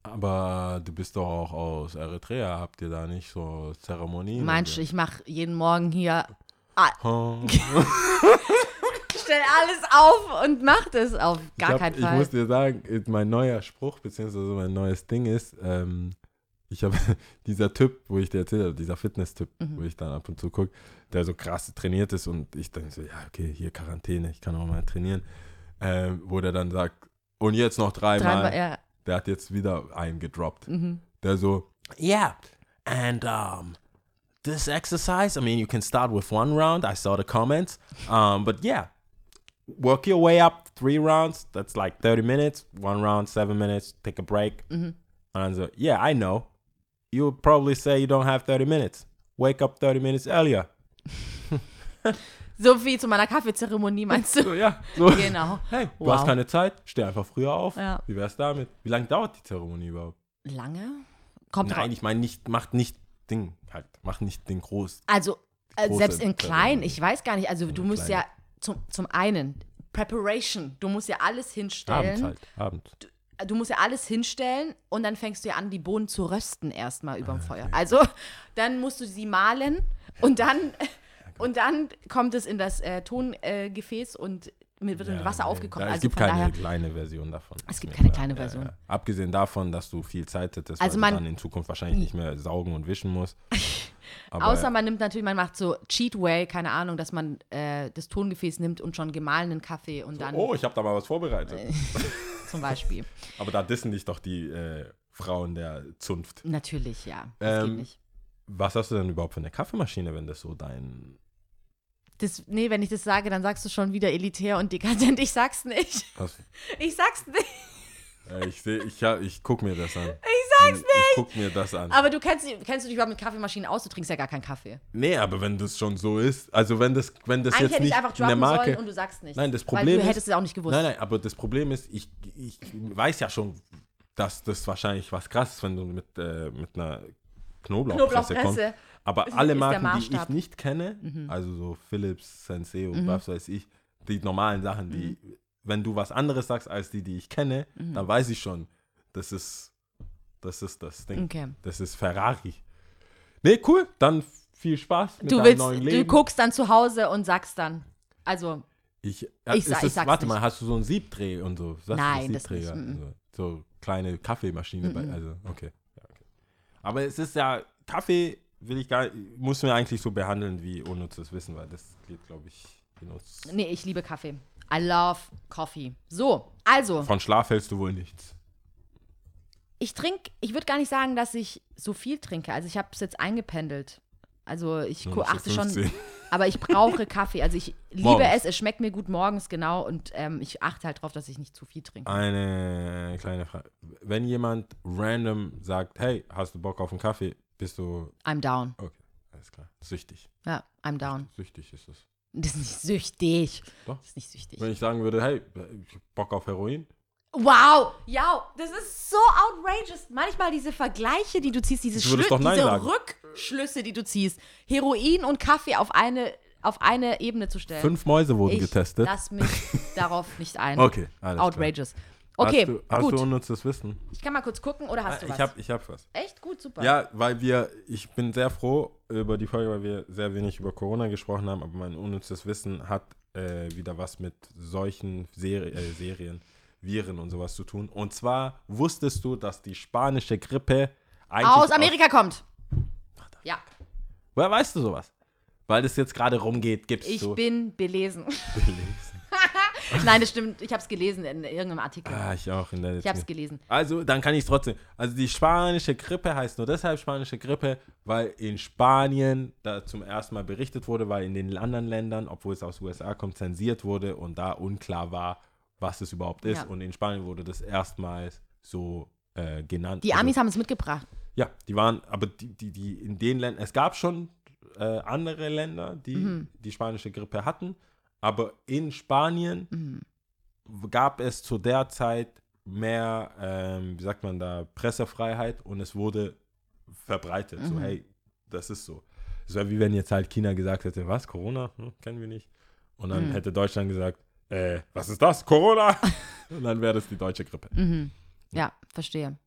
Aber du bist doch auch aus Eritrea. Habt ihr da nicht so Zeremonien? Meinst du, ich mache jeden Morgen hier, Oh. <laughs> <laughs> stell alles auf und mach das auf gar ich hab, keinen Ich Fall. muss dir sagen, mein neuer Spruch, beziehungsweise mein neues Ding ist, ähm, ich habe <laughs> dieser Typ, wo ich dir erzählt habe, dieser Fitness-Typ, Mhm. wo ich dann ab und zu gucke, der so krass trainiert ist und ich denke so, ja, okay, hier Quarantäne, ich kann auch mal trainieren, ähm, wo der dann sagt, und jetzt noch dreimal, Dreimal, ja. der hat jetzt wieder einen gedroppt, Mhm. der so, yeah, and um, this exercise, I mean, you can start with one round, I saw the comments, um, but yeah, work your way up three rounds. That's like 30 minutes. One round, seven minutes. Take a break. Mhm. And so, yeah, I know. You would probably say you don't have 30 minutes. Wake up 30 minutes earlier. So wie zu meiner Kaffeezeremonie, meinst du? So, ja. So. <laughs> Genau. Hey, du Wow. hast keine Zeit. Steh einfach früher auf. Ja. Wie wär's damit? Wie lange dauert die Zeremonie überhaupt? Lange? Kommt Nein, drauf. ich meine nicht, macht nicht Ding halt. Mach nicht den groß. Also, äh, selbst in klein, Zeremonie. ich weiß gar nicht. Also, du musst kleine. ja zum, zum einen Preparation. Du musst ja alles hinstellen. halt. Abends. Du musst ja alles hinstellen und dann fängst du ja an, die Bohnen zu rösten erstmal Ah, überm Feuer. Also, dann musst du sie mahlen und dann, <laughs> und dann kommt es in das äh, Tongefäß äh, Gefäß und mit, wird mit Ja, Wasser nee. aufgekocht. Ja, also es gibt von keine daher, kleine Version davon. Es gibt keine kleine Version. Abgesehen davon, dass du viel Zeit hättest, Also weil man- du dann in Zukunft wahrscheinlich nicht mehr saugen und wischen musst. <laughs> Aber Außer man nimmt natürlich, man macht so Cheat Way, keine Ahnung, dass man äh, das Tongefäß nimmt und schon gemahlenen Kaffee und dann oh, ich habe da mal was vorbereitet. <laughs> zum Beispiel. Aber da dissen dich doch die äh, Frauen der Zunft. Natürlich, ja. Das Ähm, geht nicht. Was hast du denn überhaupt für eine Kaffeemaschine, wenn das so dein. Das, nee, wenn ich das sage, dann sagst du schon wieder elitär und dekadent. Ich sag's nicht. Was, <laughs> Ich sag's nicht. äh, ich seh, ich, ja, ich guck mir das an. Sag's nicht. Ich guck mir das an. Aber du kennst, kennst du dich überhaupt mit Kaffeemaschinen aus? Du trinkst ja gar keinen Kaffee. nee, aber wenn das schon so ist, also wenn das, wenn das Eigentlich jetzt nicht ich einfach in der droppen Marke. sollen und du sagst nichts. Nein, das Weil Problem du ist- hättest es auch nicht gewusst. Nein, nein, aber das Problem ist, ich, ich weiß ja schon, dass das wahrscheinlich was krasses, wenn du mit, äh, mit einer Knoblauchpresse, kommst. Aber ist- alle Marken, die ich. Mhm. nicht kenne, also so Philips, Senseo, was weiß ich, die normalen Sachen, die, Mhm. wenn du was anderes sagst als die, die ich kenne, dann weiß ich schon, das ist das ist das Ding. Okay. Das ist Ferrari. Nee, cool. Dann viel Spaß mit Du deinem willst, neuen du Leben. guckst dann zu Hause und sagst dann. Also, Ich, ja, Ich sa- ich sag's warte nicht. mal, hast du so einen Siebdreh und so? Sagst du Nein, das nicht, mm, Also, so kleine Kaffeemaschine bei, Mm, mm. also, okay. Ja, okay. Aber es ist ja, Kaffee will ich gar muss man eigentlich so behandeln wie unnützes Wissen, weil das geht, glaube ich, hinaus. Nee, ich liebe Kaffee. I love coffee. So, also, Von Schlaf hältst du wohl nichts. Ich trinke, ich würde gar nicht sagen, dass ich so viel trinke. Also ich habe es jetzt eingependelt. Also ich so achte schon, 15. aber ich brauche Kaffee. Also ich <laughs> liebe Morgens. es, es schmeckt mir gut morgens, genau. Und ähm, ich achte halt drauf, dass ich nicht zu viel trinke. Eine kleine Frage. Wenn jemand random sagt, hey, hast du Bock auf einen Kaffee, bist du, I'm down. okay, alles klar, süchtig. Ja, I'm down. Süchtig ist es. Das ist nicht süchtig. Doch. Das ist nicht süchtig. Wenn ich sagen würde, hey, ich hab Bock auf Heroin, Wow, ja, das ist so outrageous. Manchmal diese Vergleiche, die du ziehst, diese, Du Schlü diese sagen. Rückschlüsse, die du ziehst, Heroin und Kaffee auf eine, auf eine Ebene zu stellen. fünf Mäuse wurden ich getestet. lass mich <laughs> darauf nicht ein. Okay, alles Outrageous. klar. Okay, hast du, hast gut. du unnützes Wissen? ich kann mal kurz gucken, oder hast du ich was? habe ich hab was. Echt gut, super. Ja, weil wir, ich bin sehr froh über die Folge, weil wir sehr wenig über Corona gesprochen haben, aber mein unnützes Wissen hat äh, wieder was mit solchen Seri äh, Serien, Viren und sowas zu tun. Und zwar wusstest du, dass die spanische Grippe eigentlich Aus Amerika kommt. Ja, Woher weißt du sowas? Weil das jetzt gerade rumgeht, gibst ich du bin belesen. belesen. <laughs> Nein, das stimmt. Ich habe es gelesen in irgendeinem Artikel. Ah, ich auch in der ich habe es gelesen. Also, dann kann ich es trotzdem. Also, die spanische Grippe heißt nur deshalb spanische Grippe, weil in Spanien da zum ersten Mal berichtet wurde, weil in den anderen Ländern, obwohl es aus USA kommt, zensiert wurde und da unklar war, was es überhaupt ist. Ja. Und in Spanien wurde das erstmals so äh, genannt. Die Also, Amis haben es mitgebracht. Ja, die waren, aber die, die, die in den Ländern, es gab schon äh, andere Länder, die Mhm. die spanische Grippe hatten, aber in Spanien Mhm. gab es zu der Zeit mehr, ähm, wie sagt man da, Pressefreiheit und es wurde verbreitet. So, Mhm. hey, das ist so. Es wäre wie wenn jetzt halt China gesagt hätte, was, Corona? Hm, kennen wir nicht. Und dann Mhm. hätte Deutschland gesagt, äh, was ist das? Corona? <laughs> und dann wäre das die deutsche Grippe. Mhm. Ja, verstehe.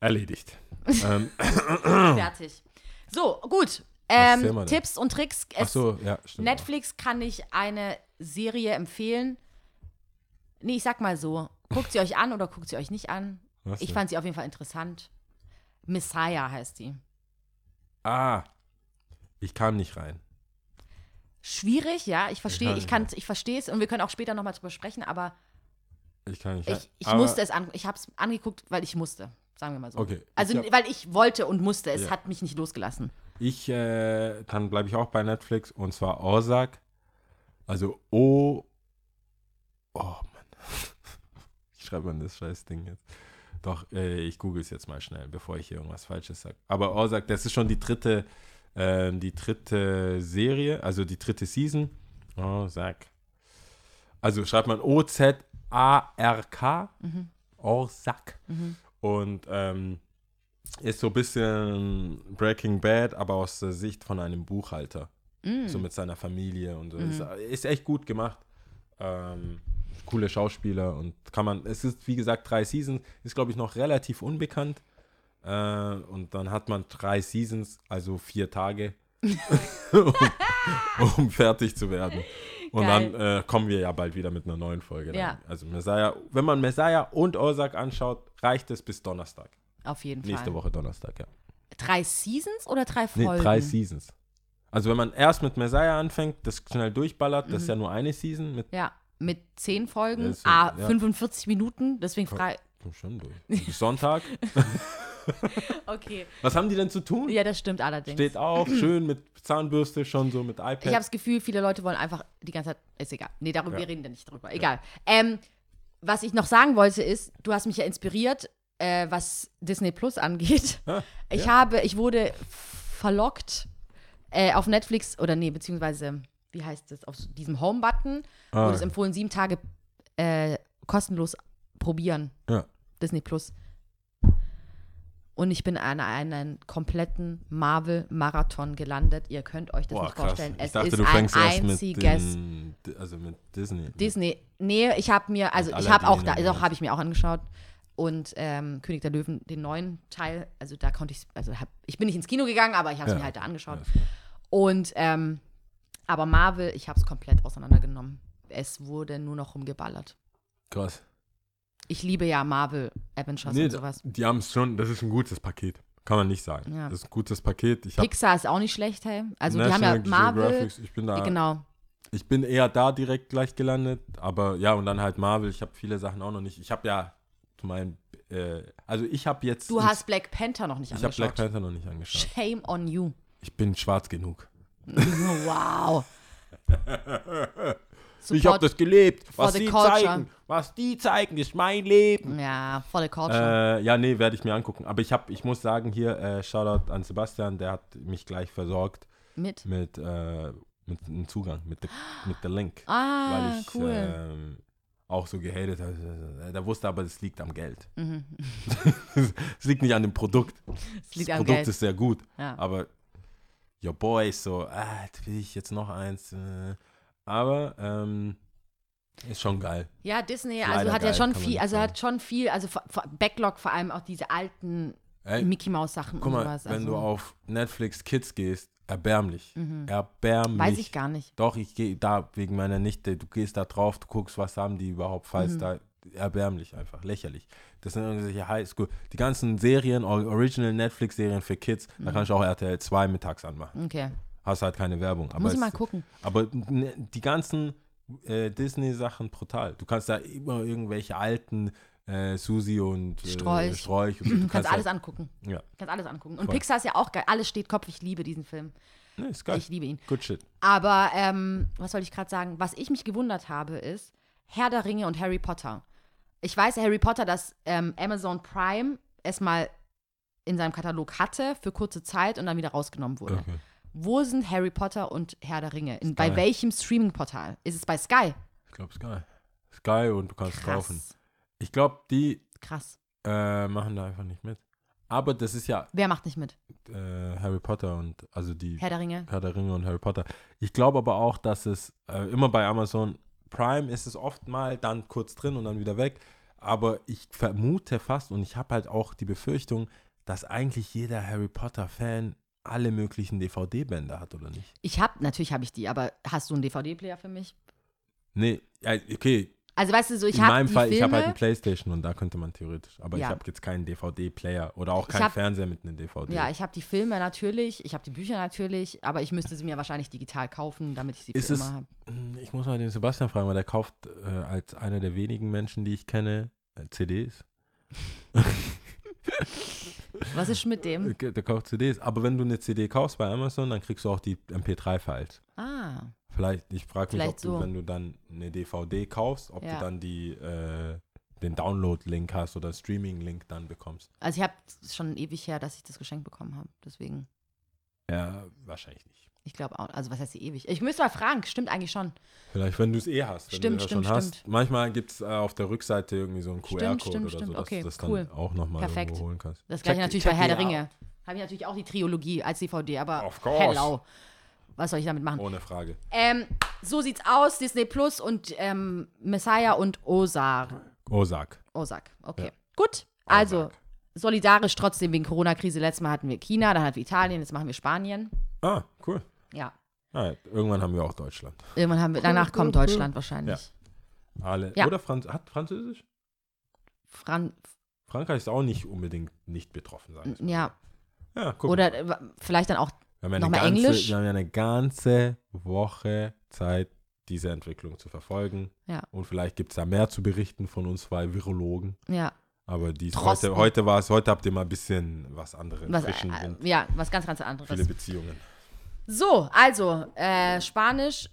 Erledigt. <laughs> ähm, <laughs> Fertig. So, gut. Ähm. Tipps und Tricks. ach Es, so, ja, stimmt. Netflix kann ich eine Serie empfehlen. Nee, ich sag mal so. Guckt sie euch an oder guckt sie euch nicht an. Was Ich denn? fand sie auf jeden Fall interessant. Messiah heißt die. Ah, ich kam nicht rein. Schwierig, ja. Ich verstehe, ich kann, ich verstehe es und wir können auch später nochmal drüber sprechen, aber Ich kann nicht ich, ich musste es an, ich habe es angeguckt, weil ich musste, sagen wir mal so. Okay. Also, ich, hab- weil ich wollte und musste, es Ja. hat mich nicht losgelassen. ich äh, dann bleibe ich auch bei Netflix und zwar Ozark. Also O. Oh Mann. <laughs> Wie schreibt man das scheiß Ding jetzt? Doch, äh, ich google es jetzt mal schnell, bevor ich hier irgendwas Falsches sage. Aber Ozark, das ist schon die dritte, ähm, die dritte Serie, also die dritte Season. Ozark. Also schreibt man O-Z-A-R-K. Ozark. Und ähm, ist so ein bisschen Breaking Bad, aber aus der Sicht von einem Buchhalter. So mit seiner Familie und so. Ist, ist echt gut gemacht. Ähm, coole Schauspieler und kann man, es ist wie gesagt drei Seasons, ist glaube ich noch relativ unbekannt. Äh, und dann hat man drei Seasons, also vier Tage, <laughs> um, um fertig zu werden. Und Geil. dann äh, kommen wir ja bald wieder mit einer neuen Folge. Ja. Also Messiah, wenn man Messiah und Ozark anschaut, reicht es bis Donnerstag. Auf jeden Nächste Fall. Woche Donnerstag, ja. Drei Seasons oder drei Nee, Folgen? drei Seasons. Also wenn man erst mit Messiah anfängt, das schnell durchballert, Mhm. das ist ja nur eine Season mit Ja, mit zehn Folgen, ah, ja. 45 Minuten, deswegen frei. Komm schon durch. Bis Sonntag. <laughs> <laughs> Okay. Was haben die denn zu tun? Ja, das stimmt allerdings. Steht auf, schön mit Zahnbürste, schon so mit iPad. Ich habe das Gefühl, viele Leute wollen einfach die ganze Zeit. Ist egal. Nee, darüber, Ja. wir reden da nicht drüber. Egal. Ähm, was ich noch sagen wollte, ist, du hast mich ja inspiriert, äh, was Disney Plus angeht. Ah, Ich ja. habe, ich wurde verlockt äh, auf Netflix oder nee, beziehungsweise, wie heißt das, auf diesem Home-Button Ah, wurde es empfohlen, sieben Tage äh, kostenlos probieren. Ja. Disney Plus. Und ich bin an einen kompletten Marvel-Marathon gelandet. Ihr könnt euch das Boah, nicht krass. vorstellen. Ich Es dachte, ist du ein fängst mit, einziges den, also mit Disney. Disney. Nee, ich habe mir, also Mit ich habe auch, da, doch, habe ich mir auch angeschaut. Und ähm, König der Löwen, den neuen Teil, also da konnte ich, also hab, ich bin nicht ins Kino gegangen, aber ich habe es Ja. mir halt da angeschaut. Ja. Und ähm, Aber Marvel, ich habe es komplett auseinandergenommen. Es wurde nur noch rumgeballert. Krass. Ich liebe ja Marvel, Avengers Nee, und sowas. die haben es schon, das ist ein gutes Paket. Kann man nicht sagen. Ja. Das ist ein gutes Paket. Ich Pixar ist auch nicht schlecht, hey. Also die haben ja Marvel, Ich bin da, genau. ich bin eher da direkt gleich gelandet, aber ja, und dann halt Marvel. Ich habe viele Sachen auch noch nicht. Ich habe ja zu meinem, äh, also ich habe jetzt. Du hast Black Panther noch nicht Ich habe angeschaut. Black Panther noch nicht angeschaut. Shame on you. Ich bin schwarz genug. <laughs> wow. <laughs> ich habe das gelebt. Was die culture. zeigen, was die zeigen, ist mein Leben. Ja, volle Culture. Äh, ja, nee, werde ich mir angucken. Aber ich habe, ich muss sagen hier, äh, Shoutout an Sebastian, der hat mich gleich versorgt Mit. mit, äh, mit einem Zugang, mit der mit der Link. Ah, weil ich cool. ähm, auch so gehatet habe. Der wusste aber, das liegt am Geld. Mhm. <laughs> Es liegt nicht an dem Produkt. Es das Produkt Geld. ist sehr gut. Ja. Aber your boy ist so, ah, jetzt will ich jetzt noch eins. Äh. Aber ähm, ist schon geil. Ja, Disney, Leider also hat ja geil, schon kann man viel, also hat schon viel, also Backlog vor allem auch diese alten Ey, Mickey Mouse Sachen guck und mal, sowas. wenn also, du auf Netflix Kids gehst, erbärmlich. Mhm. Erbärmlich. Weiß ich gar nicht. Doch, ich gehe da wegen meiner Nichte. Du gehst da drauf, du guckst, was haben die überhaupt, falls Mhm. da. Erbärmlich einfach, lächerlich. Das sind irgendwelche Highschool. Die ganzen Serien, Or- Original Netflix-Serien für Kids, da kannst du auch RTL 2 mittags anmachen. Okay. Hast halt keine Werbung. Aber Muss ich es- mal gucken. Aber die ganzen äh, Disney-Sachen brutal. Du kannst da immer irgendwelche alten äh, Susi und äh, Strolch. Strolch und so. <clears throat> Du Du kannst alles halt, angucken. Ja, Kannst alles angucken. Und Voll. Pixar ist ja auch geil. Alles steht Kopf. Ich liebe diesen Film. ne, ist geil. Ich liebe ihn. Good shit. Aber ähm, was wollte ich gerade sagen? Was ich mich gewundert habe, ist Herr der Ringe und Harry Potter. Ich weiß, Harry Potter, dass ähm, Amazon Prime es mal in seinem Katalog hatte für kurze Zeit und dann wieder rausgenommen wurde. Okay. Wo sind Harry Potter und Herr der Ringe? In, bei welchem Streaming-Portal? Ist es bei Sky? Ich glaube, Sky. Sky und du kannst Krass. kaufen. Ich glaube, die Krass. äh, machen da einfach nicht mit. Aber das ist ja Wer macht nicht mit? äh, Harry Potter und also die Herr der Ringe? Herr der Ringe und Harry Potter. Ich glaube aber auch, dass es äh, immer bei Amazon Prime ist es oft mal dann kurz drin und dann wieder weg. Aber ich vermute fast und ich habe halt auch die Befürchtung, dass eigentlich jeder Harry Potter-Fan alle möglichen DVD-Bänder hat, oder nicht? Ich habe, natürlich habe ich die, aber hast du einen DVD-Player für mich? Nee, okay. Also weißt du so, ich In habe meinem Fall, ich habe Filme, halt einen Playstation und da könnte man theoretisch. Aber Ja. ich habe jetzt keinen DVD-Player oder auch keinen hab- Fernseher mit einem DVD. ja, ich habe die Filme natürlich, ich habe die Bücher natürlich, aber ich müsste sie mir wahrscheinlich digital kaufen, damit ich sie Ist für es- immer habe. Hm, Ich muss mal den Sebastian fragen, weil der kauft äh, als einer der wenigen Menschen, die ich kenne, äh, CDs. <laughs> <laughs> Was ist mit dem? Äh, Der kauft CDs. Aber wenn du eine CD kaufst bei Amazon, dann kriegst du auch die MP3-Files. Ah, Vielleicht, ich frage mich, ob Vielleicht du, so. wenn du dann eine DVD kaufst, ob Ja. du dann die, äh, den Download-Link hast oder Streaming-Link dann bekommst. also ich habe schon ewig her, dass ich das Geschenk bekommen habe. Deswegen, Ja, wahrscheinlich nicht. Ich glaube auch, also was heißt ewig? Ich müsste mal fragen, stimmt eigentlich schon. Vielleicht, wenn du es eh hast. Wenn Stimmt, du stimmt, schon hast. stimmt. Manchmal gibt es äh, auf der Rückseite irgendwie so einen QR-Code stimmt, oder so, stimmt. dass Okay, du das cool. dann auch nochmal Perfekt. holen kannst. Das gleiche Check- natürlich check bei Herr der Ringe. Habe ich natürlich auch die Trilogie als DVD, aber hello. Was soll ich damit machen? Ohne Frage. Ähm, so sieht's aus, Disney Plus und ähm, Messiah und Ozar. Osak. Ozark, okay. Ja. Gut, also Ozark. solidarisch trotzdem wegen Corona-Krise. Letztes Mal hatten wir China, dann hatten wir Italien, jetzt machen wir Spanien. Ah, cool. Ja, Ah, irgendwann haben wir auch Deutschland. irgendwann haben wir, danach kommt Deutschland wahrscheinlich. Alle. Ja. Oder Franz hat Französisch? Fran Frankreich ist auch nicht unbedingt nicht betroffen, sag ich mal. ja, Ja, guck. oder äh, vielleicht dann auch, wir ja nochmal ganze, Englisch? Wir haben ja eine ganze Woche Zeit, diese Entwicklung zu verfolgen. Ja. Und vielleicht gibt es da mehr zu berichten von uns zwei Virologen. ja, Aber dies, heute, heute war es, heute habt ihr mal ein bisschen was anderes. was, äh, ja, was ganz, ganz viele anderes. Beziehungen. So, also, äh, Spanisch.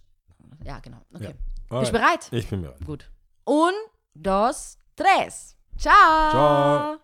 Ja, genau. Okay. Ja. Bist du bereit? Ich bin bereit. Gut. Un, dos, tres. Ciao. Ciao.